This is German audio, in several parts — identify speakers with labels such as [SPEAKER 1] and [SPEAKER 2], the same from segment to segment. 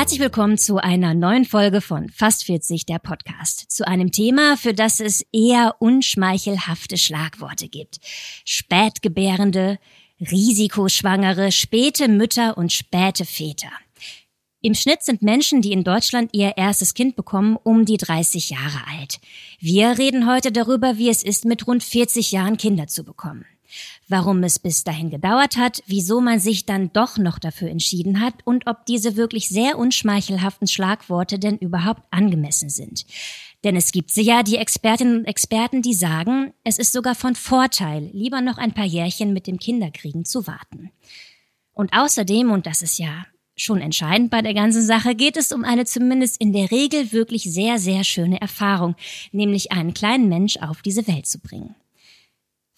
[SPEAKER 1] Herzlich willkommen zu einer neuen Folge von Fast 40 der Podcast. Zu einem Thema, für das es eher unschmeichelhafte Schlagworte gibt. Spätgebärende, Risikoschwangere, späte Mütter und späte Väter. Im Schnitt sind Menschen, die in Deutschland ihr erstes Kind bekommen, um die 30 Jahre alt. Wir reden heute darüber, wie es ist, mit rund 40 Jahren Kinder zu bekommen. Warum es bis dahin gedauert hat, wieso man sich dann doch noch dafür entschieden hat und ob diese wirklich sehr unschmeichelhaften Schlagworte denn überhaupt angemessen sind. Denn es gibt sie ja, die Expertinnen und Experten, die sagen, es ist sogar von Vorteil, lieber noch ein paar Jährchen mit dem Kinderkriegen zu warten. Und außerdem, und das ist ja schon entscheidend bei der ganzen Sache, geht es um eine zumindest in der Regel wirklich sehr, sehr schöne Erfahrung, nämlich einen kleinen Mensch auf diese Welt zu bringen.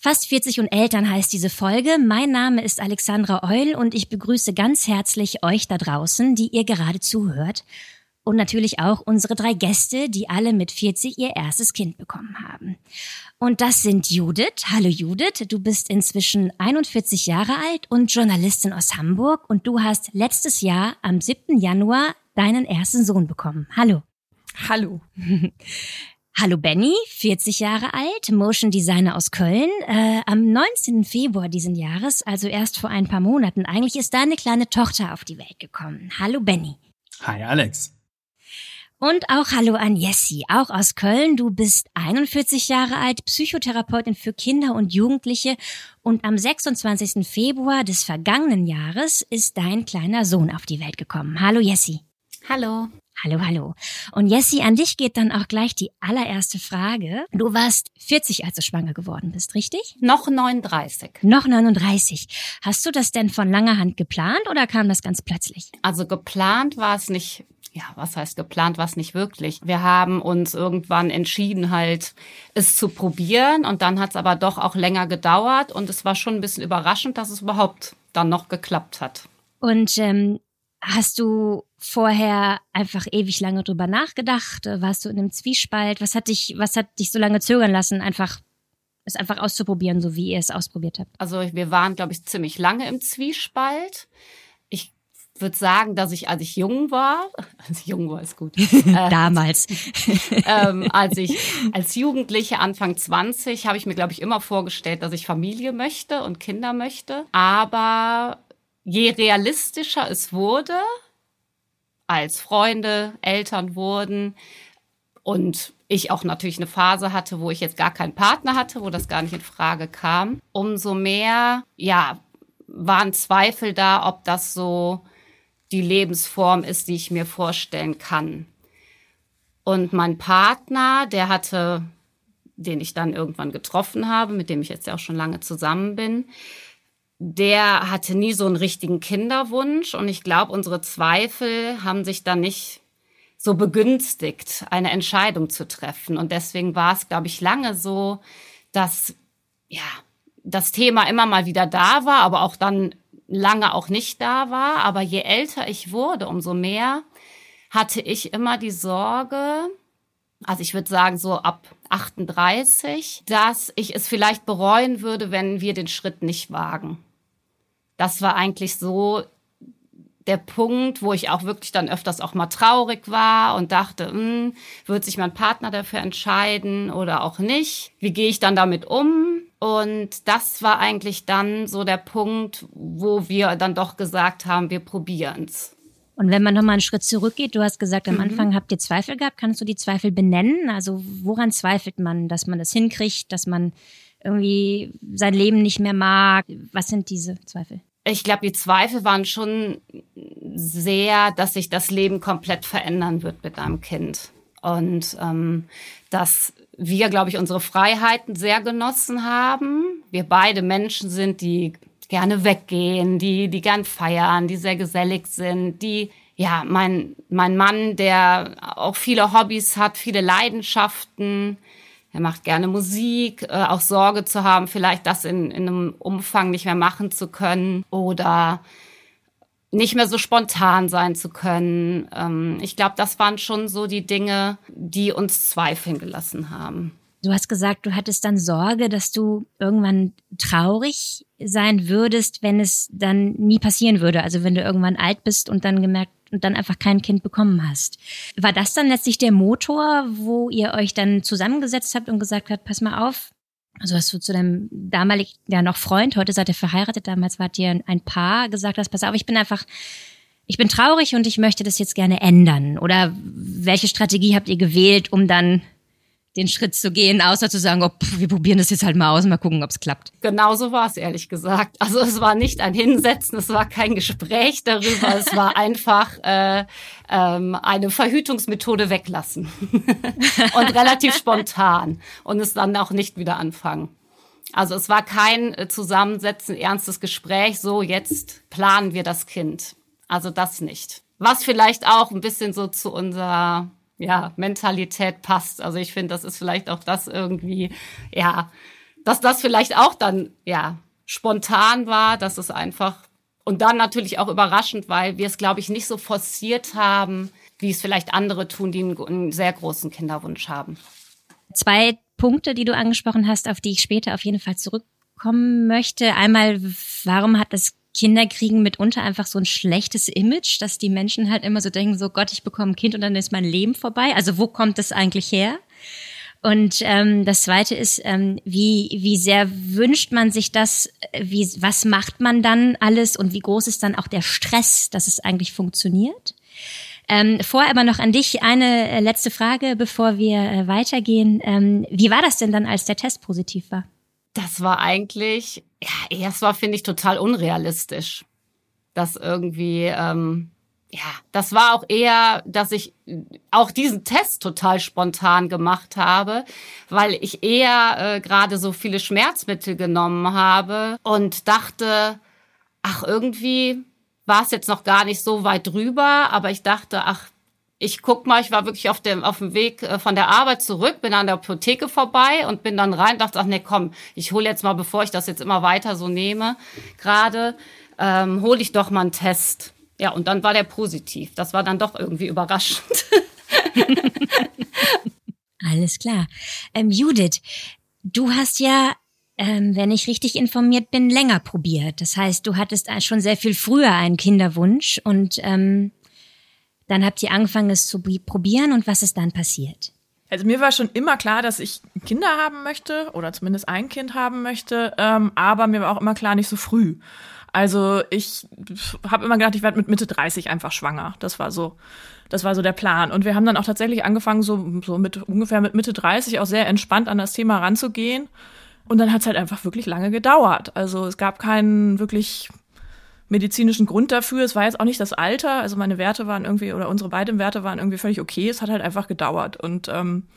[SPEAKER 1] Fast 40 und Eltern heißt diese Folge. Mein Name ist Alexandra Eul und ich begrüße ganz herzlich euch da draußen, die ihr gerade zuhört. Und natürlich auch unsere drei Gäste, die alle mit 40 ihr erstes Kind bekommen haben. Und das sind Judith. Hallo Judith, du bist inzwischen 41 Jahre alt und Journalistin aus Hamburg und du hast letztes Jahr am 7. Januar deinen ersten Sohn bekommen. Hallo.
[SPEAKER 2] Hallo.
[SPEAKER 1] Hallo Benny, 40 Jahre alt, Motion Designer aus Köln. Äh, am 19. Februar diesen Jahres, also erst vor ein paar Monaten, eigentlich ist deine kleine Tochter auf die Welt gekommen. Hallo Benny.
[SPEAKER 3] Hi Alex.
[SPEAKER 1] Und auch Hallo an Jessie, auch aus Köln. Du bist 41 Jahre alt, Psychotherapeutin für Kinder und Jugendliche und am 26. Februar des vergangenen Jahres ist dein kleiner Sohn auf die Welt gekommen. Hallo Jessie.
[SPEAKER 2] Hallo.
[SPEAKER 1] Hallo, hallo. Und Jessie, an dich geht dann auch gleich die allererste Frage. Du warst 40, als du schwanger geworden bist, richtig?
[SPEAKER 2] Noch 39.
[SPEAKER 1] Noch 39. Hast du das denn von langer Hand geplant oder kam das ganz plötzlich?
[SPEAKER 2] Also geplant war es nicht ja, was heißt geplant, was nicht wirklich. Wir haben uns irgendwann entschieden, halt es zu probieren und dann hat es aber doch auch länger gedauert und es war schon ein bisschen überraschend, dass es überhaupt dann noch geklappt hat.
[SPEAKER 1] Und ähm, hast du vorher einfach ewig lange drüber nachgedacht? Warst du in einem Zwiespalt? Was hat dich, was hat dich so lange zögern lassen, einfach es einfach auszuprobieren, so wie ihr es ausprobiert habt?
[SPEAKER 2] Also wir waren, glaube ich, ziemlich lange im Zwiespalt würde sagen, dass ich, als ich jung war, als ich jung war, ist gut.
[SPEAKER 1] Äh, Damals.
[SPEAKER 2] ähm, als ich als Jugendliche Anfang 20 habe ich mir, glaube ich, immer vorgestellt, dass ich Familie möchte und Kinder möchte. Aber je realistischer es wurde, als Freunde, Eltern wurden und ich auch natürlich eine Phase hatte, wo ich jetzt gar keinen Partner hatte, wo das gar nicht in Frage kam, umso mehr, ja, waren Zweifel da, ob das so die Lebensform ist, die ich mir vorstellen kann. Und mein Partner, der hatte, den ich dann irgendwann getroffen habe, mit dem ich jetzt ja auch schon lange zusammen bin, der hatte nie so einen richtigen Kinderwunsch. Und ich glaube, unsere Zweifel haben sich dann nicht so begünstigt, eine Entscheidung zu treffen. Und deswegen war es, glaube ich, lange so, dass, ja, das Thema immer mal wieder da war, aber auch dann lange auch nicht da war. Aber je älter ich wurde, umso mehr hatte ich immer die Sorge, also ich würde sagen so ab 38, dass ich es vielleicht bereuen würde, wenn wir den Schritt nicht wagen. Das war eigentlich so der Punkt, wo ich auch wirklich dann öfters auch mal traurig war und dachte, hm, wird sich mein Partner dafür entscheiden oder auch nicht? Wie gehe ich dann damit um? Und das war eigentlich dann so der Punkt, wo wir dann doch gesagt haben, wir probieren's.
[SPEAKER 1] Und wenn man nochmal einen Schritt zurückgeht, du hast gesagt, am mhm. Anfang habt ihr Zweifel gehabt. Kannst du die Zweifel benennen? Also woran zweifelt man, dass man das hinkriegt, dass man irgendwie sein Leben nicht mehr mag? Was sind diese Zweifel?
[SPEAKER 2] Ich glaube, die Zweifel waren schon sehr, dass sich das Leben komplett verändern wird mit einem Kind. Und ähm, dass wir, glaube ich, unsere Freiheiten sehr genossen haben. Wir beide Menschen sind, die gerne weggehen, die, die gern feiern, die sehr gesellig sind, die, ja, mein, mein Mann, der auch viele Hobbys hat, viele Leidenschaften. Er macht gerne Musik, äh, auch Sorge zu haben, vielleicht das in, in einem Umfang nicht mehr machen zu können oder nicht mehr so spontan sein zu können. Ähm, ich glaube, das waren schon so die Dinge, die uns zweifeln gelassen haben.
[SPEAKER 1] Du hast gesagt, du hattest dann Sorge, dass du irgendwann traurig sein würdest, wenn es dann nie passieren würde. Also wenn du irgendwann alt bist und dann gemerkt und dann einfach kein Kind bekommen hast. War das dann letztlich der Motor, wo ihr euch dann zusammengesetzt habt und gesagt habt, pass mal auf, also hast du zu deinem damaligen, ja noch Freund, heute seid ihr verheiratet, damals wart ihr ein Paar, gesagt hast, pass auf, ich bin einfach, ich bin traurig und ich möchte das jetzt gerne ändern. Oder welche Strategie habt ihr gewählt, um dann den Schritt zu gehen, außer zu sagen, oh, pff, wir probieren das jetzt halt mal aus und mal gucken, ob es klappt.
[SPEAKER 2] Genau so war es, ehrlich gesagt. Also es war nicht ein Hinsetzen, es war kein Gespräch darüber, es war einfach äh, ähm, eine Verhütungsmethode weglassen. und relativ spontan. Und es dann auch nicht wieder anfangen. Also es war kein äh, Zusammensetzen, ernstes Gespräch, so jetzt planen wir das Kind. Also das nicht. Was vielleicht auch ein bisschen so zu unserer ja, Mentalität passt. Also ich finde, das ist vielleicht auch das irgendwie, ja, dass das vielleicht auch dann, ja, spontan war, dass es einfach und dann natürlich auch überraschend, weil wir es, glaube ich, nicht so forciert haben, wie es vielleicht andere tun, die einen, einen sehr großen Kinderwunsch haben.
[SPEAKER 1] Zwei Punkte, die du angesprochen hast, auf die ich später auf jeden Fall zurückkommen möchte. Einmal, warum hat das Kinderkriegen mitunter einfach so ein schlechtes Image, dass die Menschen halt immer so denken, so Gott, ich bekomme ein Kind und dann ist mein Leben vorbei. Also wo kommt das eigentlich her? Und ähm, das Zweite ist, ähm, wie, wie sehr wünscht man sich das, wie, was macht man dann alles und wie groß ist dann auch der Stress, dass es eigentlich funktioniert? Ähm, vorher aber noch an dich eine äh, letzte Frage, bevor wir äh, weitergehen. Ähm, wie war das denn dann, als der Test positiv war?
[SPEAKER 2] Das war eigentlich, ja, erst war, finde ich, total unrealistisch. Das irgendwie, ähm, ja, das war auch eher, dass ich auch diesen Test total spontan gemacht habe, weil ich eher äh, gerade so viele Schmerzmittel genommen habe und dachte, ach, irgendwie war es jetzt noch gar nicht so weit drüber, aber ich dachte, ach, ich guck mal, ich war wirklich auf dem, auf dem Weg äh, von der Arbeit zurück, bin an der Apotheke vorbei und bin dann rein, dachte, ach nee, komm, ich hole jetzt mal, bevor ich das jetzt immer weiter so nehme, gerade, ähm, hole ich doch mal einen Test. Ja, und dann war der positiv. Das war dann doch irgendwie überraschend.
[SPEAKER 1] Alles klar. Ähm, Judith, du hast ja ähm, wenn ich richtig informiert bin, länger probiert. Das heißt, du hattest schon sehr viel früher einen Kinderwunsch und ähm, dann habt ihr angefangen, es zu probieren und was ist dann passiert?
[SPEAKER 3] Also mir war schon immer klar, dass ich Kinder haben möchte oder zumindest ein Kind haben möchte, ähm, aber mir war auch immer klar, nicht so früh. Also ich habe immer gedacht, ich werde mit Mitte 30 einfach schwanger. Das war so, das war so der Plan. Und wir haben dann auch tatsächlich angefangen, so, so mit ungefähr mit Mitte 30 auch sehr entspannt an das Thema ranzugehen. Und dann hat es halt einfach wirklich lange gedauert. Also es gab keinen wirklich medizinischen Grund dafür. Es war jetzt auch nicht das Alter. Also meine Werte waren irgendwie, oder unsere beiden Werte waren irgendwie völlig okay. Es hat halt einfach gedauert. Und ähm,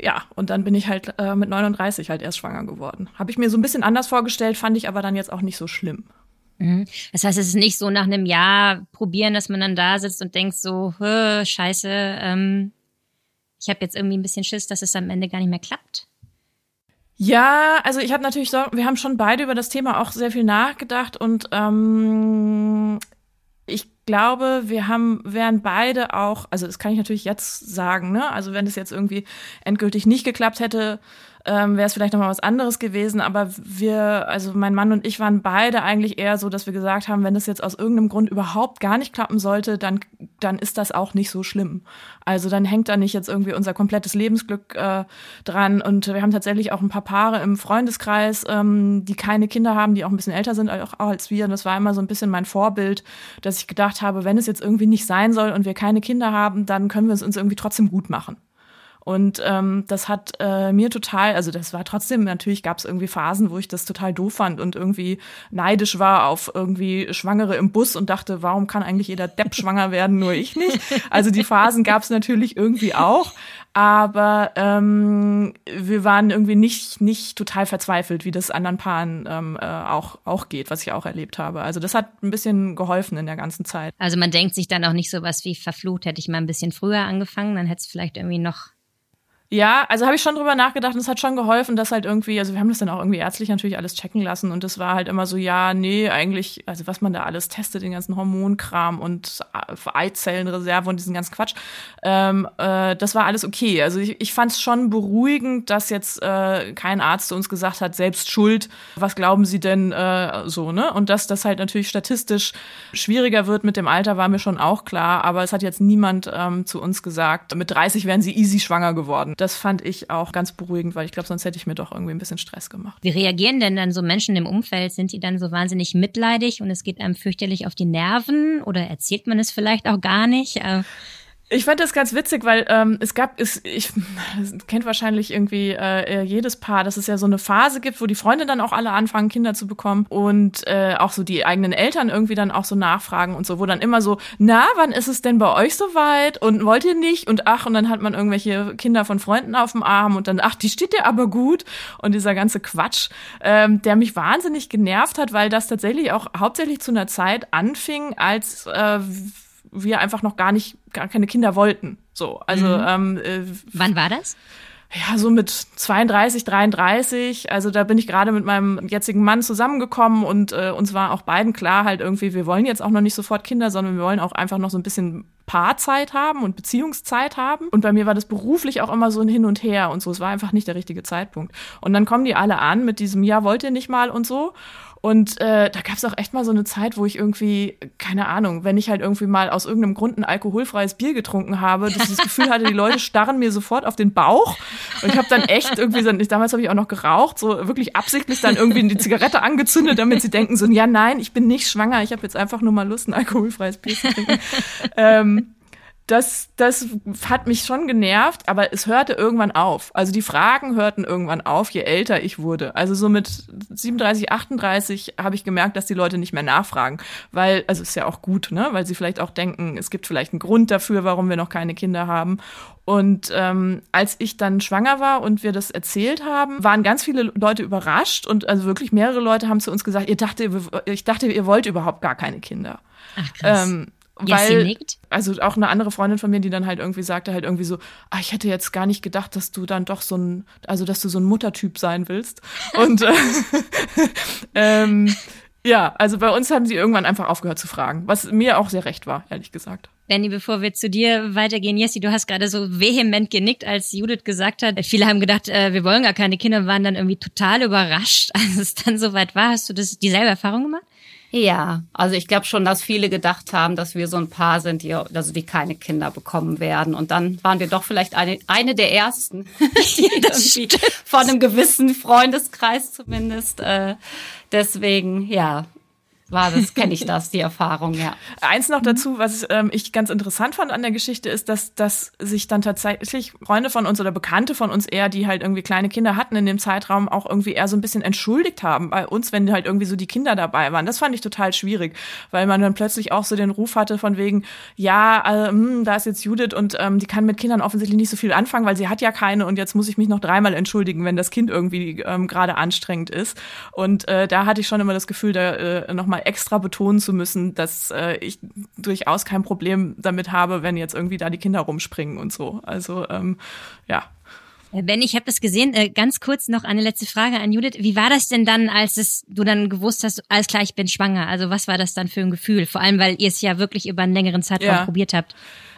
[SPEAKER 3] ja, und dann bin ich halt äh, mit 39 halt erst schwanger geworden. Habe ich mir so ein bisschen anders vorgestellt, fand ich aber dann jetzt auch nicht so schlimm.
[SPEAKER 1] Mhm. Das heißt, es ist nicht so nach einem Jahr probieren, dass man dann da sitzt und denkt so, scheiße, ähm, ich habe jetzt irgendwie ein bisschen Schiss, dass es am Ende gar nicht mehr klappt.
[SPEAKER 3] Ja, also ich habe natürlich so, wir haben schon beide über das Thema auch sehr viel nachgedacht und ähm, ich glaube, wir haben, wären beide auch, also das kann ich natürlich jetzt sagen, ne? Also wenn es jetzt irgendwie endgültig nicht geklappt hätte, ähm, wäre es vielleicht nochmal was anderes gewesen. Aber wir, also mein Mann und ich waren beide eigentlich eher so, dass wir gesagt haben, wenn es jetzt aus irgendeinem Grund überhaupt gar nicht klappen sollte, dann, dann ist das auch nicht so schlimm. Also dann hängt da nicht jetzt irgendwie unser komplettes Lebensglück äh, dran. Und wir haben tatsächlich auch ein paar Paare im Freundeskreis, ähm, die keine Kinder haben, die auch ein bisschen älter sind auch, auch als wir. Und das war immer so ein bisschen mein Vorbild, dass ich gedacht habe, wenn es jetzt irgendwie nicht sein soll und wir keine Kinder haben, dann können wir es uns irgendwie trotzdem gut machen. Und ähm, das hat äh, mir total, also das war trotzdem, natürlich gab es irgendwie Phasen, wo ich das total doof fand und irgendwie neidisch war auf irgendwie Schwangere im Bus und dachte, warum kann eigentlich jeder Depp schwanger werden, nur ich nicht? Also die Phasen gab es natürlich irgendwie auch. Aber ähm, wir waren irgendwie nicht, nicht total verzweifelt, wie das anderen Paaren ähm, äh, auch, auch geht, was ich auch erlebt habe. Also das hat ein bisschen geholfen in der ganzen Zeit.
[SPEAKER 1] Also man denkt sich dann auch nicht so was wie verflucht, hätte ich mal ein bisschen früher angefangen, dann hätte es vielleicht irgendwie noch
[SPEAKER 3] Ja, also habe ich schon drüber nachgedacht und es hat schon geholfen, dass halt irgendwie, also wir haben das dann auch irgendwie ärztlich natürlich alles checken lassen und es war halt immer so, ja, nee, eigentlich, also was man da alles testet, den ganzen Hormonkram und Eizellenreserve und diesen ganzen Quatsch, ähm, äh, das war alles okay. Also ich, ich fand es schon beruhigend, dass jetzt äh, kein Arzt zu uns gesagt hat, selbst schuld, was glauben Sie denn äh, so, ne? Und dass das halt natürlich statistisch schwieriger wird mit dem Alter, war mir schon auch klar, aber es hat jetzt niemand ähm, zu uns gesagt, mit 30 wären sie easy schwanger geworden. Das fand ich auch ganz beruhigend, weil ich glaube, sonst hätte ich mir doch irgendwie ein bisschen Stress gemacht.
[SPEAKER 1] Wie reagieren denn dann so Menschen im Umfeld? Sind die dann so wahnsinnig mitleidig und es geht einem fürchterlich auf die Nerven oder erzählt man es vielleicht auch gar nicht? Äh,
[SPEAKER 3] ich fand das ganz witzig, weil ähm, es gab, es, ich kennt wahrscheinlich irgendwie äh, jedes Paar, dass es ja so eine Phase gibt, wo die Freunde dann auch alle anfangen, Kinder zu bekommen und äh, auch so die eigenen Eltern irgendwie dann auch so nachfragen und so, wo dann immer so, na, wann ist es denn bei euch soweit? Und wollt ihr nicht? Und ach und dann hat man irgendwelche Kinder von Freunden auf dem Arm und dann ach, die steht dir aber gut. Und dieser ganze Quatsch, ähm, der mich wahnsinnig genervt hat, weil das tatsächlich auch hauptsächlich zu einer Zeit anfing, als äh, wir einfach noch gar nicht, gar keine Kinder wollten. So, also mhm. ähm,
[SPEAKER 1] äh, wann war das?
[SPEAKER 3] Ja, so mit 32, 33. Also da bin ich gerade mit meinem jetzigen Mann zusammengekommen und äh, uns war auch beiden klar halt irgendwie, wir wollen jetzt auch noch nicht sofort Kinder, sondern wir wollen auch einfach noch so ein bisschen Paarzeit haben und Beziehungszeit haben. Und bei mir war das beruflich auch immer so ein Hin und Her und so. Es war einfach nicht der richtige Zeitpunkt. Und dann kommen die alle an mit diesem, ja, wollt ihr nicht mal und so. Und äh, da gab es auch echt mal so eine Zeit, wo ich irgendwie, keine Ahnung, wenn ich halt irgendwie mal aus irgendeinem Grund ein alkoholfreies Bier getrunken habe, dass ich das Gefühl hatte, die Leute starren mir sofort auf den Bauch. Und ich habe dann echt irgendwie, so, damals habe ich auch noch geraucht, so wirklich absichtlich dann irgendwie die Zigarette angezündet, damit sie denken so, ja nein, ich bin nicht schwanger, ich habe jetzt einfach nur mal Lust, ein alkoholfreies Bier zu trinken. ähm, das, das hat mich schon genervt, aber es hörte irgendwann auf. Also die Fragen hörten irgendwann auf, je älter ich wurde. Also so mit 37, 38 habe ich gemerkt, dass die Leute nicht mehr nachfragen, weil, also ist ja auch gut, ne, weil sie vielleicht auch denken, es gibt vielleicht einen Grund dafür, warum wir noch keine Kinder haben. Und ähm, als ich dann schwanger war und wir das erzählt haben, waren ganz viele Leute überrascht und also wirklich mehrere Leute haben zu uns gesagt, ihr dachte, ich dachte, ihr wollt überhaupt gar keine Kinder.
[SPEAKER 1] Ach, krass.
[SPEAKER 3] Ähm, weil, nickt. also auch eine andere Freundin von mir, die dann halt irgendwie sagte halt irgendwie so, ah, ich hätte jetzt gar nicht gedacht, dass du dann doch so ein, also dass du so ein Muttertyp sein willst. Und äh, ähm, ja, also bei uns haben sie irgendwann einfach aufgehört zu fragen, was mir auch sehr recht war, ehrlich gesagt.
[SPEAKER 1] Danny, bevor wir zu dir weitergehen, Jessie, du hast gerade so vehement genickt, als Judith gesagt hat, viele haben gedacht, äh, wir wollen gar keine Kinder, waren dann irgendwie total überrascht, als es dann soweit war. Hast du das dieselbe Erfahrung gemacht?
[SPEAKER 2] Ja, also ich glaube schon, dass viele gedacht haben, dass wir so ein Paar sind, die, also die keine Kinder bekommen werden. Und dann waren wir doch vielleicht eine, eine der ersten, die irgendwie von einem gewissen Freundeskreis zumindest. Äh, deswegen, ja, war das, kenne ich das, die Erfahrung, ja.
[SPEAKER 3] Eins noch dazu, was ähm, ich ganz interessant fand an der Geschichte, ist, dass, dass sich dann tatsächlich Freunde von uns oder Bekannte von uns eher, die halt irgendwie kleine Kinder hatten in dem Zeitraum, auch irgendwie eher so ein bisschen entschuldigt haben bei uns, wenn halt irgendwie so die Kinder dabei waren. Das fand ich total schwierig, weil man dann plötzlich auch so den Ruf hatte von wegen, ja, äh, hm, da ist jetzt Judith und ähm, die kann mit Kindern offensichtlich nicht so viel anfangen, weil sie hat ja keine und jetzt muss ich mich noch dreimal entschuldigen, wenn das Kind irgendwie ähm, gerade anstrengend ist. Und äh, da hatte ich schon immer das Gefühl, da äh, nochmal extra betonen zu müssen, dass äh, ich durchaus kein Problem damit habe, wenn jetzt irgendwie da die Kinder rumspringen und so. Also ähm, ja.
[SPEAKER 1] Äh, ben, ich habe das gesehen. Äh, ganz kurz noch eine letzte Frage an Judith. Wie war das denn dann, als es, du dann gewusst hast, alles klar, ich bin schwanger? Also was war das dann für ein Gefühl? Vor allem, weil ihr es ja wirklich über einen längeren Zeitraum ja. probiert habt.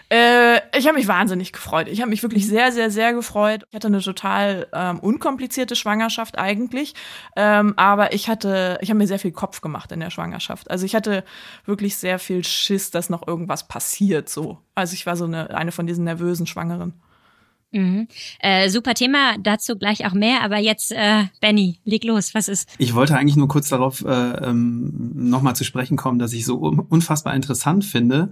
[SPEAKER 3] Äh, ich habe mich wahnsinnig gefreut. Ich habe mich wirklich sehr, sehr, sehr gefreut. Ich hatte eine total ähm, unkomplizierte Schwangerschaft eigentlich, ähm, aber ich hatte, ich habe mir sehr viel Kopf gemacht in der Schwangerschaft. Also ich hatte wirklich sehr viel Schiss, dass noch irgendwas passiert. So, also ich war so eine eine von diesen nervösen Schwangeren.
[SPEAKER 1] Mhm. Äh, super Thema, dazu gleich auch mehr, aber jetzt, äh, Benny, leg los, was ist?
[SPEAKER 4] Ich wollte eigentlich nur kurz darauf äh, ähm, nochmal zu sprechen kommen, dass ich so unfassbar interessant finde,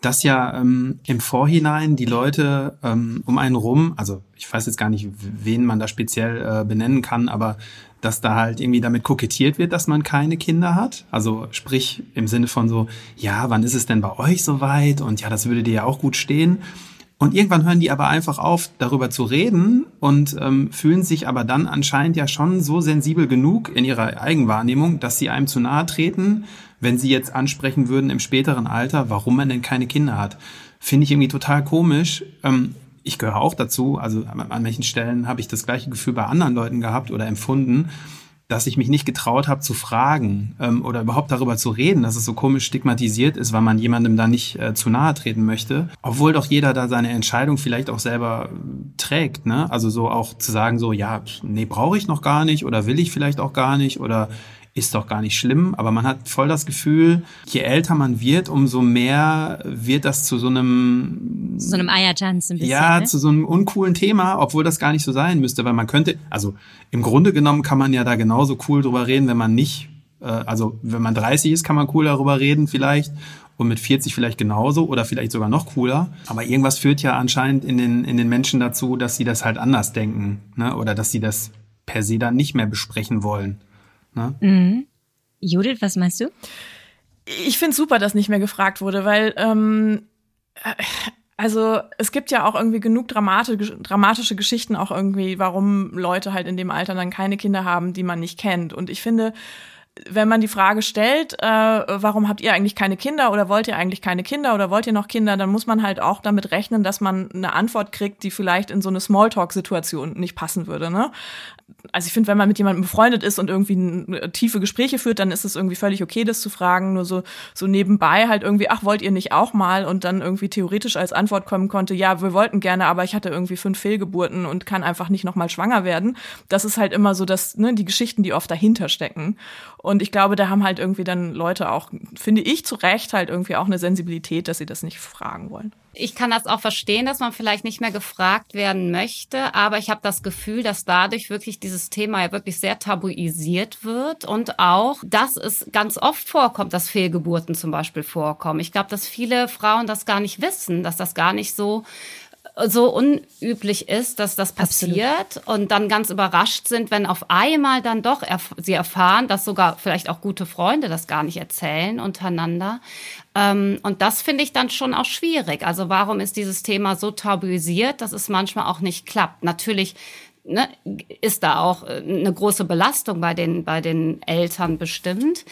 [SPEAKER 4] dass ja ähm, im Vorhinein die Leute ähm, um einen rum, also ich weiß jetzt gar nicht, wen man da speziell äh, benennen kann, aber dass da halt irgendwie damit kokettiert wird, dass man keine Kinder hat. Also sprich im Sinne von so, ja, wann ist es denn bei euch soweit? Und ja, das würde dir ja auch gut stehen. Und irgendwann hören die aber einfach auf, darüber zu reden und ähm, fühlen sich aber dann anscheinend ja schon so sensibel genug in ihrer Eigenwahrnehmung, dass sie einem zu nahe treten, wenn sie jetzt ansprechen würden im späteren Alter, warum man denn keine Kinder hat. Finde ich irgendwie total komisch. Ähm, ich gehöre auch dazu. Also an, an manchen Stellen habe ich das gleiche Gefühl bei anderen Leuten gehabt oder empfunden dass ich mich nicht getraut habe zu fragen ähm, oder überhaupt darüber zu reden, dass es so komisch stigmatisiert ist, weil man jemandem da nicht äh, zu nahe treten möchte. Obwohl doch jeder da seine Entscheidung vielleicht auch selber äh, trägt. Ne? Also so auch zu sagen, so, ja, nee, brauche ich noch gar nicht oder will ich vielleicht auch gar nicht oder ist doch gar nicht schlimm, aber man hat voll das Gefühl, je älter man wird, umso mehr wird das zu so einem
[SPEAKER 1] so einem Eiertanz ein bisschen.
[SPEAKER 4] Ja,
[SPEAKER 1] ne?
[SPEAKER 4] zu so einem uncoolen Thema, obwohl das gar nicht so sein müsste, weil man könnte, also im Grunde genommen kann man ja da genauso cool drüber reden, wenn man nicht, äh, also wenn man 30 ist, kann man cool darüber reden vielleicht und mit 40 vielleicht genauso oder vielleicht sogar noch cooler. Aber irgendwas führt ja anscheinend in den, in den Menschen dazu, dass sie das halt anders denken ne? oder dass sie das per se dann nicht mehr besprechen wollen. Ne?
[SPEAKER 1] Mhm. Judith, was meinst du?
[SPEAKER 3] Ich finde super, dass nicht mehr gefragt wurde, weil ähm, äh, also es gibt ja auch irgendwie genug dramatische, dramatische Geschichten auch irgendwie, warum Leute halt in dem Alter dann keine Kinder haben, die man nicht kennt. Und ich finde, wenn man die Frage stellt, äh, warum habt ihr eigentlich keine Kinder oder wollt ihr eigentlich keine Kinder oder wollt ihr noch Kinder, dann muss man halt auch damit rechnen, dass man eine Antwort kriegt, die vielleicht in so eine Smalltalk-Situation nicht passen würde. Ne? Also ich finde, wenn man mit jemandem befreundet ist und irgendwie tiefe Gespräche führt, dann ist es irgendwie völlig okay, das zu fragen. Nur so, so nebenbei halt irgendwie, ach, wollt ihr nicht auch mal? Und dann irgendwie theoretisch als Antwort kommen konnte, ja, wir wollten gerne, aber ich hatte irgendwie fünf Fehlgeburten und kann einfach nicht nochmal schwanger werden. Das ist halt immer so, dass, ne, die Geschichten, die oft dahinter stecken. Und ich glaube, da haben halt irgendwie dann Leute auch, finde ich zu Recht, halt irgendwie auch eine Sensibilität, dass sie das nicht fragen wollen.
[SPEAKER 2] Ich kann das auch verstehen, dass man vielleicht nicht mehr gefragt werden möchte, aber ich habe das Gefühl, dass dadurch wirklich dieses Thema ja wirklich sehr tabuisiert wird und auch, dass es ganz oft vorkommt, dass Fehlgeburten zum Beispiel vorkommen. Ich glaube, dass viele Frauen das gar nicht wissen, dass das gar nicht so so unüblich ist, dass das passiert Absolut. und dann ganz überrascht sind, wenn auf einmal dann doch erf sie erfahren, dass sogar vielleicht auch gute Freunde das gar nicht erzählen untereinander. Ähm, und das finde ich dann schon auch schwierig. Also warum ist dieses Thema so tabuisiert, dass es manchmal auch nicht klappt? Natürlich ne, ist da auch äh, eine große Belastung bei den, bei den Eltern bestimmt.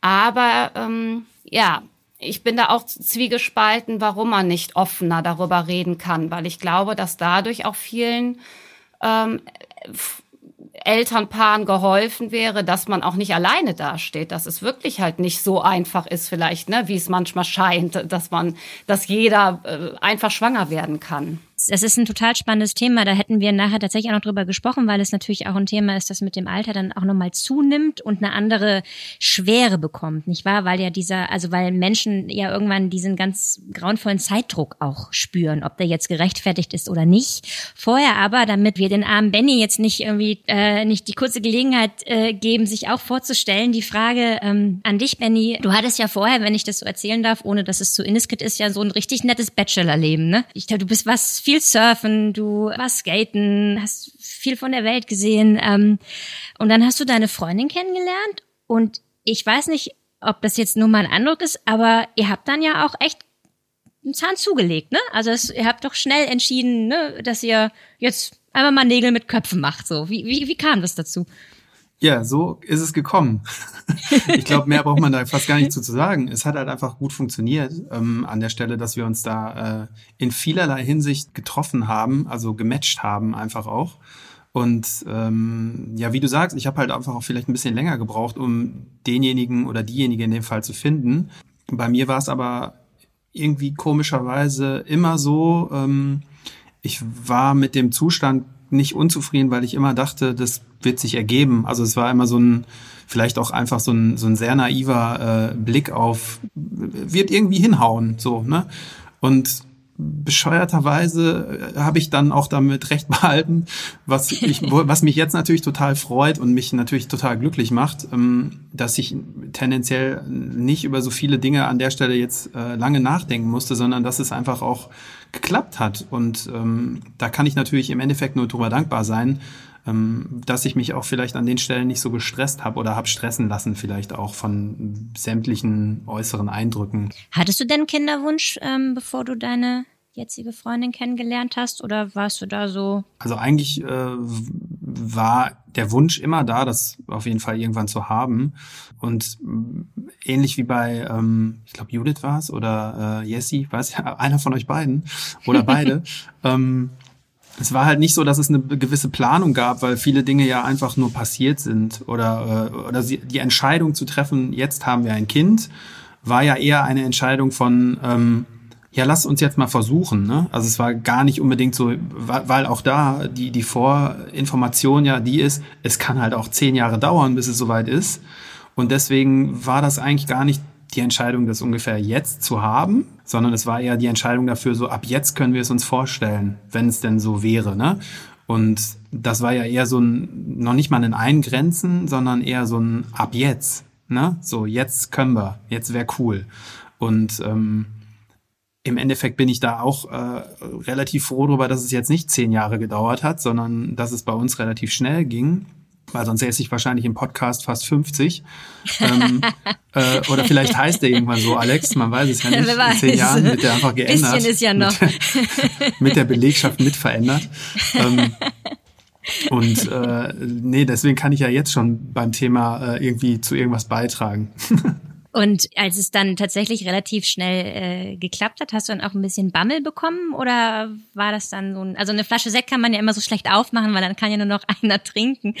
[SPEAKER 2] Aber ähm, ja, ich bin da auch zwiegespalten, warum man nicht offener darüber reden kann, weil ich glaube, dass dadurch auch vielen ähm, Elternpaaren geholfen wäre, dass man auch nicht alleine dasteht, dass es wirklich halt nicht so einfach ist vielleicht, ne, wie es manchmal scheint, dass man, dass jeder äh, einfach schwanger werden kann
[SPEAKER 1] das ist ein total spannendes Thema. Da hätten wir nachher tatsächlich auch noch drüber gesprochen, weil es natürlich auch ein Thema ist, das mit dem Alter dann auch nochmal zunimmt und eine andere Schwere bekommt, nicht wahr? Weil ja dieser, also weil Menschen ja irgendwann diesen ganz grauenvollen Zeitdruck auch spüren, ob der jetzt gerechtfertigt ist oder nicht. Vorher aber, damit wir den armen Benny jetzt nicht irgendwie äh, nicht die kurze Gelegenheit äh, geben, sich auch vorzustellen, die Frage ähm, an dich, Benny. Du hattest ja vorher, wenn ich das so erzählen darf, ohne dass es zu indiskret ist, ja so ein richtig nettes Bachelorleben, ne? Ich glaube, du bist was viel surfen, du warst skaten, hast viel von der Welt gesehen. Ähm, und dann hast du deine Freundin kennengelernt und ich weiß nicht, ob das jetzt nur mein Eindruck ist, aber ihr habt dann ja auch echt einen Zahn zugelegt, ne? Also es, ihr habt doch schnell entschieden, ne, dass ihr jetzt einmal mal Nägel mit Köpfen macht. So, wie, wie, wie kam das dazu?
[SPEAKER 4] Ja, so ist es gekommen. ich glaube, mehr braucht man da fast gar nicht zu, zu sagen. Es hat halt einfach gut funktioniert ähm, an der Stelle, dass wir uns da äh, in vielerlei Hinsicht getroffen haben, also gematcht haben einfach auch. Und ähm, ja, wie du sagst, ich habe halt einfach auch vielleicht ein bisschen länger gebraucht, um denjenigen oder diejenige in dem Fall zu finden. Bei mir war es aber irgendwie komischerweise immer so, ähm, ich war mit dem Zustand nicht unzufrieden, weil ich immer dachte, das wird sich ergeben. Also es war immer so ein, vielleicht auch einfach so ein, so ein sehr naiver äh, Blick auf, wird irgendwie hinhauen, so, ne? Und bescheuerterweise äh, habe ich dann auch damit recht behalten, was ich, was mich jetzt natürlich total freut und mich natürlich total glücklich macht, ähm, dass ich tendenziell nicht über so viele Dinge an der Stelle jetzt äh, lange nachdenken musste, sondern dass es einfach auch geklappt hat. Und ähm, da kann ich natürlich im Endeffekt nur drüber dankbar sein, ähm, dass ich mich auch vielleicht an den Stellen nicht so gestresst habe oder habe stressen lassen, vielleicht auch von sämtlichen äußeren Eindrücken.
[SPEAKER 1] Hattest du denn Kinderwunsch, ähm, bevor du deine jetzige Freundin kennengelernt hast oder warst du da so?
[SPEAKER 4] Also eigentlich äh, war der Wunsch immer da, das auf jeden Fall irgendwann zu haben. Und ähnlich wie bei, ähm, ich glaube Judith war es oder äh, Jessie, weiß ja, einer von euch beiden oder beide. ähm, es war halt nicht so, dass es eine gewisse Planung gab, weil viele Dinge ja einfach nur passiert sind oder äh, oder die Entscheidung zu treffen, jetzt haben wir ein Kind, war ja eher eine Entscheidung von ähm, ja, lass uns jetzt mal versuchen. Ne? Also es war gar nicht unbedingt so, weil auch da die, die Vorinformation ja die ist, es kann halt auch zehn Jahre dauern, bis es soweit ist. Und deswegen war das eigentlich gar nicht die Entscheidung, das ungefähr jetzt zu haben, sondern es war eher die Entscheidung dafür, so ab jetzt können wir es uns vorstellen, wenn es denn so wäre. Ne? Und das war ja eher so ein, noch nicht mal ein Eingrenzen, sondern eher so ein ab jetzt. Ne? So, jetzt können wir, jetzt wäre cool. Und ähm, im Endeffekt bin ich da auch äh, relativ froh darüber, dass es jetzt nicht zehn Jahre gedauert hat, sondern dass es bei uns relativ schnell ging weil sonst säße ich wahrscheinlich im Podcast fast 50. ähm, äh, oder vielleicht heißt der irgendwann so, Alex, man weiß es ja nicht. Wer In zehn Jahren wird der einfach geändert.
[SPEAKER 1] Bisschen ist ja noch.
[SPEAKER 4] Mit, mit der Belegschaft mitverändert. Ähm, und äh, nee, deswegen kann ich ja jetzt schon beim Thema äh, irgendwie zu irgendwas beitragen.
[SPEAKER 1] Und als es dann tatsächlich relativ schnell äh, geklappt hat, hast du dann auch ein bisschen Bammel bekommen oder war das dann so ein, also eine Flasche Sekt kann man ja immer so schlecht aufmachen, weil dann kann ja nur noch einer trinken.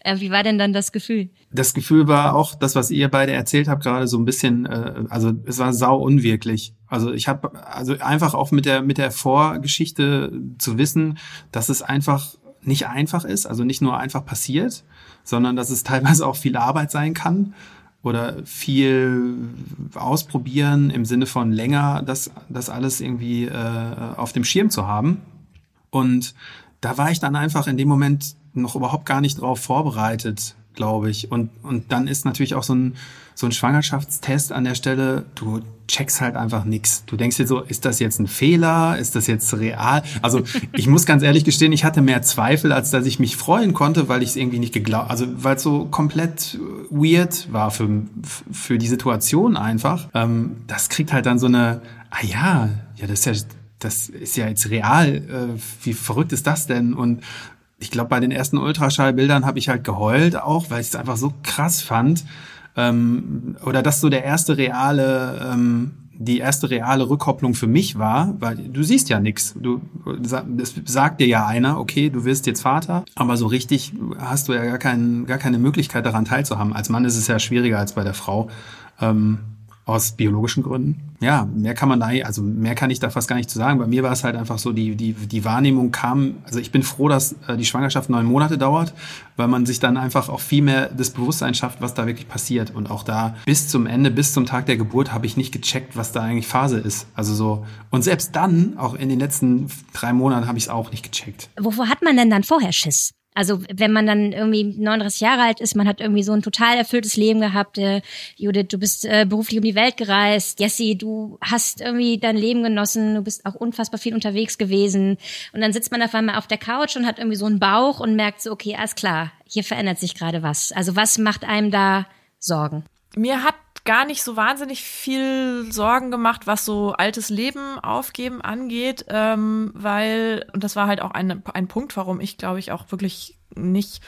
[SPEAKER 1] äh, wie war denn dann das Gefühl?
[SPEAKER 4] Das Gefühl war auch das, was ihr beide erzählt habt, gerade so ein bisschen, äh, also es war sau unwirklich. Also ich habe also einfach auch mit der mit der Vorgeschichte zu wissen, dass es einfach nicht einfach ist, also nicht nur einfach passiert, sondern dass es teilweise auch viel Arbeit sein kann oder viel ausprobieren im Sinne von länger das, das alles irgendwie äh, auf dem Schirm zu haben. Und da war ich dann einfach in dem Moment noch überhaupt gar nicht drauf vorbereitet, glaube ich. Und, und dann ist natürlich auch so ein, so ein Schwangerschaftstest an der Stelle, du checkst halt einfach nix. Du denkst dir so, ist das jetzt ein Fehler? Ist das jetzt real? Also ich muss ganz ehrlich gestehen, ich hatte mehr Zweifel, als dass ich mich freuen konnte, weil ich es irgendwie nicht geglaubt, also weil es so komplett weird war für, für die Situation einfach. Ähm, das kriegt halt dann so eine, ah ja, ja, das ist ja, das ist ja jetzt real. Äh, wie verrückt ist das denn? Und ich glaube, bei den ersten Ultraschallbildern habe ich halt geheult auch, weil ich es einfach so krass fand. Ähm, oder dass so der erste reale, ähm, die erste reale Rückkopplung für mich war, weil du siehst ja nichts. Du das sagt dir ja einer, okay, du wirst jetzt Vater, aber so richtig hast du ja gar, kein, gar keine Möglichkeit daran teilzuhaben. Als Mann ist es ja schwieriger als bei der Frau. Ähm, aus biologischen Gründen. Ja, mehr kann man da, also mehr kann ich da fast gar nicht zu sagen. Bei mir war es halt einfach so, die, die, die Wahrnehmung kam, also ich bin froh, dass äh, die Schwangerschaft neun Monate dauert, weil man sich dann einfach auch viel mehr das Bewusstsein schafft, was da wirklich passiert. Und auch da bis zum Ende, bis zum Tag der Geburt habe ich nicht gecheckt, was da eigentlich Phase ist. Also so, und selbst dann, auch in den letzten drei Monaten, habe ich es auch nicht gecheckt.
[SPEAKER 1] Wovor hat man denn dann vorher Schiss? Also wenn man dann irgendwie 39 Jahre alt ist, man hat irgendwie so ein total erfülltes Leben gehabt. Äh, Judith, du bist äh, beruflich um die Welt gereist. Jessie, du hast irgendwie dein Leben genossen. Du bist auch unfassbar viel unterwegs gewesen. Und dann sitzt man auf einmal auf der Couch und hat irgendwie so einen Bauch und merkt so, okay, alles klar, hier verändert sich gerade was. Also was macht einem da Sorgen?
[SPEAKER 3] Mir hat gar nicht so wahnsinnig viel Sorgen gemacht, was so altes Leben aufgeben angeht, ähm, weil, und das war halt auch ein, ein Punkt, warum ich, glaube ich, auch wirklich nicht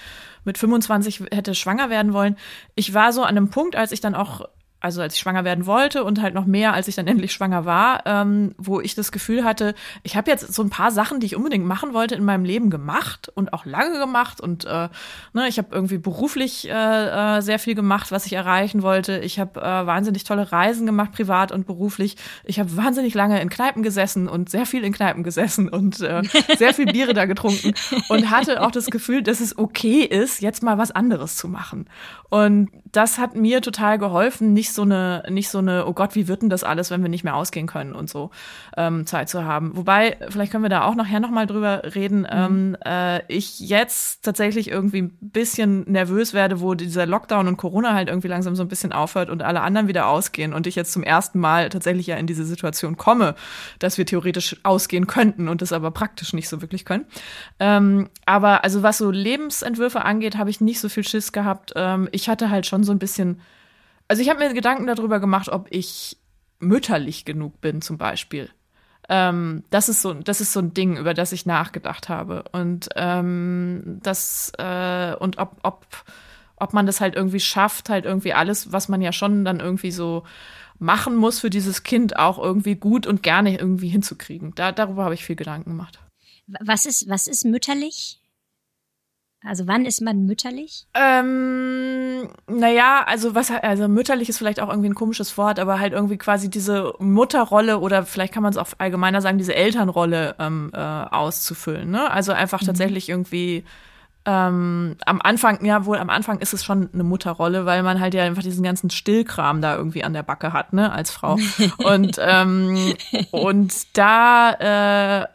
[SPEAKER 3] mit 25 hätte schwanger werden wollen. Ich war so an einem Punkt, als ich dann auch also als ich schwanger werden wollte und halt noch mehr, als ich dann endlich schwanger war, ähm, wo ich das Gefühl hatte, ich habe jetzt so ein paar Sachen, die ich unbedingt machen wollte, in meinem Leben gemacht und auch lange gemacht und äh, ne, ich habe irgendwie beruflich äh, äh, sehr viel gemacht, was ich erreichen wollte. Ich habe äh, wahnsinnig tolle Reisen gemacht, privat und beruflich. Ich habe wahnsinnig lange in Kneipen gesessen und sehr viel in Kneipen gesessen und äh, sehr viel Biere da getrunken und hatte auch das Gefühl, dass es okay ist, jetzt mal was anderes zu machen. Und das hat mir total geholfen, nicht so eine, nicht so eine, oh Gott, wie wird denn das alles, wenn wir nicht mehr ausgehen können und so ähm, Zeit zu haben. Wobei, vielleicht können wir da auch nachher nochmal drüber reden, mhm. ähm, äh, ich jetzt tatsächlich irgendwie ein bisschen nervös werde, wo dieser Lockdown und Corona halt irgendwie langsam so ein bisschen aufhört und alle anderen wieder ausgehen und ich jetzt zum ersten Mal tatsächlich ja in diese Situation komme, dass wir theoretisch ausgehen könnten und das aber praktisch nicht so wirklich können. Ähm, aber also was so Lebensentwürfe angeht, habe ich nicht so viel Schiss gehabt. Ähm, ich hatte halt schon so ein bisschen also ich habe mir Gedanken darüber gemacht, ob ich mütterlich genug bin, zum Beispiel. Ähm, das ist so, das ist so ein Ding, über das ich nachgedacht habe. Und ähm, das, äh, und ob, ob ob man das halt irgendwie schafft, halt irgendwie alles, was man ja schon dann irgendwie so machen muss für dieses Kind, auch irgendwie gut und gerne irgendwie hinzukriegen. Da, darüber habe ich viel Gedanken gemacht.
[SPEAKER 1] Was ist, was ist mütterlich? Also wann ist man mütterlich?
[SPEAKER 3] Ähm, naja, also was also mütterlich ist vielleicht auch irgendwie ein komisches Wort, aber halt irgendwie quasi diese Mutterrolle oder vielleicht kann man es auch allgemeiner sagen, diese Elternrolle ähm, äh, auszufüllen. Ne? Also einfach mhm. tatsächlich irgendwie ähm, am Anfang, ja wohl am Anfang ist es schon eine Mutterrolle, weil man halt ja einfach diesen ganzen Stillkram da irgendwie an der Backe hat, ne, als Frau. und ähm, und da äh,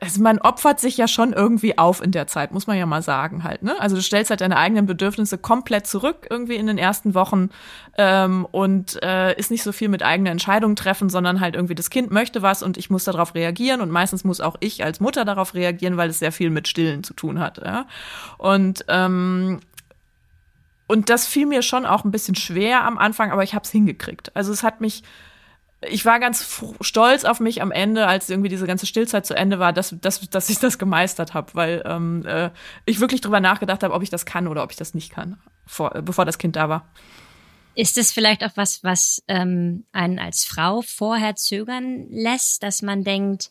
[SPEAKER 3] also man opfert sich ja schon irgendwie auf in der Zeit, muss man ja mal sagen halt. Ne? Also du stellst halt deine eigenen Bedürfnisse komplett zurück irgendwie in den ersten Wochen ähm, und äh, ist nicht so viel mit eigenen Entscheidungen treffen, sondern halt irgendwie das Kind möchte was und ich muss darauf reagieren und meistens muss auch ich als Mutter darauf reagieren, weil es sehr viel mit Stillen zu tun hat. Ja? Und ähm, und das fiel mir schon auch ein bisschen schwer am Anfang, aber ich habe es hingekriegt. Also es hat mich ich war ganz stolz auf mich am Ende, als irgendwie diese ganze Stillzeit zu Ende war, dass, dass, dass ich das gemeistert habe, weil ähm, äh, ich wirklich drüber nachgedacht habe, ob ich das kann oder ob ich das nicht kann, vor, äh, bevor das Kind da war.
[SPEAKER 1] Ist es vielleicht auch was, was ähm, einen als Frau vorher zögern lässt, dass man denkt,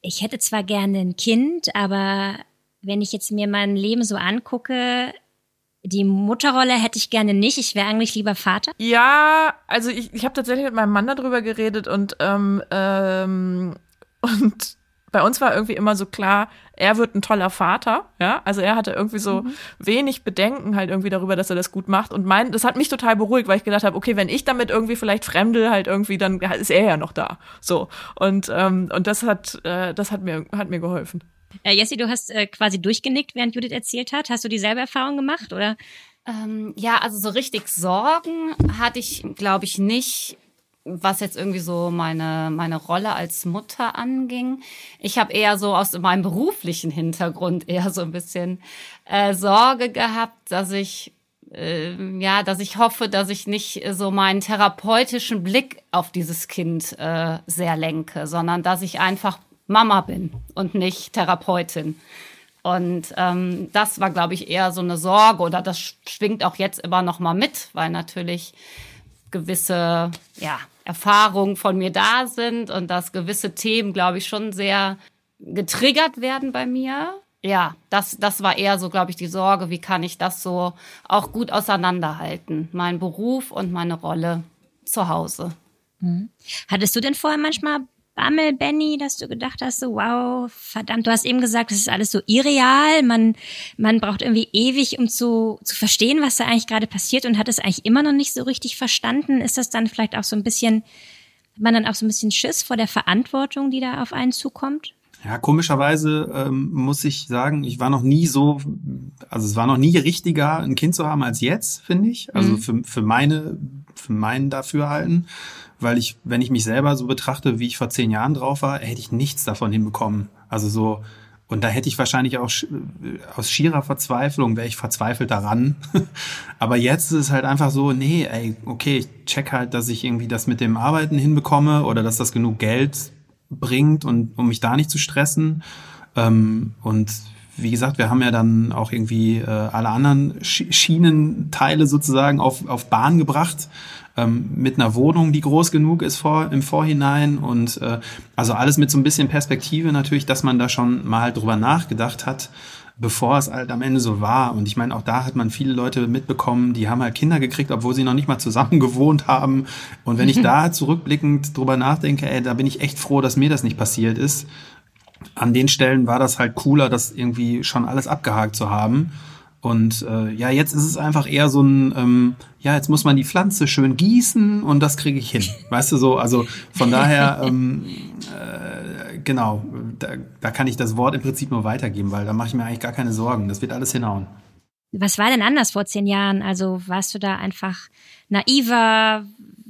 [SPEAKER 1] ich hätte zwar gerne ein Kind, aber wenn ich jetzt mir mein Leben so angucke, die Mutterrolle hätte ich gerne nicht. Ich wäre eigentlich lieber Vater.
[SPEAKER 3] Ja, also ich, ich habe tatsächlich mit meinem Mann darüber geredet und ähm, ähm, und bei uns war irgendwie immer so klar, er wird ein toller Vater, ja. Also er hatte irgendwie so mhm. wenig Bedenken halt irgendwie darüber, dass er das gut macht. Und mein, das hat mich total beruhigt, weil ich gedacht habe, okay, wenn ich damit irgendwie vielleicht fremde halt irgendwie, dann ist er ja noch da. So. Und, ähm, und das hat, äh, das hat mir, hat mir geholfen.
[SPEAKER 1] Äh, Jessie, du hast äh, quasi durchgenickt, während Judith erzählt hat. Hast du dieselbe Erfahrung gemacht, oder?
[SPEAKER 2] Ähm, ja, also so richtig Sorgen hatte ich, glaube ich, nicht, was jetzt irgendwie so meine, meine Rolle als Mutter anging. Ich habe eher so aus meinem beruflichen Hintergrund eher so ein bisschen äh, Sorge gehabt, dass ich äh, ja, dass ich hoffe, dass ich nicht so meinen therapeutischen Blick auf dieses Kind äh, sehr lenke, sondern dass ich einfach Mama bin und nicht Therapeutin. Und ähm, das war, glaube ich, eher so eine Sorge oder das schwingt auch jetzt immer noch mal mit, weil natürlich gewisse ja, Erfahrungen von mir da sind und dass gewisse Themen, glaube ich, schon sehr getriggert werden bei mir. Ja, das, das war eher so, glaube ich, die Sorge, wie kann ich das so auch gut auseinanderhalten, mein Beruf und meine Rolle zu Hause.
[SPEAKER 1] Mhm. Hattest du denn vorher manchmal Bammel, Benny, dass du gedacht hast, so wow, verdammt, du hast eben gesagt, das ist alles so irreal, man, man braucht irgendwie ewig, um zu, zu verstehen, was da eigentlich gerade passiert und hat es eigentlich immer noch nicht so richtig verstanden. Ist das dann vielleicht auch so ein bisschen, hat man dann auch so ein bisschen Schiss vor der Verantwortung, die da auf einen zukommt?
[SPEAKER 4] Ja, komischerweise ähm, muss ich sagen, ich war noch nie so, also es war noch nie richtiger, ein Kind zu haben als jetzt, finde ich. Also mhm. für, für meine, für meinen Dafürhalten weil ich, wenn ich mich selber so betrachte, wie ich vor zehn Jahren drauf war, hätte ich nichts davon hinbekommen. Also so, und da hätte ich wahrscheinlich auch aus schierer Verzweiflung wäre ich verzweifelt daran. Aber jetzt ist es halt einfach so, nee, ey, okay, ich check halt, dass ich irgendwie das mit dem Arbeiten hinbekomme oder dass das genug Geld bringt und um mich da nicht zu stressen. Ähm, und wie gesagt, wir haben ja dann auch irgendwie äh, alle anderen Schienenteile sozusagen auf, auf Bahn gebracht ähm, mit einer Wohnung, die groß genug ist vor, im Vorhinein und äh, also alles mit so ein bisschen Perspektive natürlich, dass man da schon mal drüber nachgedacht hat, bevor es halt am Ende so war. Und ich meine, auch da hat man viele Leute mitbekommen, die haben halt Kinder gekriegt, obwohl sie noch nicht mal zusammen gewohnt haben. Und wenn ich da zurückblickend drüber nachdenke, ey, da bin ich echt froh, dass mir das nicht passiert ist. An den Stellen war das halt cooler, das irgendwie schon alles abgehakt zu haben. Und äh, ja, jetzt ist es einfach eher so ein, ähm, ja, jetzt muss man die Pflanze schön gießen und das kriege ich hin. Weißt du so, also von daher, ähm, äh, genau, da, da kann ich das Wort im Prinzip nur weitergeben, weil da mache ich mir eigentlich gar keine Sorgen. Das wird alles hinhauen.
[SPEAKER 1] Was war denn anders vor zehn Jahren? Also warst du da einfach naiver?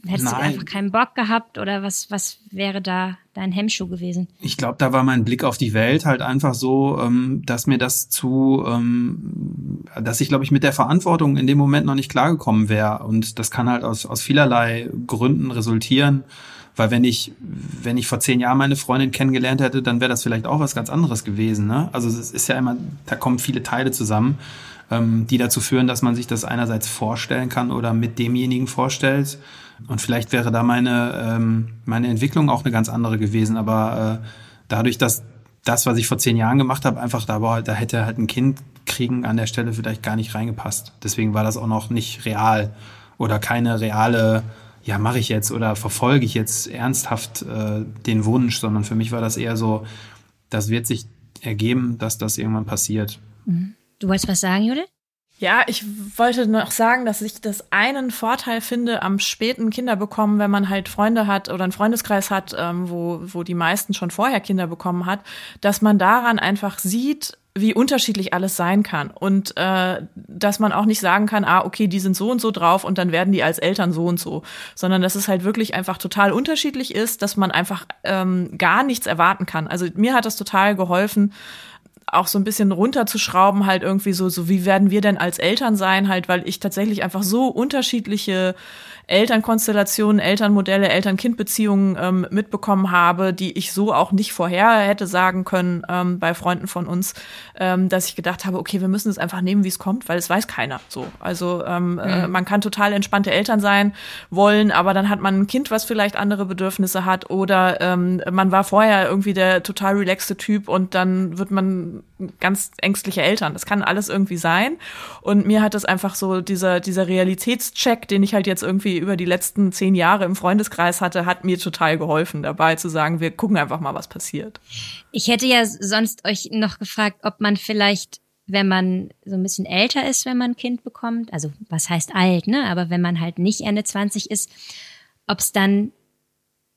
[SPEAKER 1] Hättest Nein. du einfach keinen Bock gehabt oder was, was wäre da dein Hemmschuh gewesen?
[SPEAKER 4] Ich glaube, da war mein Blick auf die Welt halt einfach so, ähm, dass mir das zu, ähm, dass ich glaube ich mit der Verantwortung in dem Moment noch nicht klargekommen wäre. Und das kann halt aus, aus vielerlei Gründen resultieren. Weil wenn ich, wenn ich vor zehn Jahren meine Freundin kennengelernt hätte, dann wäre das vielleicht auch was ganz anderes gewesen. Ne? Also es ist ja immer, da kommen viele Teile zusammen, ähm, die dazu führen, dass man sich das einerseits vorstellen kann oder mit demjenigen vorstellt. Und vielleicht wäre da meine, ähm, meine Entwicklung auch eine ganz andere gewesen. Aber äh, dadurch, dass das, was ich vor zehn Jahren gemacht habe, einfach da war, da hätte halt ein Kind kriegen an der Stelle vielleicht gar nicht reingepasst. Deswegen war das auch noch nicht real oder keine reale, ja, mache ich jetzt oder verfolge ich jetzt ernsthaft äh, den Wunsch, sondern für mich war das eher so, das wird sich ergeben, dass das irgendwann passiert.
[SPEAKER 1] Mhm. Du wolltest was sagen, Judith?
[SPEAKER 3] Ja, ich wollte noch sagen, dass ich das einen Vorteil finde am späten Kinderbekommen, wenn man halt Freunde hat oder einen Freundeskreis hat, ähm, wo, wo die meisten schon vorher Kinder bekommen hat, dass man daran einfach sieht, wie unterschiedlich alles sein kann und äh, dass man auch nicht sagen kann, ah, okay, die sind so und so drauf und dann werden die als Eltern so und so, sondern dass es halt wirklich einfach total unterschiedlich ist, dass man einfach ähm, gar nichts erwarten kann. Also mir hat das total geholfen, auch so ein bisschen runterzuschrauben, halt irgendwie so, so wie werden wir denn als Eltern sein, halt, weil ich tatsächlich einfach so unterschiedliche Elternkonstellationen, Elternmodelle, Eltern-Kind-Beziehungen ähm, mitbekommen habe, die ich so auch nicht vorher hätte sagen können ähm, bei Freunden von uns, ähm, dass ich gedacht habe, okay, wir müssen es einfach nehmen, wie es kommt, weil es weiß keiner so. Also ähm, äh, mhm. äh, man kann total entspannte Eltern sein wollen, aber dann hat man ein Kind, was vielleicht andere Bedürfnisse hat oder ähm, man war vorher irgendwie der total relaxte Typ und dann wird man ganz ängstliche Eltern. Das kann alles irgendwie sein. Und mir hat das einfach so dieser, dieser Realitätscheck, den ich halt jetzt irgendwie über die letzten zehn Jahre im Freundeskreis hatte, hat mir total geholfen dabei zu sagen, wir gucken einfach mal, was passiert.
[SPEAKER 1] Ich hätte ja sonst euch noch gefragt, ob man vielleicht wenn man so ein bisschen älter ist, wenn man ein Kind bekommt, also was heißt alt, ne? Aber wenn man halt nicht Ende 20 ist, ob es dann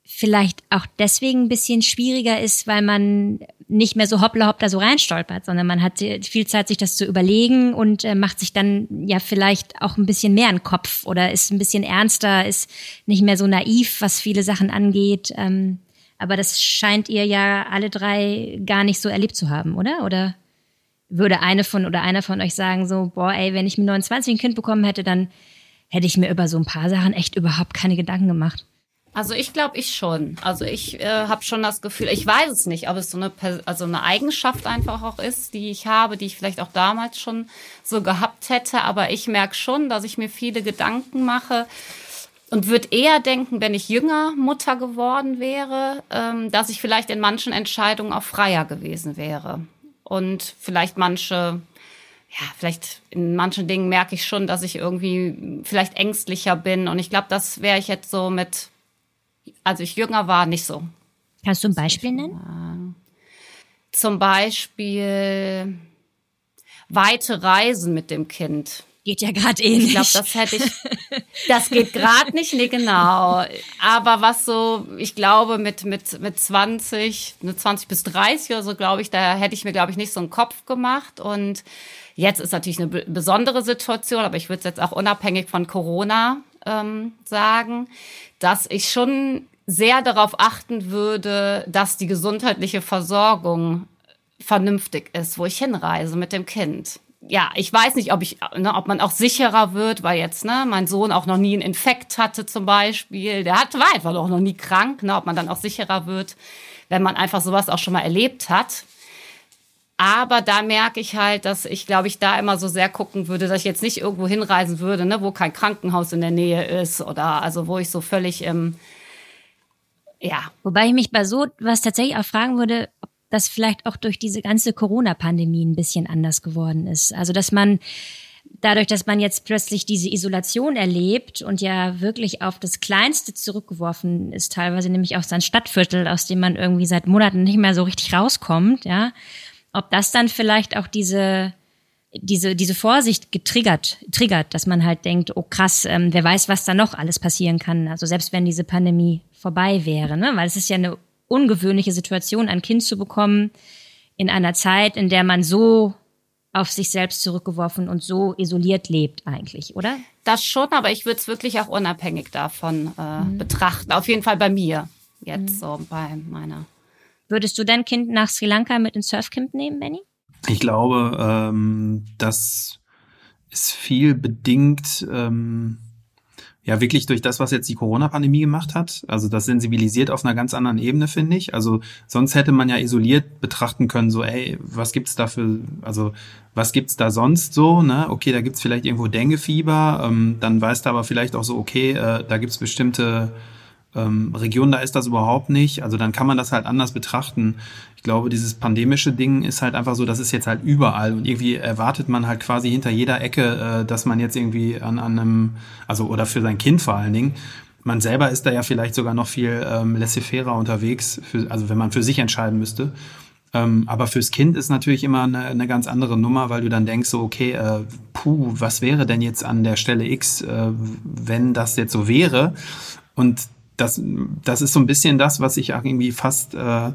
[SPEAKER 1] vielleicht auch deswegen ein bisschen schwieriger ist, weil man nicht mehr so hoppla hopp da so reinstolpert, sondern man hat viel Zeit, sich das zu überlegen und äh, macht sich dann ja vielleicht auch ein bisschen mehr einen Kopf oder ist ein bisschen ernster, ist nicht mehr so naiv, was viele Sachen angeht. Ähm, aber das scheint ihr ja alle drei gar nicht so erlebt zu haben, oder? Oder würde eine von oder einer von euch sagen so, boah, ey, wenn ich mit 29 ein Kind bekommen hätte, dann hätte ich mir über so ein paar Sachen echt überhaupt keine Gedanken gemacht.
[SPEAKER 2] Also ich glaube ich schon. Also ich äh, habe schon das Gefühl, ich weiß es nicht, ob es so eine also eine Eigenschaft einfach auch ist, die ich habe, die ich vielleicht auch damals schon so gehabt hätte, aber ich merke schon, dass ich mir viele Gedanken mache und würde eher denken, wenn ich jünger Mutter geworden wäre, ähm, dass ich vielleicht in manchen Entscheidungen auch freier gewesen wäre und vielleicht manche ja, vielleicht in manchen Dingen merke ich schon, dass ich irgendwie vielleicht ängstlicher bin. Und ich glaube, das wäre ich jetzt so mit als ich jünger war, nicht so.
[SPEAKER 1] Kannst du ein Beispiel nennen?
[SPEAKER 2] Zum Beispiel weite Reisen mit dem Kind.
[SPEAKER 1] Geht ja gerade eh nicht.
[SPEAKER 2] Ich glaube, das hätte ich. Das geht gerade nicht, nee, genau. Aber was so, ich glaube, mit, mit, mit 20, ne, 20 bis 30 oder so, glaube ich, da hätte ich mir, glaube ich, nicht so einen Kopf gemacht. Und jetzt ist natürlich eine besondere Situation, aber ich würde es jetzt auch unabhängig von Corona ähm, sagen, dass ich schon sehr darauf achten würde, dass die gesundheitliche Versorgung vernünftig ist, wo ich hinreise mit dem Kind. Ja, ich weiß nicht, ob ich, ne, ob man auch sicherer wird, weil jetzt, ne, mein Sohn auch noch nie einen Infekt hatte zum Beispiel. Der hat, war einfach auch noch nie krank, ne, ob man dann auch sicherer wird, wenn man einfach sowas auch schon mal erlebt hat. Aber da merke ich halt, dass ich, glaube ich, da immer so sehr gucken würde, dass ich jetzt nicht irgendwo hinreisen würde, ne, wo kein Krankenhaus in der Nähe ist oder also wo ich so völlig im, ja.
[SPEAKER 1] Wobei ich mich bei so was tatsächlich auch fragen würde, ob das vielleicht auch durch diese ganze Corona-Pandemie ein bisschen anders geworden ist. Also, dass man dadurch, dass man jetzt plötzlich diese Isolation erlebt und ja wirklich auf das Kleinste zurückgeworfen ist, teilweise nämlich auch sein Stadtviertel, aus dem man irgendwie seit Monaten nicht mehr so richtig rauskommt, ja ob das dann vielleicht auch diese diese, diese Vorsicht getriggert, triggert, dass man halt denkt, oh krass, ähm, wer weiß, was da noch alles passieren kann. Also selbst wenn diese Pandemie vorbei wäre, ne? Weil es ist ja eine ungewöhnliche Situation, ein Kind zu bekommen in einer Zeit, in der man so auf sich selbst zurückgeworfen und so isoliert lebt eigentlich, oder?
[SPEAKER 2] Das schon, aber ich würde es wirklich auch unabhängig davon äh, mhm. betrachten. Auf jeden Fall bei mir jetzt mhm. so bei meiner
[SPEAKER 1] Würdest du dein Kind nach Sri Lanka mit ins Surfcamp nehmen, Benny?
[SPEAKER 4] Ich glaube, ähm, das ist viel bedingt, ähm, ja wirklich durch das, was jetzt die Corona-Pandemie gemacht hat. Also das sensibilisiert auf einer ganz anderen Ebene, finde ich. Also sonst hätte man ja isoliert betrachten können, so, ey, was gibt's da für, also was gibt's da sonst so? Ne? Okay, da gibt's vielleicht irgendwo Denguefieber, ähm, dann weißt du aber vielleicht auch so, okay, äh, da gibt's bestimmte ähm, Regionen, da ist das überhaupt nicht. Also dann kann man das halt anders betrachten. Ich glaube, dieses pandemische Ding ist halt einfach so, das ist jetzt halt überall und irgendwie erwartet man halt quasi hinter jeder Ecke, äh, dass man jetzt irgendwie an, an einem, also oder für sein Kind vor allen Dingen, man selber ist da ja vielleicht sogar noch viel ähm, laissez-faire unterwegs, für, also wenn man für sich entscheiden müsste. Ähm, aber fürs Kind ist natürlich immer eine, eine ganz andere Nummer, weil du dann denkst so, okay, äh, puh, was wäre denn jetzt an der Stelle X, äh, wenn das jetzt so wäre? Und das, das ist so ein bisschen das, was ich auch irgendwie fast, äh,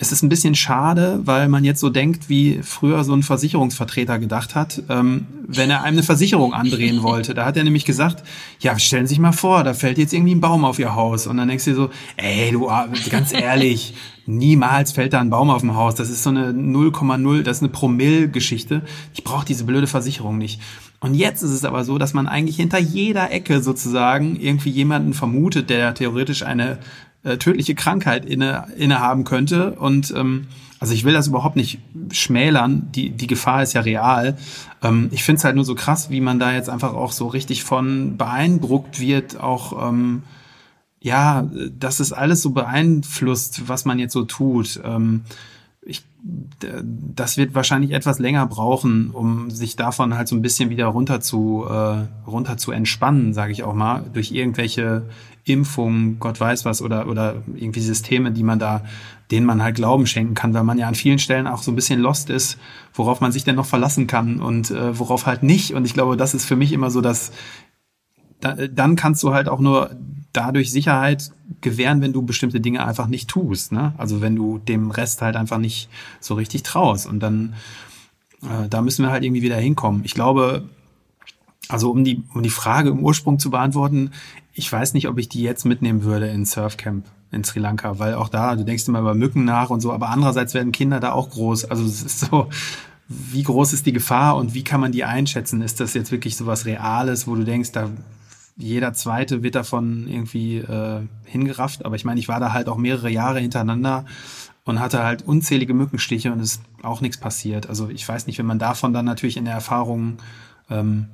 [SPEAKER 4] es ist ein bisschen schade, weil man jetzt so denkt, wie früher so ein Versicherungsvertreter gedacht hat, ähm, wenn er einem eine Versicherung andrehen wollte. Da hat er nämlich gesagt, ja, stellen Sie sich mal vor, da fällt jetzt irgendwie ein Baum auf Ihr Haus. Und dann denkst du dir so, ey, du, ah, ganz ehrlich, niemals fällt da ein Baum auf dem Haus. Das ist so eine 0,0, das ist eine Promille-Geschichte. Ich brauche diese blöde Versicherung nicht. Und jetzt ist es aber so, dass man eigentlich hinter jeder Ecke sozusagen irgendwie jemanden vermutet, der theoretisch eine äh, tödliche Krankheit inne, innehaben könnte. Und ähm, also ich will das überhaupt nicht schmälern. Die, die Gefahr ist ja real. Ähm, ich finde es halt nur so krass, wie man da jetzt einfach auch so richtig von beeindruckt wird, auch ähm, ja, dass es alles so beeinflusst, was man jetzt so tut. Ähm, das wird wahrscheinlich etwas länger brauchen, um sich davon halt so ein bisschen wieder runter zu, äh, runter zu entspannen, sage ich auch mal, durch irgendwelche Impfungen, Gott weiß was, oder, oder irgendwie Systeme, die man da, denen man halt Glauben schenken kann, weil man ja an vielen Stellen auch so ein bisschen lost ist, worauf man sich denn noch verlassen kann und äh, worauf halt nicht. Und ich glaube, das ist für mich immer so, dass da, dann kannst du halt auch nur dadurch Sicherheit gewähren, wenn du bestimmte Dinge einfach nicht tust. Ne? Also wenn du dem Rest halt einfach nicht so richtig traust. Und dann, äh, da müssen wir halt irgendwie wieder hinkommen. Ich glaube, also um die, um die Frage im Ursprung zu beantworten, ich weiß nicht, ob ich die jetzt mitnehmen würde in Surfcamp in Sri Lanka, weil auch da, du denkst immer über Mücken nach und so, aber andererseits werden Kinder da auch groß. Also es ist so, wie groß ist die Gefahr und wie kann man die einschätzen? Ist das jetzt wirklich so was Reales, wo du denkst, da jeder zweite wird davon irgendwie äh, hingerafft. Aber ich meine, ich war da halt auch mehrere Jahre hintereinander und hatte halt unzählige Mückenstiche und es ist auch nichts passiert. Also ich weiß nicht, wenn man davon dann natürlich in der Erfahrung ähm,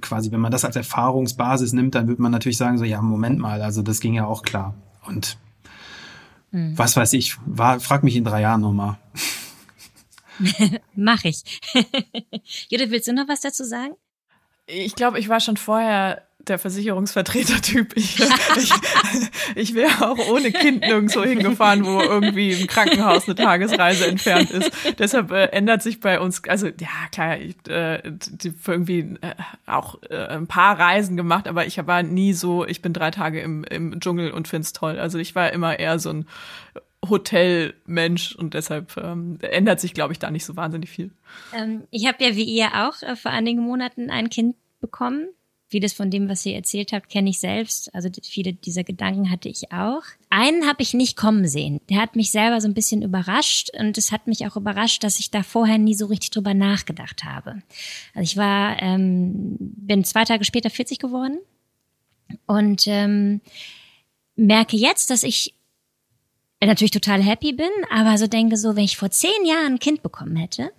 [SPEAKER 4] quasi, wenn man das als Erfahrungsbasis nimmt, dann würde man natürlich sagen, so ja, Moment mal, also das ging ja auch klar. Und mhm. was weiß ich, war, frag mich in drei Jahren nochmal.
[SPEAKER 1] Mach ich. Judith, willst du noch was dazu sagen?
[SPEAKER 3] Ich glaube, ich war schon vorher der Versicherungsvertreter-Typ. Ich, ich, ich wäre auch ohne Kind nirgendwo hingefahren, wo irgendwie im Krankenhaus eine Tagesreise entfernt ist. Deshalb äh, ändert sich bei uns, also ja klar, ich äh, irgendwie äh, auch äh, ein paar Reisen gemacht, aber ich war nie so, ich bin drei Tage im, im Dschungel und find's toll. Also ich war immer eher so ein Hotelmensch und deshalb ähm, ändert sich, glaube ich, da nicht so wahnsinnig viel.
[SPEAKER 1] Ähm, ich habe ja wie ihr auch äh, vor einigen Monaten ein Kind bekommen. Vieles von dem, was ihr erzählt habt, kenne ich selbst. Also viele dieser Gedanken hatte ich auch. Einen habe ich nicht kommen sehen. Der hat mich selber so ein bisschen überrascht und es hat mich auch überrascht, dass ich da vorher nie so richtig drüber nachgedacht habe. Also ich war, ähm, bin zwei Tage später 40 geworden und ähm, merke jetzt, dass ich natürlich total happy bin, aber so denke so, wenn ich vor zehn Jahren ein Kind bekommen hätte,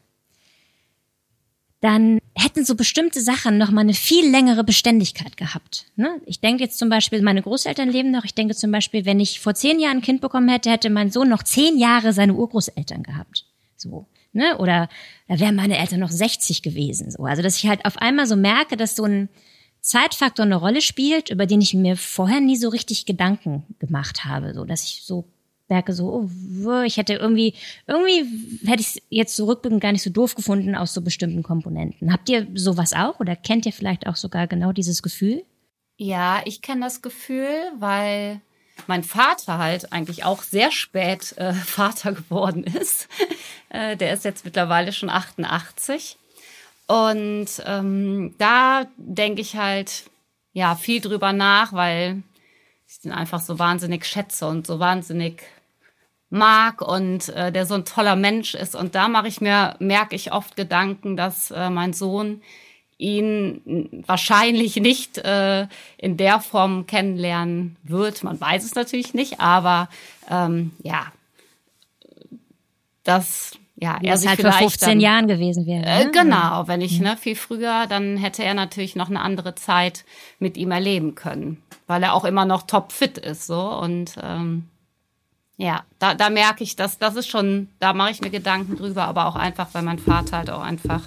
[SPEAKER 1] dann hätten so bestimmte Sachen noch mal eine viel längere Beständigkeit gehabt. Ne? Ich denke jetzt zum Beispiel, meine Großeltern leben noch. Ich denke zum Beispiel, wenn ich vor zehn Jahren ein Kind bekommen hätte, hätte mein Sohn noch zehn Jahre seine Urgroßeltern gehabt. So, ne? Oder da wären meine Eltern noch 60 gewesen. So, also dass ich halt auf einmal so merke, dass so ein Zeitfaktor eine Rolle spielt, über den ich mir vorher nie so richtig Gedanken gemacht habe, so dass ich so merke so, oh, ich hätte irgendwie, irgendwie hätte ich es jetzt zurückblickend gar nicht so doof gefunden aus so bestimmten Komponenten. Habt ihr sowas auch oder kennt ihr vielleicht auch sogar genau dieses Gefühl?
[SPEAKER 2] Ja, ich kenne das Gefühl, weil mein Vater halt eigentlich auch sehr spät äh, Vater geworden ist. äh, der ist jetzt mittlerweile schon 88. Und ähm, da denke ich halt ja viel drüber nach, weil ich den einfach so wahnsinnig schätze und so wahnsinnig mag und äh, der so ein toller Mensch ist. Und da mache ich mir, merke ich oft Gedanken, dass äh, mein Sohn ihn wahrscheinlich nicht äh, in der Form kennenlernen wird. Man weiß es natürlich nicht, aber ähm, ja, das ja,
[SPEAKER 1] er sich halt vor 15 dann, Jahren gewesen wäre.
[SPEAKER 2] Äh, ne? Äh, genau, wenn ich ne, viel früher, dann hätte er natürlich noch eine andere Zeit mit ihm erleben können, weil er auch immer noch topfit ist so und ähm, ja, da, da merke ich, dass das ist schon, da mache ich mir Gedanken drüber, aber auch einfach, weil mein Vater halt auch einfach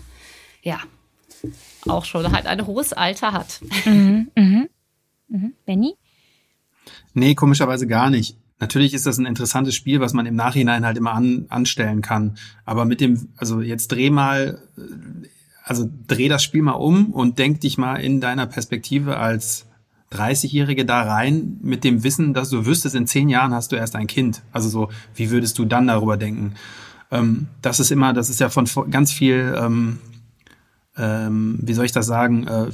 [SPEAKER 2] ja auch schon halt ein hohes Alter hat. Mhm,
[SPEAKER 1] mhm. Mhm. Benny?
[SPEAKER 4] Nee, komischerweise gar nicht. Natürlich ist das ein interessantes Spiel, was man im Nachhinein halt immer an, anstellen kann. Aber mit dem, also jetzt dreh mal, also dreh das Spiel mal um und denk dich mal in deiner Perspektive als 30-Jährige da rein mit dem Wissen, dass du wüsstest, in zehn Jahren hast du erst ein Kind. Also so, wie würdest du dann darüber denken? Ähm, das ist immer, das ist ja von ganz viel ähm, ähm, wie soll ich das sagen, äh,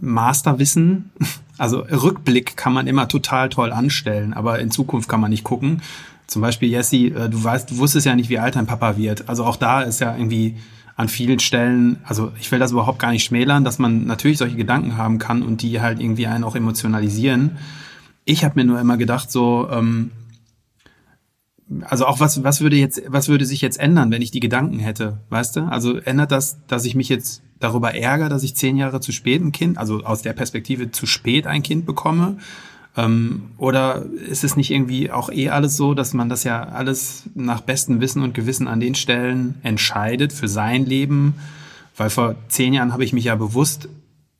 [SPEAKER 4] Masterwissen. Also Rückblick kann man immer total toll anstellen, aber in Zukunft kann man nicht gucken. Zum Beispiel, Jesse, äh, du weißt, du wusstest ja nicht, wie alt dein Papa wird. Also auch da ist ja irgendwie an vielen Stellen, also ich will das überhaupt gar nicht schmälern, dass man natürlich solche Gedanken haben kann und die halt irgendwie einen auch emotionalisieren. Ich habe mir nur immer gedacht, so, ähm, also auch was, was würde jetzt, was würde sich jetzt ändern, wenn ich die Gedanken hätte, weißt du? Also ändert das, dass ich mich jetzt darüber ärgere, dass ich zehn Jahre zu spät ein Kind, also aus der Perspektive zu spät ein Kind bekomme? Ähm, oder ist es nicht irgendwie auch eh alles so, dass man das ja alles nach bestem Wissen und Gewissen an den Stellen entscheidet für sein Leben? Weil vor zehn Jahren habe ich mich ja bewusst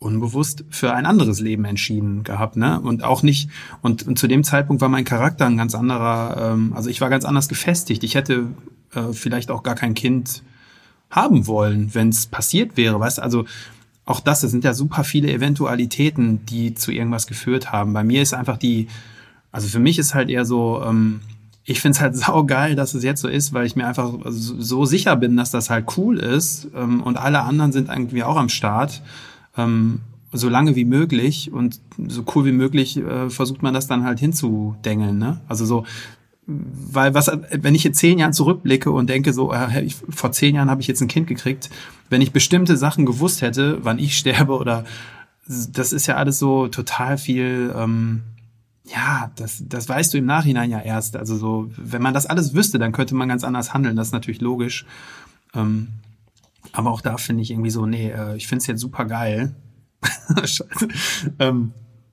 [SPEAKER 4] unbewusst für ein anderes Leben entschieden gehabt, ne? Und auch nicht, und, und zu dem Zeitpunkt war mein Charakter ein ganz anderer, ähm, also ich war ganz anders gefestigt. Ich hätte äh, vielleicht auch gar kein Kind haben wollen, wenn es passiert wäre, weißt? Also auch das, es sind ja super viele Eventualitäten, die zu irgendwas geführt haben. Bei mir ist einfach die, also für mich ist halt eher so, ähm, ich finde es halt saugeil, dass es jetzt so ist, weil ich mir einfach so sicher bin, dass das halt cool ist ähm, und alle anderen sind irgendwie auch am Start ähm, so lange wie möglich und so cool wie möglich äh, versucht man das dann halt hinzudengeln. Ne? Also so, weil was, wenn ich in zehn Jahren zurückblicke und denke so, äh, ich, vor zehn Jahren habe ich jetzt ein Kind gekriegt, wenn ich bestimmte Sachen gewusst hätte, wann ich sterbe oder das ist ja alles so total viel. Ähm, ja, das, das weißt du im Nachhinein ja erst. Also so, wenn man das alles wüsste, dann könnte man ganz anders handeln. Das ist natürlich logisch. Ähm, aber auch da finde ich irgendwie so, nee, äh, ich finde es jetzt super geil. Scheiße. Ähm,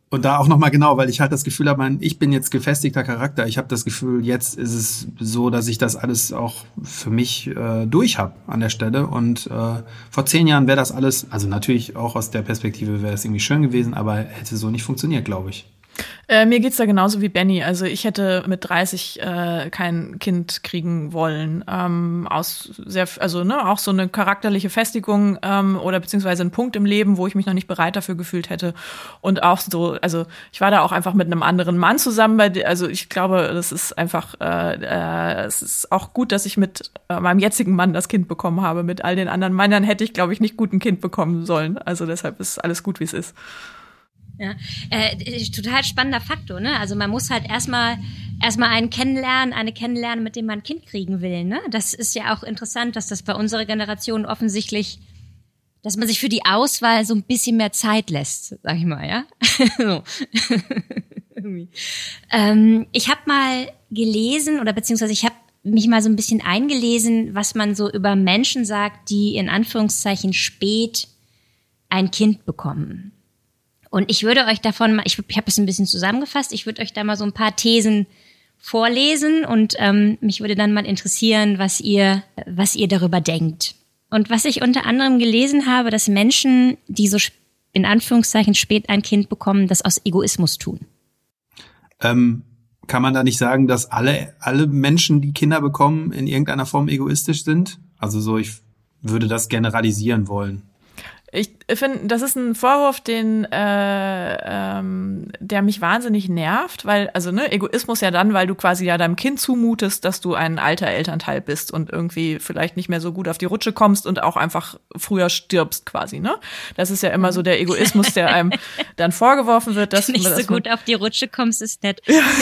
[SPEAKER 4] und da auch nochmal genau, weil ich halt das Gefühl habe, ich bin jetzt gefestigter Charakter. Ich habe das Gefühl, jetzt ist es so, dass ich das alles auch für mich äh, durch habe an der Stelle. Und äh, vor zehn Jahren wäre das alles, also natürlich auch aus der Perspektive wäre es irgendwie schön gewesen, aber hätte so nicht funktioniert, glaube ich.
[SPEAKER 3] Äh, mir geht's da genauso wie Benny. Also ich hätte mit 30 äh, kein Kind kriegen wollen. Ähm, aus sehr, also ne, auch so eine charakterliche Festigung ähm, oder beziehungsweise ein Punkt im Leben, wo ich mich noch nicht bereit dafür gefühlt hätte. Und auch so, also ich war da auch einfach mit einem anderen Mann zusammen. Bei, also ich glaube, das ist einfach, äh, äh, es ist auch gut, dass ich mit äh, meinem jetzigen Mann das Kind bekommen habe. Mit all den anderen Männern hätte ich, glaube ich, nicht gut ein Kind bekommen sollen. Also deshalb ist alles gut, wie es ist.
[SPEAKER 1] Ja, äh, total spannender Faktor, ne? Also man muss halt erstmal erstmal einen kennenlernen, eine kennenlernen, mit dem man ein Kind kriegen will, ne? Das ist ja auch interessant, dass das bei unserer Generation offensichtlich, dass man sich für die Auswahl so ein bisschen mehr Zeit lässt, sag ich mal, ja? so. ähm, ich habe mal gelesen oder beziehungsweise ich habe mich mal so ein bisschen eingelesen, was man so über Menschen sagt, die in Anführungszeichen spät ein Kind bekommen. Und ich würde euch davon mal, ich, ich habe es ein bisschen zusammengefasst, ich würde euch da mal so ein paar Thesen vorlesen und ähm, mich würde dann mal interessieren, was ihr, was ihr darüber denkt. Und was ich unter anderem gelesen habe, dass Menschen, die so in Anführungszeichen spät ein Kind bekommen, das aus Egoismus tun.
[SPEAKER 4] Ähm, kann man da nicht sagen, dass alle, alle Menschen, die Kinder bekommen, in irgendeiner Form egoistisch sind? Also so, ich würde das generalisieren wollen.
[SPEAKER 3] Ich finde, das ist ein Vorwurf, den äh, ähm, der mich wahnsinnig nervt, weil also ne Egoismus ja dann, weil du quasi ja deinem Kind zumutest, dass du ein alter Elternteil bist und irgendwie vielleicht nicht mehr so gut auf die Rutsche kommst und auch einfach früher stirbst quasi, ne? Das ist ja immer so der Egoismus, der einem dann vorgeworfen wird, dass
[SPEAKER 1] nicht
[SPEAKER 3] dass
[SPEAKER 1] so gut auf die Rutsche kommst, ist nett.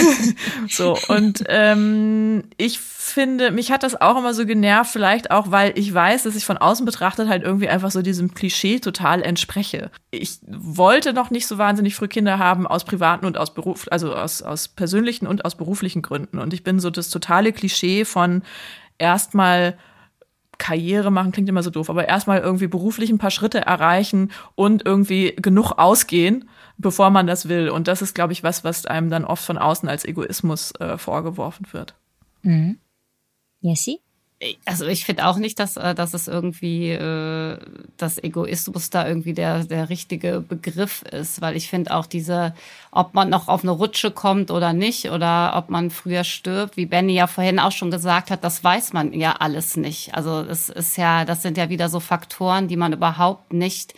[SPEAKER 3] so und ähm, ich finde, mich hat das auch immer so genervt, vielleicht auch, weil ich weiß, dass ich von außen betrachtet halt irgendwie einfach so diesem Klischee Klischee total entspreche. Ich wollte noch nicht so wahnsinnig früh Kinder haben aus privaten und aus Beruf, also aus, aus persönlichen und aus beruflichen Gründen. Und ich bin so das totale Klischee von erstmal Karriere machen klingt immer so doof, aber erstmal irgendwie beruflich ein paar Schritte erreichen und irgendwie genug ausgehen, bevor man das will. Und das ist, glaube ich, was, was einem dann oft von außen als Egoismus äh, vorgeworfen wird.
[SPEAKER 1] Mhm. Jessie?
[SPEAKER 2] Also ich finde auch nicht, dass, äh, dass es irgendwie, äh, dass Egoismus da irgendwie der, der richtige Begriff ist, weil ich finde auch diese, ob man noch auf eine Rutsche kommt oder nicht oder ob man früher stirbt, wie Benny ja vorhin auch schon gesagt hat, das weiß man ja alles nicht. Also es ist ja, das sind ja wieder so Faktoren, die man überhaupt nicht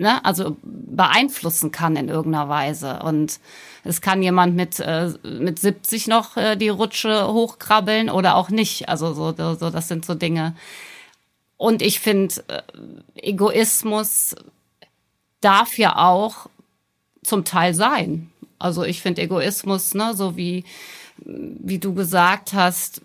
[SPEAKER 2] ne, also beeinflussen kann in irgendeiner Weise. Und es kann jemand mit, äh, mit 70 noch äh, die Rutsche hochkrabbeln oder auch nicht. Also so, so das sind so Dinge. Und ich finde, äh, Egoismus darf ja auch zum Teil sein. Also ich finde Egoismus, ne, so wie, wie du gesagt hast,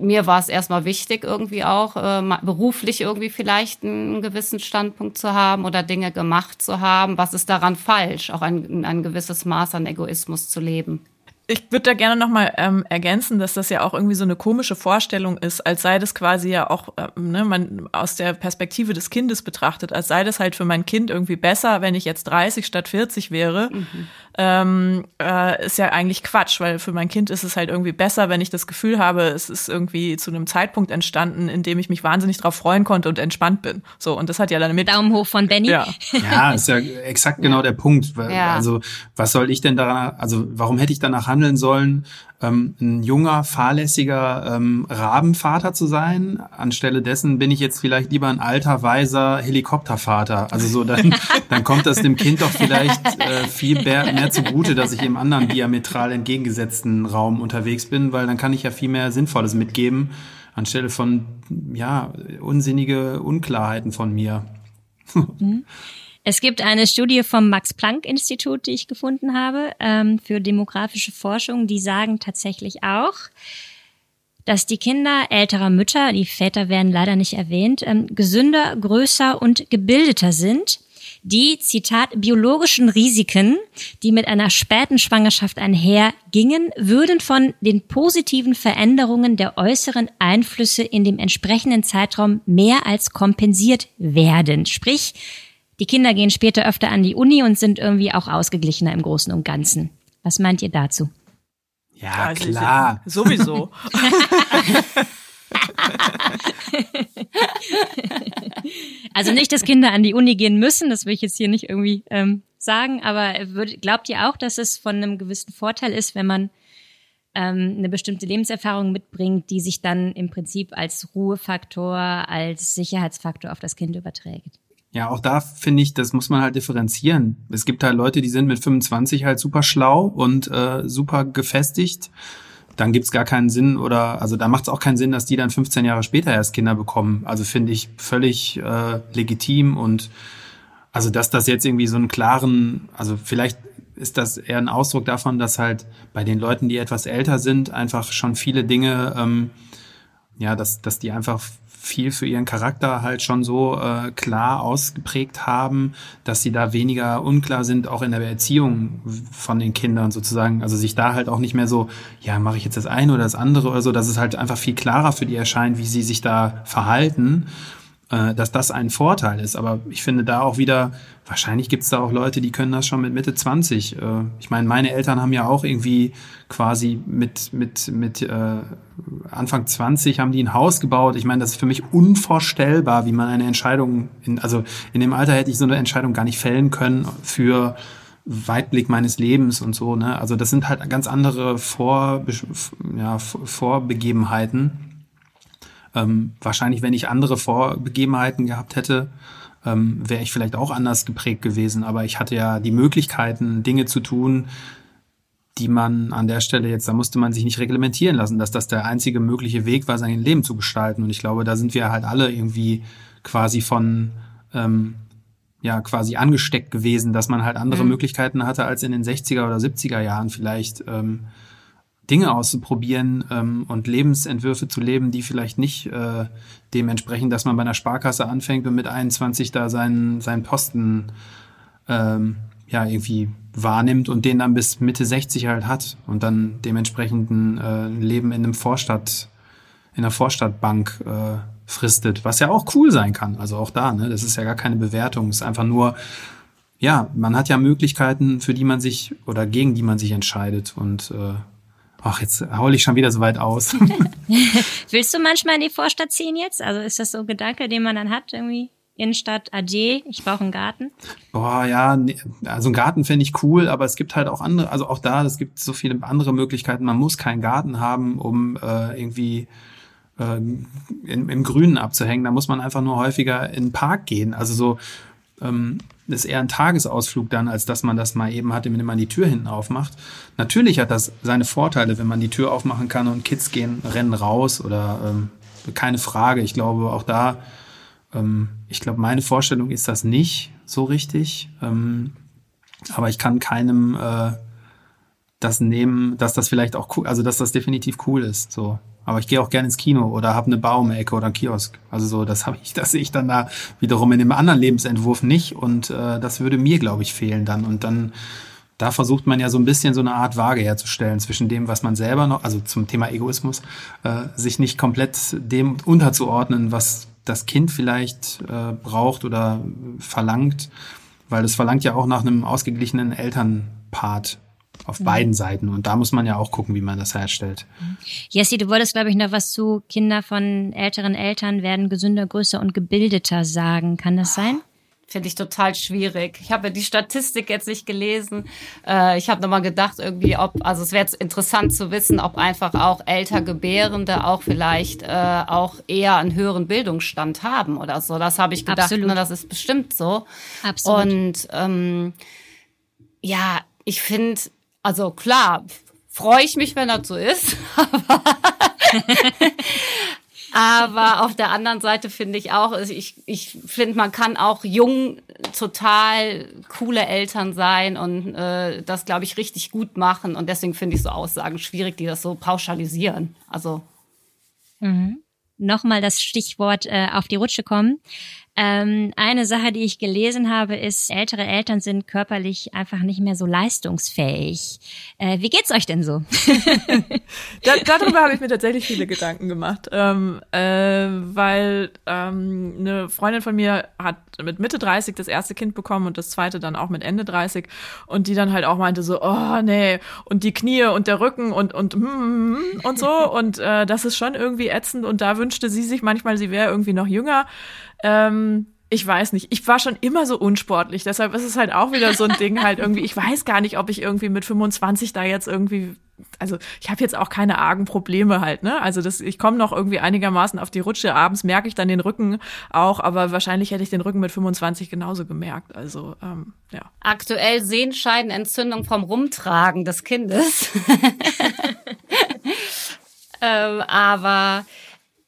[SPEAKER 2] mir war es erstmal wichtig, irgendwie auch äh, beruflich irgendwie vielleicht einen gewissen Standpunkt zu haben oder Dinge gemacht zu haben. Was ist daran falsch, auch ein, ein gewisses Maß an Egoismus zu leben?
[SPEAKER 3] Ich würde da gerne nochmal ähm, ergänzen, dass das ja auch irgendwie so eine komische Vorstellung ist, als sei das quasi ja auch, ähm, ne, man aus der Perspektive des Kindes betrachtet, als sei das halt für mein Kind irgendwie besser, wenn ich jetzt 30 statt 40 wäre. Mhm ähm, äh, ist ja eigentlich Quatsch, weil für mein Kind ist es halt irgendwie besser, wenn ich das Gefühl habe, es ist irgendwie zu einem Zeitpunkt entstanden, in dem ich mich wahnsinnig drauf freuen konnte und entspannt bin. So, und das hat ja dann mit.
[SPEAKER 1] Daumen hoch von Benny.
[SPEAKER 4] Ja, ja ist ja exakt genau der Punkt. Ja. Also, was soll ich denn daran, also, warum hätte ich danach handeln sollen, ähm, ein junger, fahrlässiger ähm, Rabenvater zu sein. Anstelle dessen bin ich jetzt vielleicht lieber ein alter, weiser Helikoptervater. Also so, dann, dann kommt das dem Kind doch vielleicht äh, viel mehr, mehr zugute, dass ich im anderen diametral entgegengesetzten Raum unterwegs bin, weil dann kann ich ja viel mehr Sinnvolles mitgeben, anstelle von, ja, unsinnige Unklarheiten von mir.
[SPEAKER 1] Es gibt eine Studie vom Max-Planck-Institut, die ich gefunden habe, ähm, für demografische Forschung, die sagen tatsächlich auch, dass die Kinder älterer Mütter, die Väter werden leider nicht erwähnt, ähm, gesünder, größer und gebildeter sind. Die, Zitat, biologischen Risiken, die mit einer späten Schwangerschaft einhergingen, würden von den positiven Veränderungen der äußeren Einflüsse in dem entsprechenden Zeitraum mehr als kompensiert werden. Sprich, die Kinder gehen später öfter an die Uni und sind irgendwie auch ausgeglichener im Großen und Ganzen. Was meint ihr dazu?
[SPEAKER 4] Ja, also klar.
[SPEAKER 3] Sowieso.
[SPEAKER 1] also nicht, dass Kinder an die Uni gehen müssen, das will ich jetzt hier nicht irgendwie ähm, sagen, aber würd, glaubt ihr auch, dass es von einem gewissen Vorteil ist, wenn man ähm, eine bestimmte Lebenserfahrung mitbringt, die sich dann im Prinzip als Ruhefaktor, als Sicherheitsfaktor auf das Kind überträgt?
[SPEAKER 4] Ja, auch da finde ich, das muss man halt differenzieren. Es gibt halt Leute, die sind mit 25 halt super schlau und äh, super gefestigt. Dann gibt's gar keinen Sinn oder also da macht es auch keinen Sinn, dass die dann 15 Jahre später erst Kinder bekommen. Also finde ich völlig äh, legitim und also dass das jetzt irgendwie so einen klaren, also vielleicht ist das eher ein Ausdruck davon, dass halt bei den Leuten, die etwas älter sind, einfach schon viele Dinge, ähm, ja, dass, dass die einfach viel für ihren Charakter halt schon so äh, klar ausgeprägt haben, dass sie da weniger unklar sind, auch in der Erziehung von den Kindern sozusagen. Also sich da halt auch nicht mehr so, ja, mache ich jetzt das eine oder das andere oder so, dass es halt einfach viel klarer für die erscheint, wie sie sich da verhalten äh, dass das ein Vorteil ist. Aber ich finde da auch wieder, wahrscheinlich gibt es da auch Leute, die können das schon mit Mitte 20. Äh, ich meine, meine Eltern haben ja auch irgendwie quasi mit, mit, mit äh, Anfang 20 haben die ein Haus gebaut. Ich meine, das ist für mich unvorstellbar, wie man eine Entscheidung, in, also in dem Alter hätte ich so eine Entscheidung gar nicht fällen können für Weitblick meines Lebens und so. Ne? Also das sind halt ganz andere Vor, ja, Vorbegebenheiten ähm, wahrscheinlich, wenn ich andere Vorbegebenheiten gehabt hätte, ähm, wäre ich vielleicht auch anders geprägt gewesen. Aber ich hatte ja die Möglichkeiten, Dinge zu tun, die man an der Stelle jetzt, da musste man sich nicht reglementieren lassen, dass das der einzige mögliche Weg war, sein Leben zu gestalten. Und ich glaube, da sind wir halt alle irgendwie quasi von, ähm, ja, quasi angesteckt gewesen, dass man halt andere mhm. Möglichkeiten hatte als in den 60er oder 70er Jahren vielleicht. Ähm, Dinge auszuprobieren ähm, und Lebensentwürfe zu leben, die vielleicht nicht äh, dementsprechend, dass man bei einer Sparkasse anfängt und mit 21 da seinen, seinen Posten ähm, ja irgendwie wahrnimmt und den dann bis Mitte 60 halt hat und dann dementsprechend ein äh, Leben in einem Vorstadt, in einer Vorstadtbank äh, fristet, was ja auch cool sein kann. Also auch da, ne? Das ist ja gar keine Bewertung. Es ist einfach nur, ja, man hat ja Möglichkeiten, für die man sich oder gegen die man sich entscheidet. Und äh, ach, jetzt hole ich schon wieder so weit aus.
[SPEAKER 1] Willst du manchmal in die Vorstadt ziehen jetzt? Also ist das so ein Gedanke, den man dann hat irgendwie? Innenstadt, AD, ich brauche einen Garten?
[SPEAKER 4] Boah, ja, also einen Garten fände ich cool, aber es gibt halt auch andere, also auch da, es gibt so viele andere Möglichkeiten. Man muss keinen Garten haben, um äh, irgendwie äh, in, im Grünen abzuhängen. Da muss man einfach nur häufiger in den Park gehen. Also so ähm, ist eher ein Tagesausflug dann, als dass man das mal eben hat, indem man die Tür hinten aufmacht. Natürlich hat das seine Vorteile, wenn man die Tür aufmachen kann und Kids gehen, rennen raus oder ähm, keine Frage. Ich glaube auch da, ähm, ich glaube, meine Vorstellung ist das nicht so richtig. Ähm, aber ich kann keinem äh, das nehmen, dass das vielleicht auch cool, also dass das definitiv cool ist. So. Aber ich gehe auch gerne ins Kino oder habe eine Baumecke oder einen Kiosk. Also so, das habe ich, das sehe ich dann da wiederum in dem anderen Lebensentwurf nicht. Und äh, das würde mir, glaube ich, fehlen dann. Und dann da versucht man ja so ein bisschen so eine Art Waage herzustellen zwischen dem, was man selber noch, also zum Thema Egoismus, äh, sich nicht komplett dem unterzuordnen, was das Kind vielleicht äh, braucht oder verlangt, weil das verlangt ja auch nach einem ausgeglichenen Elternpart auf mhm. beiden Seiten. Und da muss man ja auch gucken, wie man das herstellt.
[SPEAKER 1] Jessie, du wolltest, glaube ich, noch was zu Kinder von älteren Eltern werden gesünder, größer und gebildeter sagen. Kann das sein?
[SPEAKER 2] Finde ich total schwierig. Ich habe die Statistik jetzt nicht gelesen. Äh, ich habe nochmal gedacht, irgendwie, ob, also es wäre jetzt interessant zu wissen, ob einfach auch älter Gebärende auch vielleicht äh, auch eher einen höheren Bildungsstand haben oder so. Das habe ich gedacht, Absolut. Ne, das ist bestimmt so. Absolut. Und ähm, ja, ich finde, also klar, freue ich mich, wenn das so ist. Aber auf der anderen Seite finde ich auch, also ich, ich finde, man kann auch jung total coole Eltern sein und äh, das, glaube ich, richtig gut machen. Und deswegen finde ich so Aussagen schwierig, die das so pauschalisieren. Also.
[SPEAKER 1] Mhm. Nochmal das Stichwort äh, auf die Rutsche kommen. Ähm, eine Sache, die ich gelesen habe, ist, ältere Eltern sind körperlich einfach nicht mehr so leistungsfähig. Äh, wie geht's euch denn so?
[SPEAKER 3] da, darüber habe ich mir tatsächlich viele Gedanken gemacht, ähm, äh, weil ähm, eine Freundin von mir hat mit Mitte 30 das erste Kind bekommen und das zweite dann auch mit Ende 30 und die dann halt auch meinte so, oh nee, und die Knie und der Rücken und und hm, hm, hm, und so und äh, das ist schon irgendwie ätzend und da wünschte sie sich manchmal, sie wäre irgendwie noch jünger. Ähm, ich weiß nicht. Ich war schon immer so unsportlich. Deshalb ist es halt auch wieder so ein Ding halt irgendwie. Ich weiß gar nicht, ob ich irgendwie mit 25 da jetzt irgendwie, also ich habe jetzt auch keine argen Probleme halt, ne? Also das, ich komme noch irgendwie einigermaßen auf die Rutsche. Abends merke ich dann den Rücken auch, aber wahrscheinlich hätte ich den Rücken mit 25 genauso gemerkt. Also ähm, ja.
[SPEAKER 2] Aktuell Sehenscheidenentzündung vom Rumtragen des Kindes. ähm, aber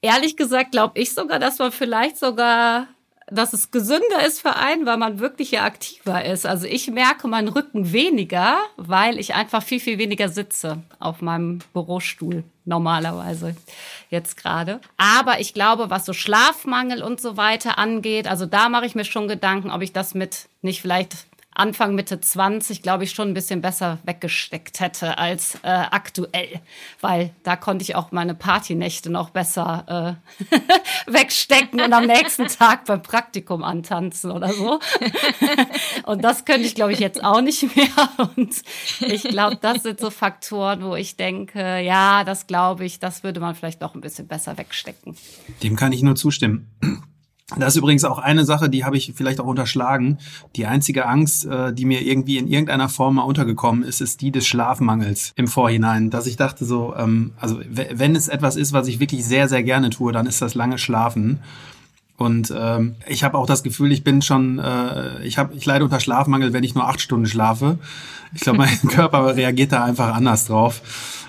[SPEAKER 2] ehrlich gesagt glaube ich sogar, dass man vielleicht sogar dass es gesünder ist für einen, weil man wirklich ja aktiver ist. Also ich merke meinen Rücken weniger, weil ich einfach viel, viel weniger sitze auf meinem Bürostuhl normalerweise jetzt gerade. Aber ich glaube, was so Schlafmangel und so weiter angeht, also da mache ich mir schon Gedanken, ob ich das mit nicht vielleicht Anfang Mitte 20, glaube ich, schon ein bisschen besser weggesteckt hätte als äh, aktuell, weil da konnte ich auch meine Partynächte noch besser äh, wegstecken und am nächsten Tag beim Praktikum antanzen oder so. und das könnte ich, glaube ich, jetzt auch nicht mehr. Und ich glaube, das sind so Faktoren, wo ich denke, ja, das glaube ich, das würde man vielleicht doch ein bisschen besser wegstecken.
[SPEAKER 4] Dem kann ich nur zustimmen. Das ist übrigens auch eine Sache, die habe ich vielleicht auch unterschlagen. Die einzige Angst, äh, die mir irgendwie in irgendeiner Form mal untergekommen ist, ist die des Schlafmangels im Vorhinein. Dass ich dachte so, ähm, also wenn es etwas ist, was ich wirklich sehr, sehr gerne tue, dann ist das lange Schlafen. Und ähm, ich habe auch das Gefühl, ich bin schon, äh, ich habe, ich leide unter Schlafmangel, wenn ich nur acht Stunden schlafe. Ich glaube, mein Körper reagiert da einfach anders drauf.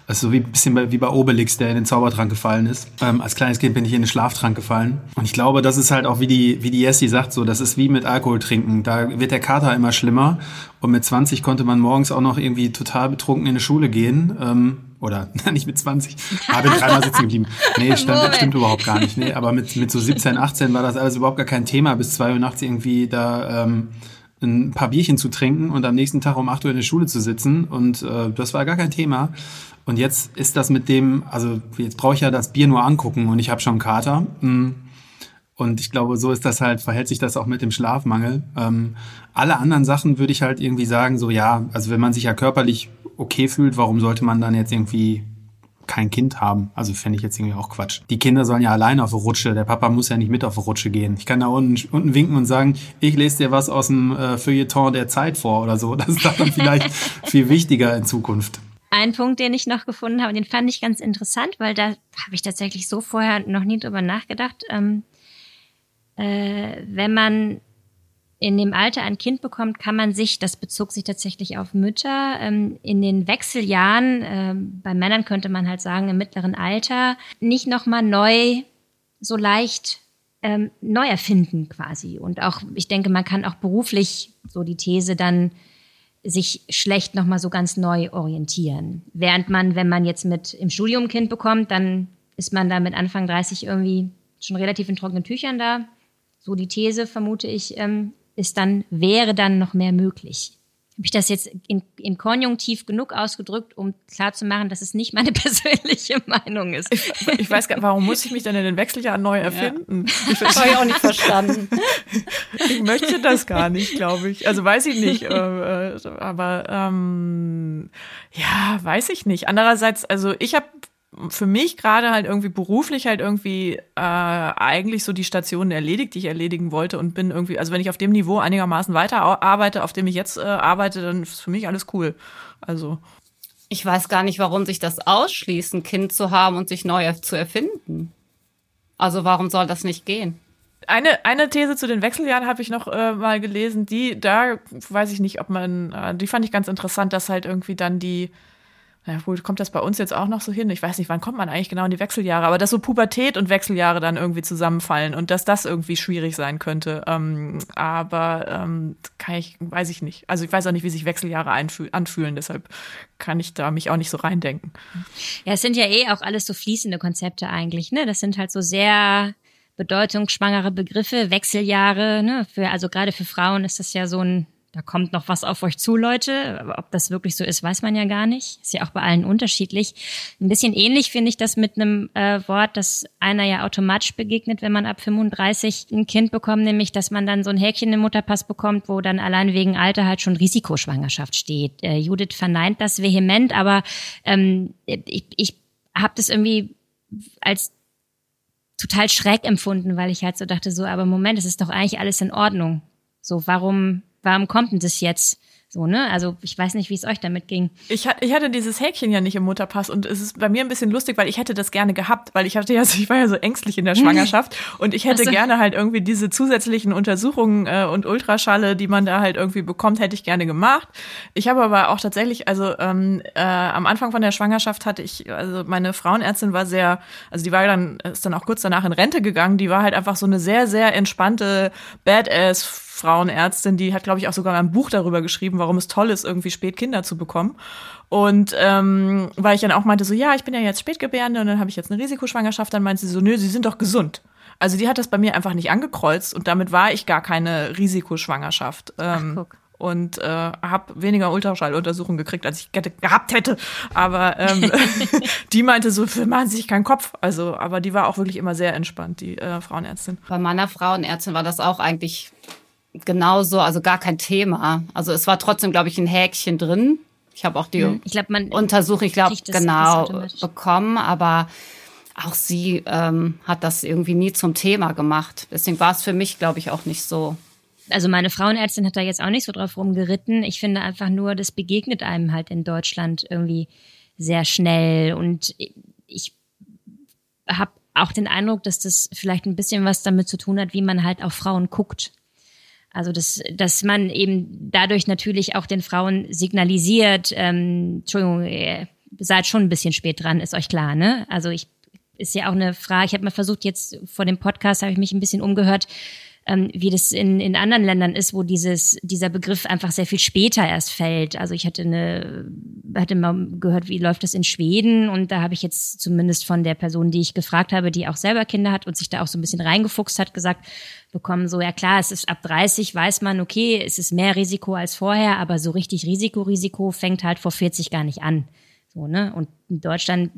[SPEAKER 4] Also wie ein bisschen wie bei Obelix, der in den Zaubertrank gefallen ist. Ähm, als kleines Kind bin ich in den Schlaftrank gefallen. Und ich glaube, das ist halt auch wie die, wie die Jessie sagt, so, das ist wie mit Alkohol trinken. Da wird der Kater immer schlimmer. Und mit 20 konnte man morgens auch noch irgendwie total betrunken in die Schule gehen. Ähm, Oder nicht mit 20. Habe ich dreimal sitzen geblieben. Nee, stimmt, stimmt überhaupt gar nicht. Nee, aber mit, mit so 17, 18 war das alles überhaupt gar kein Thema, bis zwei Uhr nachts irgendwie da ähm, ein paar Bierchen zu trinken und am nächsten Tag um acht Uhr in der Schule zu sitzen. Und äh, das war gar kein Thema. Und jetzt ist das mit dem, also jetzt brauche ich ja das Bier nur angucken und ich habe schon Kater. Mm. Und ich glaube, so ist das halt, verhält sich das auch mit dem Schlafmangel. Ähm, alle anderen Sachen würde ich halt irgendwie sagen, so ja, also wenn man sich ja körperlich okay fühlt, warum sollte man dann jetzt irgendwie kein Kind haben. Also fände ich jetzt irgendwie auch Quatsch. Die Kinder sollen ja alleine auf eine Rutsche. Der Papa muss ja nicht mit auf eine Rutsche gehen. Ich kann da unten, unten winken und sagen, ich lese dir was aus dem äh, Feuilleton der Zeit vor oder so. Das ist dann vielleicht viel wichtiger in Zukunft.
[SPEAKER 1] Ein Punkt, den ich noch gefunden habe, den fand ich ganz interessant, weil da habe ich tatsächlich so vorher noch nie drüber nachgedacht. Ähm, äh, wenn man in dem Alter ein Kind bekommt, kann man sich, das bezog sich tatsächlich auf Mütter, ähm, in den Wechseljahren, äh, bei Männern könnte man halt sagen, im mittleren Alter, nicht nochmal neu so leicht ähm, neu erfinden quasi. Und auch, ich denke, man kann auch beruflich so die These dann sich schlecht nochmal so ganz neu orientieren. Während man, wenn man jetzt mit im Studium Kind bekommt, dann ist man da mit Anfang 30 irgendwie schon relativ in trockenen Tüchern da. So die These, vermute ich, ähm, ist dann, wäre dann noch mehr möglich. Habe ich das jetzt in, in Konjunktiv genug ausgedrückt, um klarzumachen, dass es nicht meine persönliche Meinung ist?
[SPEAKER 3] Ich, ich weiß gar nicht, warum muss ich mich denn in den Wechseljahren neu erfinden?
[SPEAKER 2] Ja. Das habe ich auch nicht verstanden.
[SPEAKER 3] ich möchte das gar nicht, glaube ich. Also weiß ich nicht. Äh, äh, aber ähm, ja, weiß ich nicht. Andererseits, also ich habe für mich gerade halt irgendwie beruflich halt irgendwie äh, eigentlich so die Stationen erledigt, die ich erledigen wollte und bin irgendwie, also wenn ich auf dem Niveau einigermaßen weiter arbeite, auf dem ich jetzt äh, arbeite, dann ist für mich alles cool. Also
[SPEAKER 2] ich weiß gar nicht, warum sich das ausschließt, ein Kind zu haben und sich neu zu erfinden. Also warum soll das nicht gehen?
[SPEAKER 3] Eine, eine These zu den Wechseljahren habe ich noch äh, mal gelesen, die, da weiß ich nicht, ob man, äh, die fand ich ganz interessant, dass halt irgendwie dann die ja, wohl kommt das bei uns jetzt auch noch so hin. Ich weiß nicht, wann kommt man eigentlich genau in die Wechseljahre, aber dass so Pubertät und Wechseljahre dann irgendwie zusammenfallen und dass das irgendwie schwierig sein könnte. Ähm, aber ähm, kann ich, weiß ich nicht. Also ich weiß auch nicht, wie sich Wechseljahre anfühlen, deshalb kann ich da mich auch nicht so reindenken.
[SPEAKER 1] Ja, es sind ja eh auch alles so fließende Konzepte eigentlich, ne? Das sind halt so sehr bedeutungsschwangere Begriffe, Wechseljahre, ne? Für, also gerade für Frauen ist das ja so ein da kommt noch was auf euch zu, Leute. Ob das wirklich so ist, weiß man ja gar nicht. Ist ja auch bei allen unterschiedlich. Ein bisschen ähnlich finde ich das mit einem äh, Wort, das einer ja automatisch begegnet, wenn man ab 35 ein Kind bekommt, nämlich, dass man dann so ein Häkchen im Mutterpass bekommt, wo dann allein wegen Alter halt schon Risikoschwangerschaft steht. Äh, Judith verneint das vehement, aber ähm, ich, ich habe das irgendwie als total schräg empfunden, weil ich halt so dachte, so, aber Moment, es ist doch eigentlich alles in Ordnung. So, warum warum kommt denn das jetzt? So, ne? Also ich weiß nicht, wie es euch damit ging.
[SPEAKER 3] Ich, ich hatte dieses Häkchen ja nicht im Mutterpass und es ist bei mir ein bisschen lustig, weil ich hätte das gerne gehabt, weil ich hatte ja, ich war ja so ängstlich in der Schwangerschaft und ich hätte also. gerne halt irgendwie diese zusätzlichen Untersuchungen äh, und Ultraschalle, die man da halt irgendwie bekommt, hätte ich gerne gemacht. Ich habe aber auch tatsächlich, also ähm, äh, am Anfang von der Schwangerschaft hatte ich, also meine Frauenärztin war sehr, also die war dann, ist dann auch kurz danach in Rente gegangen, die war halt einfach so eine sehr, sehr entspannte Badass Frauenärztin, die hat, glaube ich, auch sogar ein Buch darüber geschrieben, warum es toll ist, irgendwie spät Kinder zu bekommen. Und ähm, weil ich dann auch meinte, so ja, ich bin ja jetzt Spätgebärende und dann habe ich jetzt eine Risikoschwangerschaft, dann meinte sie so, nö, sie sind doch gesund. Also die hat das bei mir einfach nicht angekreuzt und damit war ich gar keine Risikoschwangerschaft. Ähm, Ach, und äh, habe weniger Ultraschalluntersuchungen gekriegt, als ich hätte, gehabt hätte. Aber ähm, die meinte so, für man sich keinen Kopf. Also, aber die war auch wirklich immer sehr entspannt, die äh, Frauenärztin.
[SPEAKER 2] Bei meiner Frauenärztin war das auch eigentlich genauso, also gar kein Thema. Also es war trotzdem, glaube ich, ein Häkchen drin. Ich habe auch die hm, ich glaub, man Untersuchung, ich glaube, genau bekommen, aber auch sie ähm, hat das irgendwie nie zum Thema gemacht. Deswegen war es für mich, glaube ich, auch nicht so.
[SPEAKER 1] Also meine Frauenärztin hat da jetzt auch nicht so drauf rumgeritten. Ich finde einfach nur, das begegnet einem halt in Deutschland irgendwie sehr schnell. Und ich habe auch den Eindruck, dass das vielleicht ein bisschen was damit zu tun hat, wie man halt auf Frauen guckt. Also dass, dass man eben dadurch natürlich auch den Frauen signalisiert, ähm, Entschuldigung, ihr seid schon ein bisschen spät dran, ist euch klar, ne? Also ich ist ja auch eine Frage, ich habe mal versucht, jetzt vor dem Podcast habe ich mich ein bisschen umgehört, ähm, wie das in, in anderen Ländern ist, wo dieses, dieser Begriff einfach sehr viel später erst fällt. Also ich hatte eine, hatte mal gehört, wie läuft das in Schweden und da habe ich jetzt zumindest von der Person, die ich gefragt habe, die auch selber Kinder hat und sich da auch so ein bisschen reingefuchst hat, gesagt bekommen, so ja klar, es ist ab 30, weiß man, okay, es ist mehr Risiko als vorher, aber so richtig Risiko, Risiko fängt halt vor 40 gar nicht an. So, ne? Und in Deutschland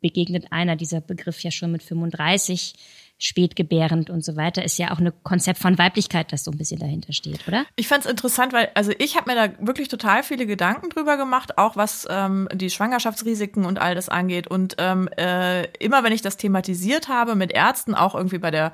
[SPEAKER 1] begegnet einer dieser Begriff ja schon mit 35 spätgebärend und so weiter, ist ja auch ein Konzept von Weiblichkeit, das so ein bisschen dahinter steht, oder?
[SPEAKER 3] Ich fand es interessant, weil also ich habe mir da wirklich total viele Gedanken drüber gemacht, auch was ähm, die Schwangerschaftsrisiken und all das angeht. Und ähm, äh, immer wenn ich das thematisiert habe mit Ärzten, auch irgendwie bei der